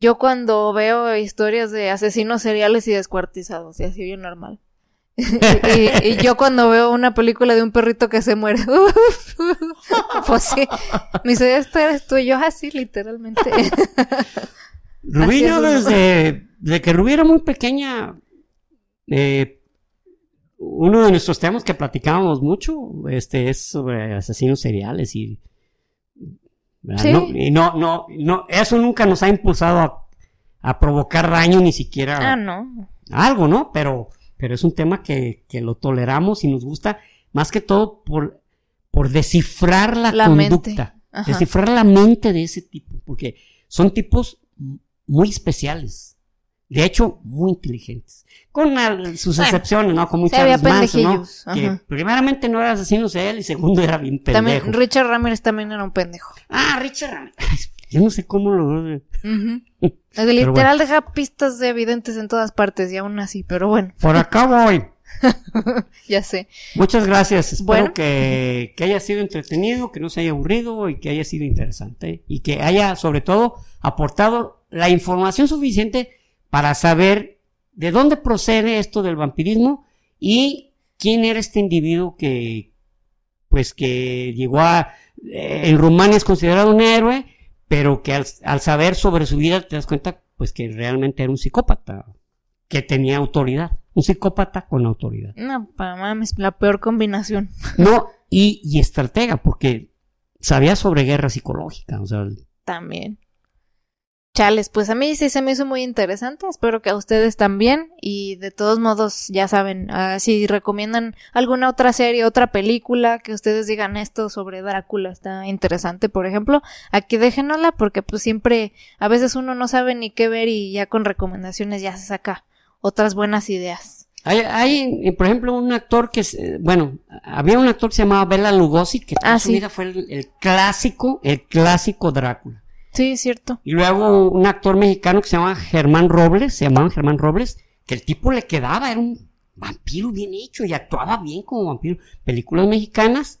[SPEAKER 1] yo cuando veo historias de asesinos seriales y descuartizados, y así bien normal. y, y- yo cuando veo una película de un perrito que se muere, pues sí, me dice, esto eres tú y yo así, literalmente.
[SPEAKER 2] Rubí, yo desde, desde que Rubí era muy pequeña, eh, uno de nuestros temas que platicábamos mucho, este, es sobre asesinos seriales y.
[SPEAKER 1] Sí.
[SPEAKER 2] No, y no, no, no, eso nunca nos ha impulsado a, a provocar daño ni siquiera
[SPEAKER 1] ah, no.
[SPEAKER 2] algo, ¿no? Pero, pero es un tema que, que lo toleramos y nos gusta, más que todo por, por descifrar la, conducta, descifrar la mente de ese tipo, porque son tipos muy especiales, de hecho, muy inteligentes, con sus
[SPEAKER 1] Bueno,
[SPEAKER 2] excepciones, ¿no? Como Charles Manson, ¿no? Que
[SPEAKER 1] ajá.
[SPEAKER 2] primeramente no era asesino serial y segundo era bien pendejo.
[SPEAKER 1] También Richard Ramírez también era un pendejo.
[SPEAKER 2] Ah, Richard Ramírez. Yo no sé cómo lo...
[SPEAKER 1] Literal deja pistas de evidentes en todas partes y aún así, pero bueno,
[SPEAKER 2] Por acá voy.
[SPEAKER 1] ya sé.
[SPEAKER 2] Muchas gracias. Espero
[SPEAKER 1] Bueno.
[SPEAKER 2] que, que haya sido entretenido, que no se haya aburrido y que haya sido interesante. Y que haya, sobre todo, aportado la información suficiente para saber de dónde procede esto del vampirismo y quién era este individuo que, pues, que llegó a, eh, en Rumania es considerado un héroe, pero que al, al saber sobre su vida te das cuenta, pues, que realmente era un psicópata, que tenía autoridad. Un psicópata con autoridad.
[SPEAKER 1] No, pa mames, la peor combinación.
[SPEAKER 2] No, y, y estratega, porque sabía sobre guerra psicológica, o sea,
[SPEAKER 1] También. Chales, pues a mí sí se me hizo muy interesante, espero que a ustedes también y de todos modos ya saben, ah, si recomiendan alguna otra serie, otra película que ustedes digan esto sobre Drácula está interesante, por ejemplo, aquí déjenosla porque pues siempre a veces uno no sabe ni qué ver y ya con recomendaciones ya se saca otras buenas ideas.
[SPEAKER 2] hay, hay, eh, por ejemplo, un actor que, es, bueno, había un actor que se llamaba Bela Lugosi, que toda
[SPEAKER 1] Ah,
[SPEAKER 2] su
[SPEAKER 1] sí.
[SPEAKER 2] vida fue el, el clásico, el clásico Drácula.
[SPEAKER 1] Sí, es cierto.
[SPEAKER 2] Y luego un actor mexicano que se llama Germán Robles, se llamaba Germán Robles, que el tipo le quedaba, era un vampiro bien hecho y actuaba bien como vampiro. Películas mexicanas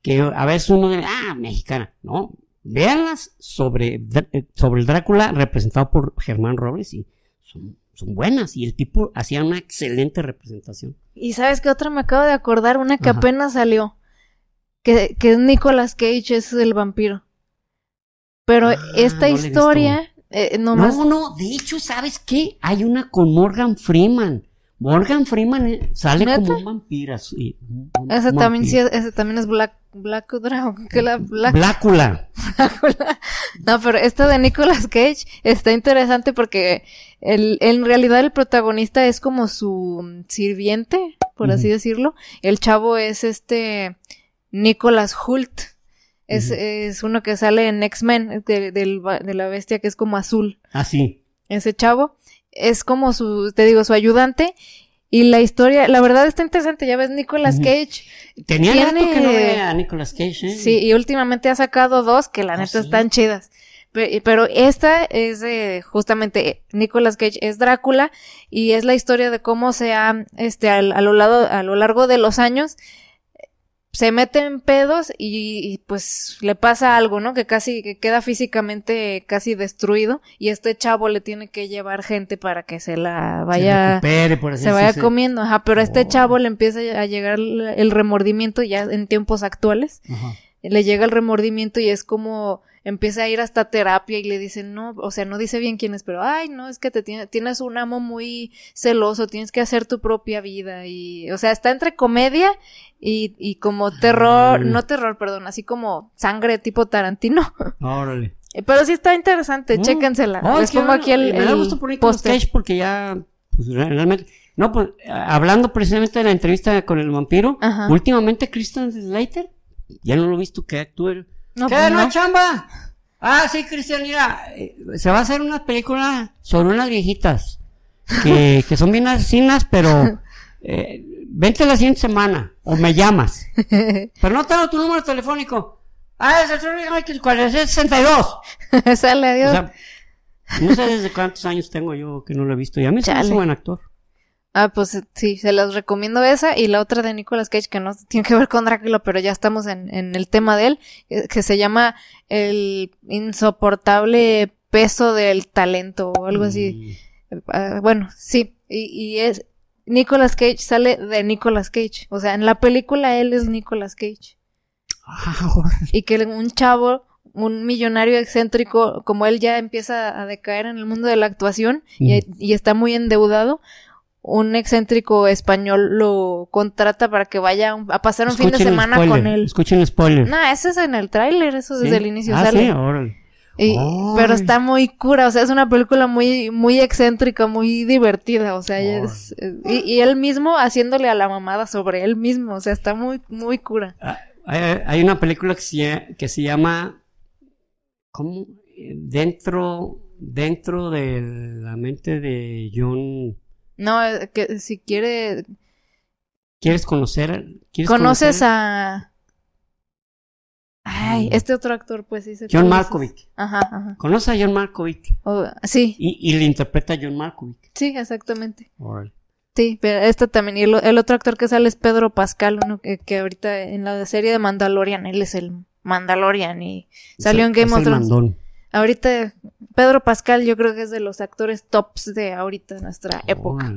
[SPEAKER 2] que a veces uno dice, ah, mexicana, no, véanlas sobre, eh, sobre el Drácula representado por Germán Robles y son, son buenas y el tipo hacía una excelente representación.
[SPEAKER 1] Y sabes qué otra me acabo de acordar, una que
[SPEAKER 2] Ajá.
[SPEAKER 1] apenas salió, que, que es Nicolas Cage, es el vampiro. Pero
[SPEAKER 2] Ah,
[SPEAKER 1] esta
[SPEAKER 2] no
[SPEAKER 1] historia, eh, nomás,
[SPEAKER 2] No, no, de hecho, ¿sabes qué? Hay una con Morgan Freeman. Morgan Freeman eh, sale
[SPEAKER 1] ¿Neta?
[SPEAKER 2] como un vampiro. sí, un- un
[SPEAKER 1] ese también sí, ese también es Black, Black Dragon, que la Black
[SPEAKER 2] Blácula.
[SPEAKER 1] No, pero esta de Nicolas Cage está interesante porque el, en realidad el protagonista es como su sirviente, por así decirlo. El chavo es este Nicolas Hult. Es, es uno que sale en X-Men, de, de la bestia que es como azul.
[SPEAKER 2] Así.
[SPEAKER 1] Ese chavo es como su, te digo, su ayudante. Y la historia, la verdad está interesante, ya ves Nicolas. Cage.
[SPEAKER 2] Tenía
[SPEAKER 1] Tiene-
[SPEAKER 2] rato que no veía a Nicolas Cage, ¿eh?
[SPEAKER 1] Sí, y últimamente ha sacado dos que la
[SPEAKER 2] Ah,
[SPEAKER 1] neta
[SPEAKER 2] sí.
[SPEAKER 1] están chidas. Pe- Pero esta es justamente, Nicolas Cage es Drácula y es la historia de cómo se ha, este, a, lo lado, a lo largo de los años, se mete en pedos y, y, pues le pasa algo, ¿no? Que casi, que queda físicamente casi destruido y este chavo le tiene que llevar gente para que se la
[SPEAKER 2] Se
[SPEAKER 1] vaya,
[SPEAKER 2] recupere, por así
[SPEAKER 1] se vaya comiendo, ajá, pero a este
[SPEAKER 2] Oh.
[SPEAKER 1] chavo le empieza a llegar el remordimiento ya en tiempos actuales
[SPEAKER 2] Ajá.
[SPEAKER 1] le llega el remordimiento y es como empieza a ir hasta terapia y le dicen, no, o sea, no dice bien quién es, pero, ay, no, es que te tiene- tienes un amo muy celoso, tienes que hacer tu propia vida y, o sea, está entre comedia y, y como terror,
[SPEAKER 2] Ah.
[SPEAKER 1] no terror, perdón, así como sangre tipo Tarantino.
[SPEAKER 2] Órale.
[SPEAKER 1] Pero sí está interesante,
[SPEAKER 2] Mm.
[SPEAKER 1] chéquensela.
[SPEAKER 2] Oh,
[SPEAKER 1] Les pongo aquí el,
[SPEAKER 2] Me da gusto porque ya, pues re- realmente. No, pues hablando precisamente de la entrevista con el vampiro,
[SPEAKER 1] Ajá.
[SPEAKER 2] últimamente Christian Slater, ya no lo he visto que actúe.
[SPEAKER 1] No,
[SPEAKER 2] ¿Qué?
[SPEAKER 1] pues
[SPEAKER 2] ¿No,
[SPEAKER 1] no.
[SPEAKER 2] chamba? Ah, sí, Cristian, mira, eh, se va a hacer una película sobre unas viejitas que, que son bien asesinas, pero eh, vente la siguiente semana o me llamas. Pero no tengo tu número telefónico. Ah, es el teléfono, ¿cuál es? Es 62.
[SPEAKER 1] Sale,
[SPEAKER 2] O
[SPEAKER 1] adiós.
[SPEAKER 2] sea, no sé desde cuántos años tengo yo que no lo he visto. Y a mí hace
[SPEAKER 1] Chale.
[SPEAKER 2] buen actor.
[SPEAKER 1] Ah, pues eh, sí, se las recomiendo esa y la otra de Nicolas Cage que no tiene que ver con Drácula, pero ya estamos en, en el tema de él, eh, que se llama El insoportable peso del talento o algo así. Ah, bueno, sí, y, y es Nicolas Cage sale de Nicolas Cage, o sea, en la película él es Nicolas Cage
[SPEAKER 2] Ah,
[SPEAKER 1] y que un chavo un millonario excéntrico, como él ya empieza a decaer en el mundo de la actuación y,
[SPEAKER 2] Mm.
[SPEAKER 1] y está muy endeudado, un excéntrico español lo contrata para que vaya a pasar un fin de semana
[SPEAKER 2] spoiler,
[SPEAKER 1] con él.
[SPEAKER 2] Escuchen el spoiler.
[SPEAKER 1] No, eso es en el tráiler, eso
[SPEAKER 2] ¿Sí?
[SPEAKER 1] desde el inicio
[SPEAKER 2] ah,
[SPEAKER 1] sale.
[SPEAKER 2] sí, órale.
[SPEAKER 1] Y- pero está muy cura, o sea, es una película muy, muy excéntrica, muy divertida, o sea, es, y, y él mismo haciéndole a la mamada sobre él mismo, o sea, está muy, muy cura.
[SPEAKER 2] Ah, Hay, hay una película que se, que se llama ¿Cómo? Dentro dentro de la mente de John
[SPEAKER 1] No, eh, que si quiere,
[SPEAKER 2] ¿Quieres conocer? ¿Quieres
[SPEAKER 1] conoces
[SPEAKER 2] conocer?
[SPEAKER 1] a... Ay,
[SPEAKER 2] Mm.
[SPEAKER 1] este otro actor, pues sí.
[SPEAKER 2] John
[SPEAKER 1] dices. Ajá, ajá.
[SPEAKER 2] Conoce a John Malkovich
[SPEAKER 1] O- sí,
[SPEAKER 2] y, y le interpreta a John Malkovich.
[SPEAKER 1] sí, exactamente. Sí, pero este también. Y el, el otro actor que sale es Pedro Pascal, uno que, que ahorita en la serie de Mandalorian, él es el Mandalorian y salió en
[SPEAKER 2] Es
[SPEAKER 1] Game
[SPEAKER 2] es
[SPEAKER 1] of
[SPEAKER 2] el
[SPEAKER 1] Thrones. Ahorita, Pedro Pascal yo creo que es de los actores tops de ahorita de nuestra época.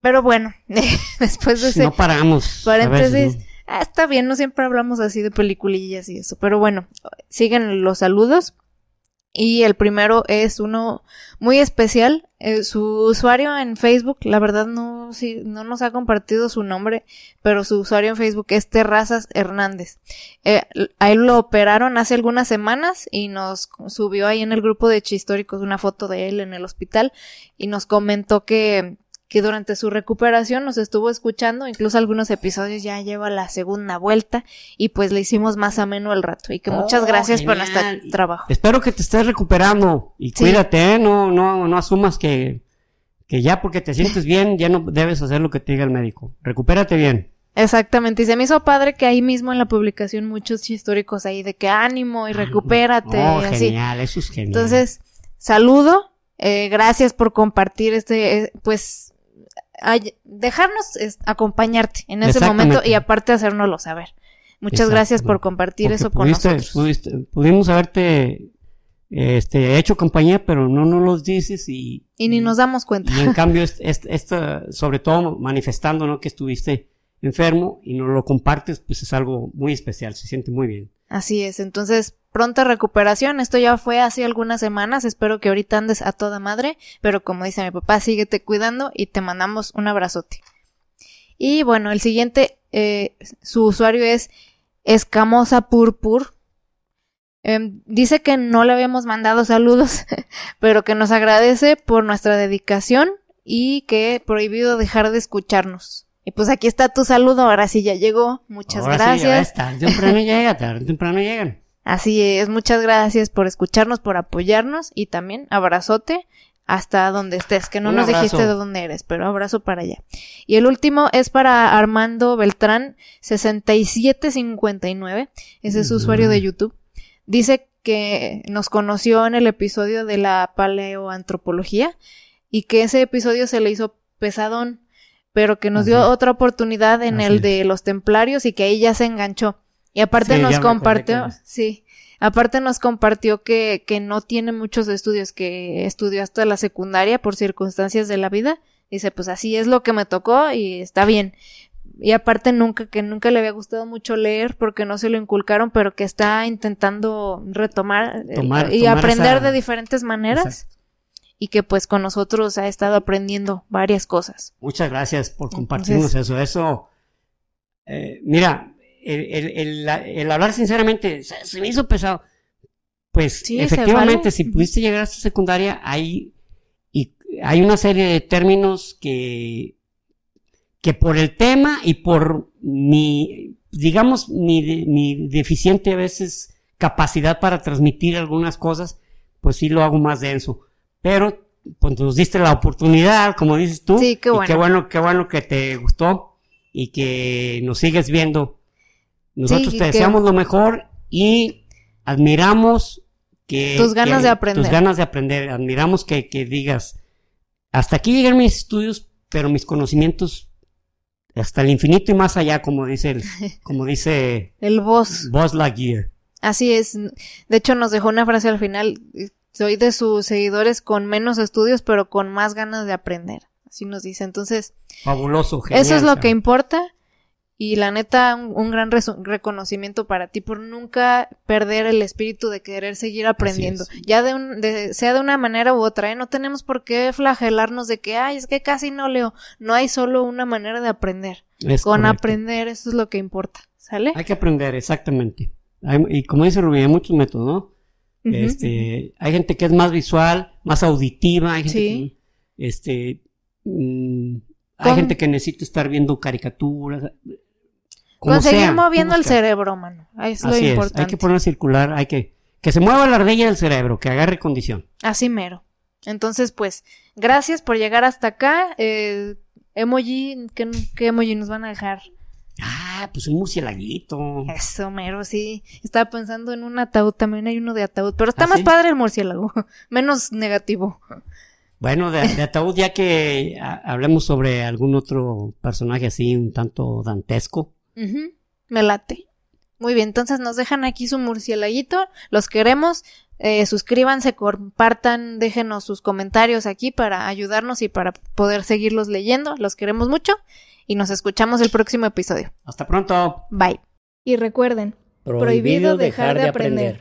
[SPEAKER 1] Pero bueno, después de ese
[SPEAKER 2] No paramos.
[SPEAKER 1] paréntesis, ah, está bien, no siempre hablamos así de peliculillas y eso. Pero bueno, siguen los saludos. Y el primero es uno muy especial. Eh, su usuario en Facebook, la verdad no, sí, no nos ha compartido su nombre, pero su usuario en Facebook es Terrazas Hernández. Eh, a él lo operaron hace algunas semanas y nos subió ahí en el grupo de Chistóricos una foto de él en el hospital y nos comentó que, que durante su recuperación nos estuvo escuchando, incluso algunos episodios ya lleva la segunda vuelta y pues le hicimos más ameno el rato y que muchas
[SPEAKER 2] Oh,
[SPEAKER 1] gracias por nuestro trabajo.
[SPEAKER 2] Espero que te estés recuperando y
[SPEAKER 1] Sí.
[SPEAKER 2] cuídate, ¿eh? No, no, no asumas que, que ya porque te sientes bien ya no debes hacer lo que te diga el médico. Recupérate bien.
[SPEAKER 1] Exactamente, y se me hizo padre que ahí mismo en la publicación muchos históricos ahí de que ánimo y recupérate
[SPEAKER 2] Oh,
[SPEAKER 1] y así.
[SPEAKER 2] genial, eso es genial.
[SPEAKER 1] Entonces, saludo, eh, gracias por compartir este, eh, pues, dejarnos acompañarte en ese momento y aparte hacérnoslo saber. Muchas gracias por compartir
[SPEAKER 2] Porque
[SPEAKER 1] eso con
[SPEAKER 2] pudiste-
[SPEAKER 1] nosotros.
[SPEAKER 2] pudiste- pudimos haberte este, hecho compañía, pero no nos los dices y,
[SPEAKER 1] Y ni nos damos cuenta.
[SPEAKER 2] y en cambio, es- es- esta, sobre todo manifestando ¿no? que estuviste enfermo y nos lo compartes, pues es algo muy especial, se siente muy bien.
[SPEAKER 1] Así es, entonces pronta recuperación. Esto ya fue hace algunas semanas. Espero que ahorita andes a toda madre. Pero como dice mi papá, síguete cuidando y te mandamos un abrazote. Y bueno, el siguiente, eh, su usuario es Escamosa Purpur. Em, dice que no le habíamos mandado saludos, pero que nos agradece por nuestra dedicación y que prohibido dejar de escucharnos. Y pues aquí está tu saludo, ahora sí ya llegó. Muchas
[SPEAKER 2] Ahora sí,
[SPEAKER 1] gracias.
[SPEAKER 2] ya o temprano llega, tarde temprano llegan.
[SPEAKER 1] Así es, muchas gracias por escucharnos, por apoyarnos y también abrazote hasta donde estés, que no
[SPEAKER 2] Un
[SPEAKER 1] nos
[SPEAKER 2] abrazo.
[SPEAKER 1] dijiste de dónde eres, pero abrazo para allá. Y el último es para Armando Beltrán 6759, ese es su usuario de YouTube. Dice que nos conoció en el episodio de la paleoantropología y que ese episodio se le hizo pesadón, pero que nos
[SPEAKER 2] Así
[SPEAKER 1] dio otra oportunidad en
[SPEAKER 2] Así
[SPEAKER 1] el de los templarios y que ahí ya se enganchó. Y aparte
[SPEAKER 2] Sí,
[SPEAKER 1] nos compartió,
[SPEAKER 2] que-
[SPEAKER 1] sí, aparte nos compartió que, que no tiene muchos estudios, que estudió hasta la secundaria por circunstancias de la vida. Dice, pues así es lo que me tocó y está bien. Y aparte nunca, que nunca le había gustado mucho leer porque no se lo inculcaron, pero que está intentando retomar eh,
[SPEAKER 2] Tomar-
[SPEAKER 1] y
[SPEAKER 2] tomar
[SPEAKER 1] aprender
[SPEAKER 2] esa-
[SPEAKER 1] de diferentes maneras.
[SPEAKER 2] Exacto.
[SPEAKER 1] Y que pues con nosotros ha estado aprendiendo varias cosas.
[SPEAKER 2] Muchas gracias por compartirnos eso. Eso, eh, mira, el, el- el- la- el hablar sinceramente se, se me hizo pesado. Pues
[SPEAKER 1] Sí,
[SPEAKER 2] efectivamente,
[SPEAKER 1] vale.
[SPEAKER 2] si pudiste llegar hasta secundaria, hay, y, hay una serie de términos que, que por el tema y por mi, digamos, mi, mi deficiente a veces capacidad para transmitir algunas cosas, pues sí lo hago más denso. Pero pues nos diste la oportunidad, como dices tú.
[SPEAKER 1] Sí, qué
[SPEAKER 2] y
[SPEAKER 1] bueno.
[SPEAKER 2] qué bueno, qué bueno que te gustó y que nos sigues viendo. Nosotros
[SPEAKER 1] Sí,
[SPEAKER 2] te
[SPEAKER 1] que-
[SPEAKER 2] deseamos lo mejor y admiramos que...
[SPEAKER 1] Tus ganas
[SPEAKER 2] que-
[SPEAKER 1] de aprender.
[SPEAKER 2] Tus ganas de aprender. Admiramos que, que digas, hasta aquí llegan mis estudios, pero mis conocimientos hasta el infinito y más allá, como dice el, como dice
[SPEAKER 1] El voz.
[SPEAKER 2] Buzz Lightyear.
[SPEAKER 1] Así es. De hecho, nos dejó una frase al final. Soy de sus seguidores con menos estudios, pero con más ganas de aprender. Así nos dice. Entonces,
[SPEAKER 2] Fabuloso, genial.
[SPEAKER 1] eso es lo que importa. Y la neta, un, un gran reconocimiento para ti por nunca perder el espíritu de querer seguir aprendiendo. Ya de, un, de- sea de una manera u otra, ¿eh? No tenemos por qué flagelarnos de que, ay, es que casi no leo. No hay solo una manera de aprender.
[SPEAKER 2] Es
[SPEAKER 1] Con
[SPEAKER 2] correcto.
[SPEAKER 1] aprender, eso es lo que importa. ¿Sale?
[SPEAKER 2] Hay que aprender, exactamente. Hay- y como dice Rubí, hay muchos métodos, ¿no? Este, hay gente que es más visual, más auditiva, hay gente
[SPEAKER 1] Sí.
[SPEAKER 2] que, este, mm, hay
[SPEAKER 1] Con-
[SPEAKER 2] gente que necesita estar viendo caricaturas. como
[SPEAKER 1] Conseguir
[SPEAKER 2] sea,
[SPEAKER 1] moviendo el cerebro, mano. Es lo
[SPEAKER 2] es,
[SPEAKER 1] importante.
[SPEAKER 2] hay que poner a circular, hay que, que se mueva la ardilla del cerebro, que agarre condición.
[SPEAKER 1] Así mero. Entonces, pues, gracias por llegar hasta acá. Eh, emoji, ¿qué, qué emoji nos van a dejar?
[SPEAKER 2] Ah, pues un murcielaguito.
[SPEAKER 1] Eso, mero, sí. Estaba pensando en un ataúd, también hay uno de ataúd, pero está
[SPEAKER 2] ¿Ah,
[SPEAKER 1] más
[SPEAKER 2] sí?
[SPEAKER 1] padre el murciélago, menos negativo.
[SPEAKER 2] Bueno, de, de ataúd, ya que hablemos sobre algún otro personaje así, un tanto dantesco.
[SPEAKER 1] Me late. Muy bien, entonces nos dejan aquí su murcielaguito, los queremos. Eh, suscríbanse, compartan, déjenos sus comentarios aquí para ayudarnos y para poder seguirlos leyendo. Los queremos mucho y nos escuchamos el próximo episodio.
[SPEAKER 2] Hasta pronto.
[SPEAKER 1] Bye.
[SPEAKER 3] Y recuerden, Prohibido dejar de aprender.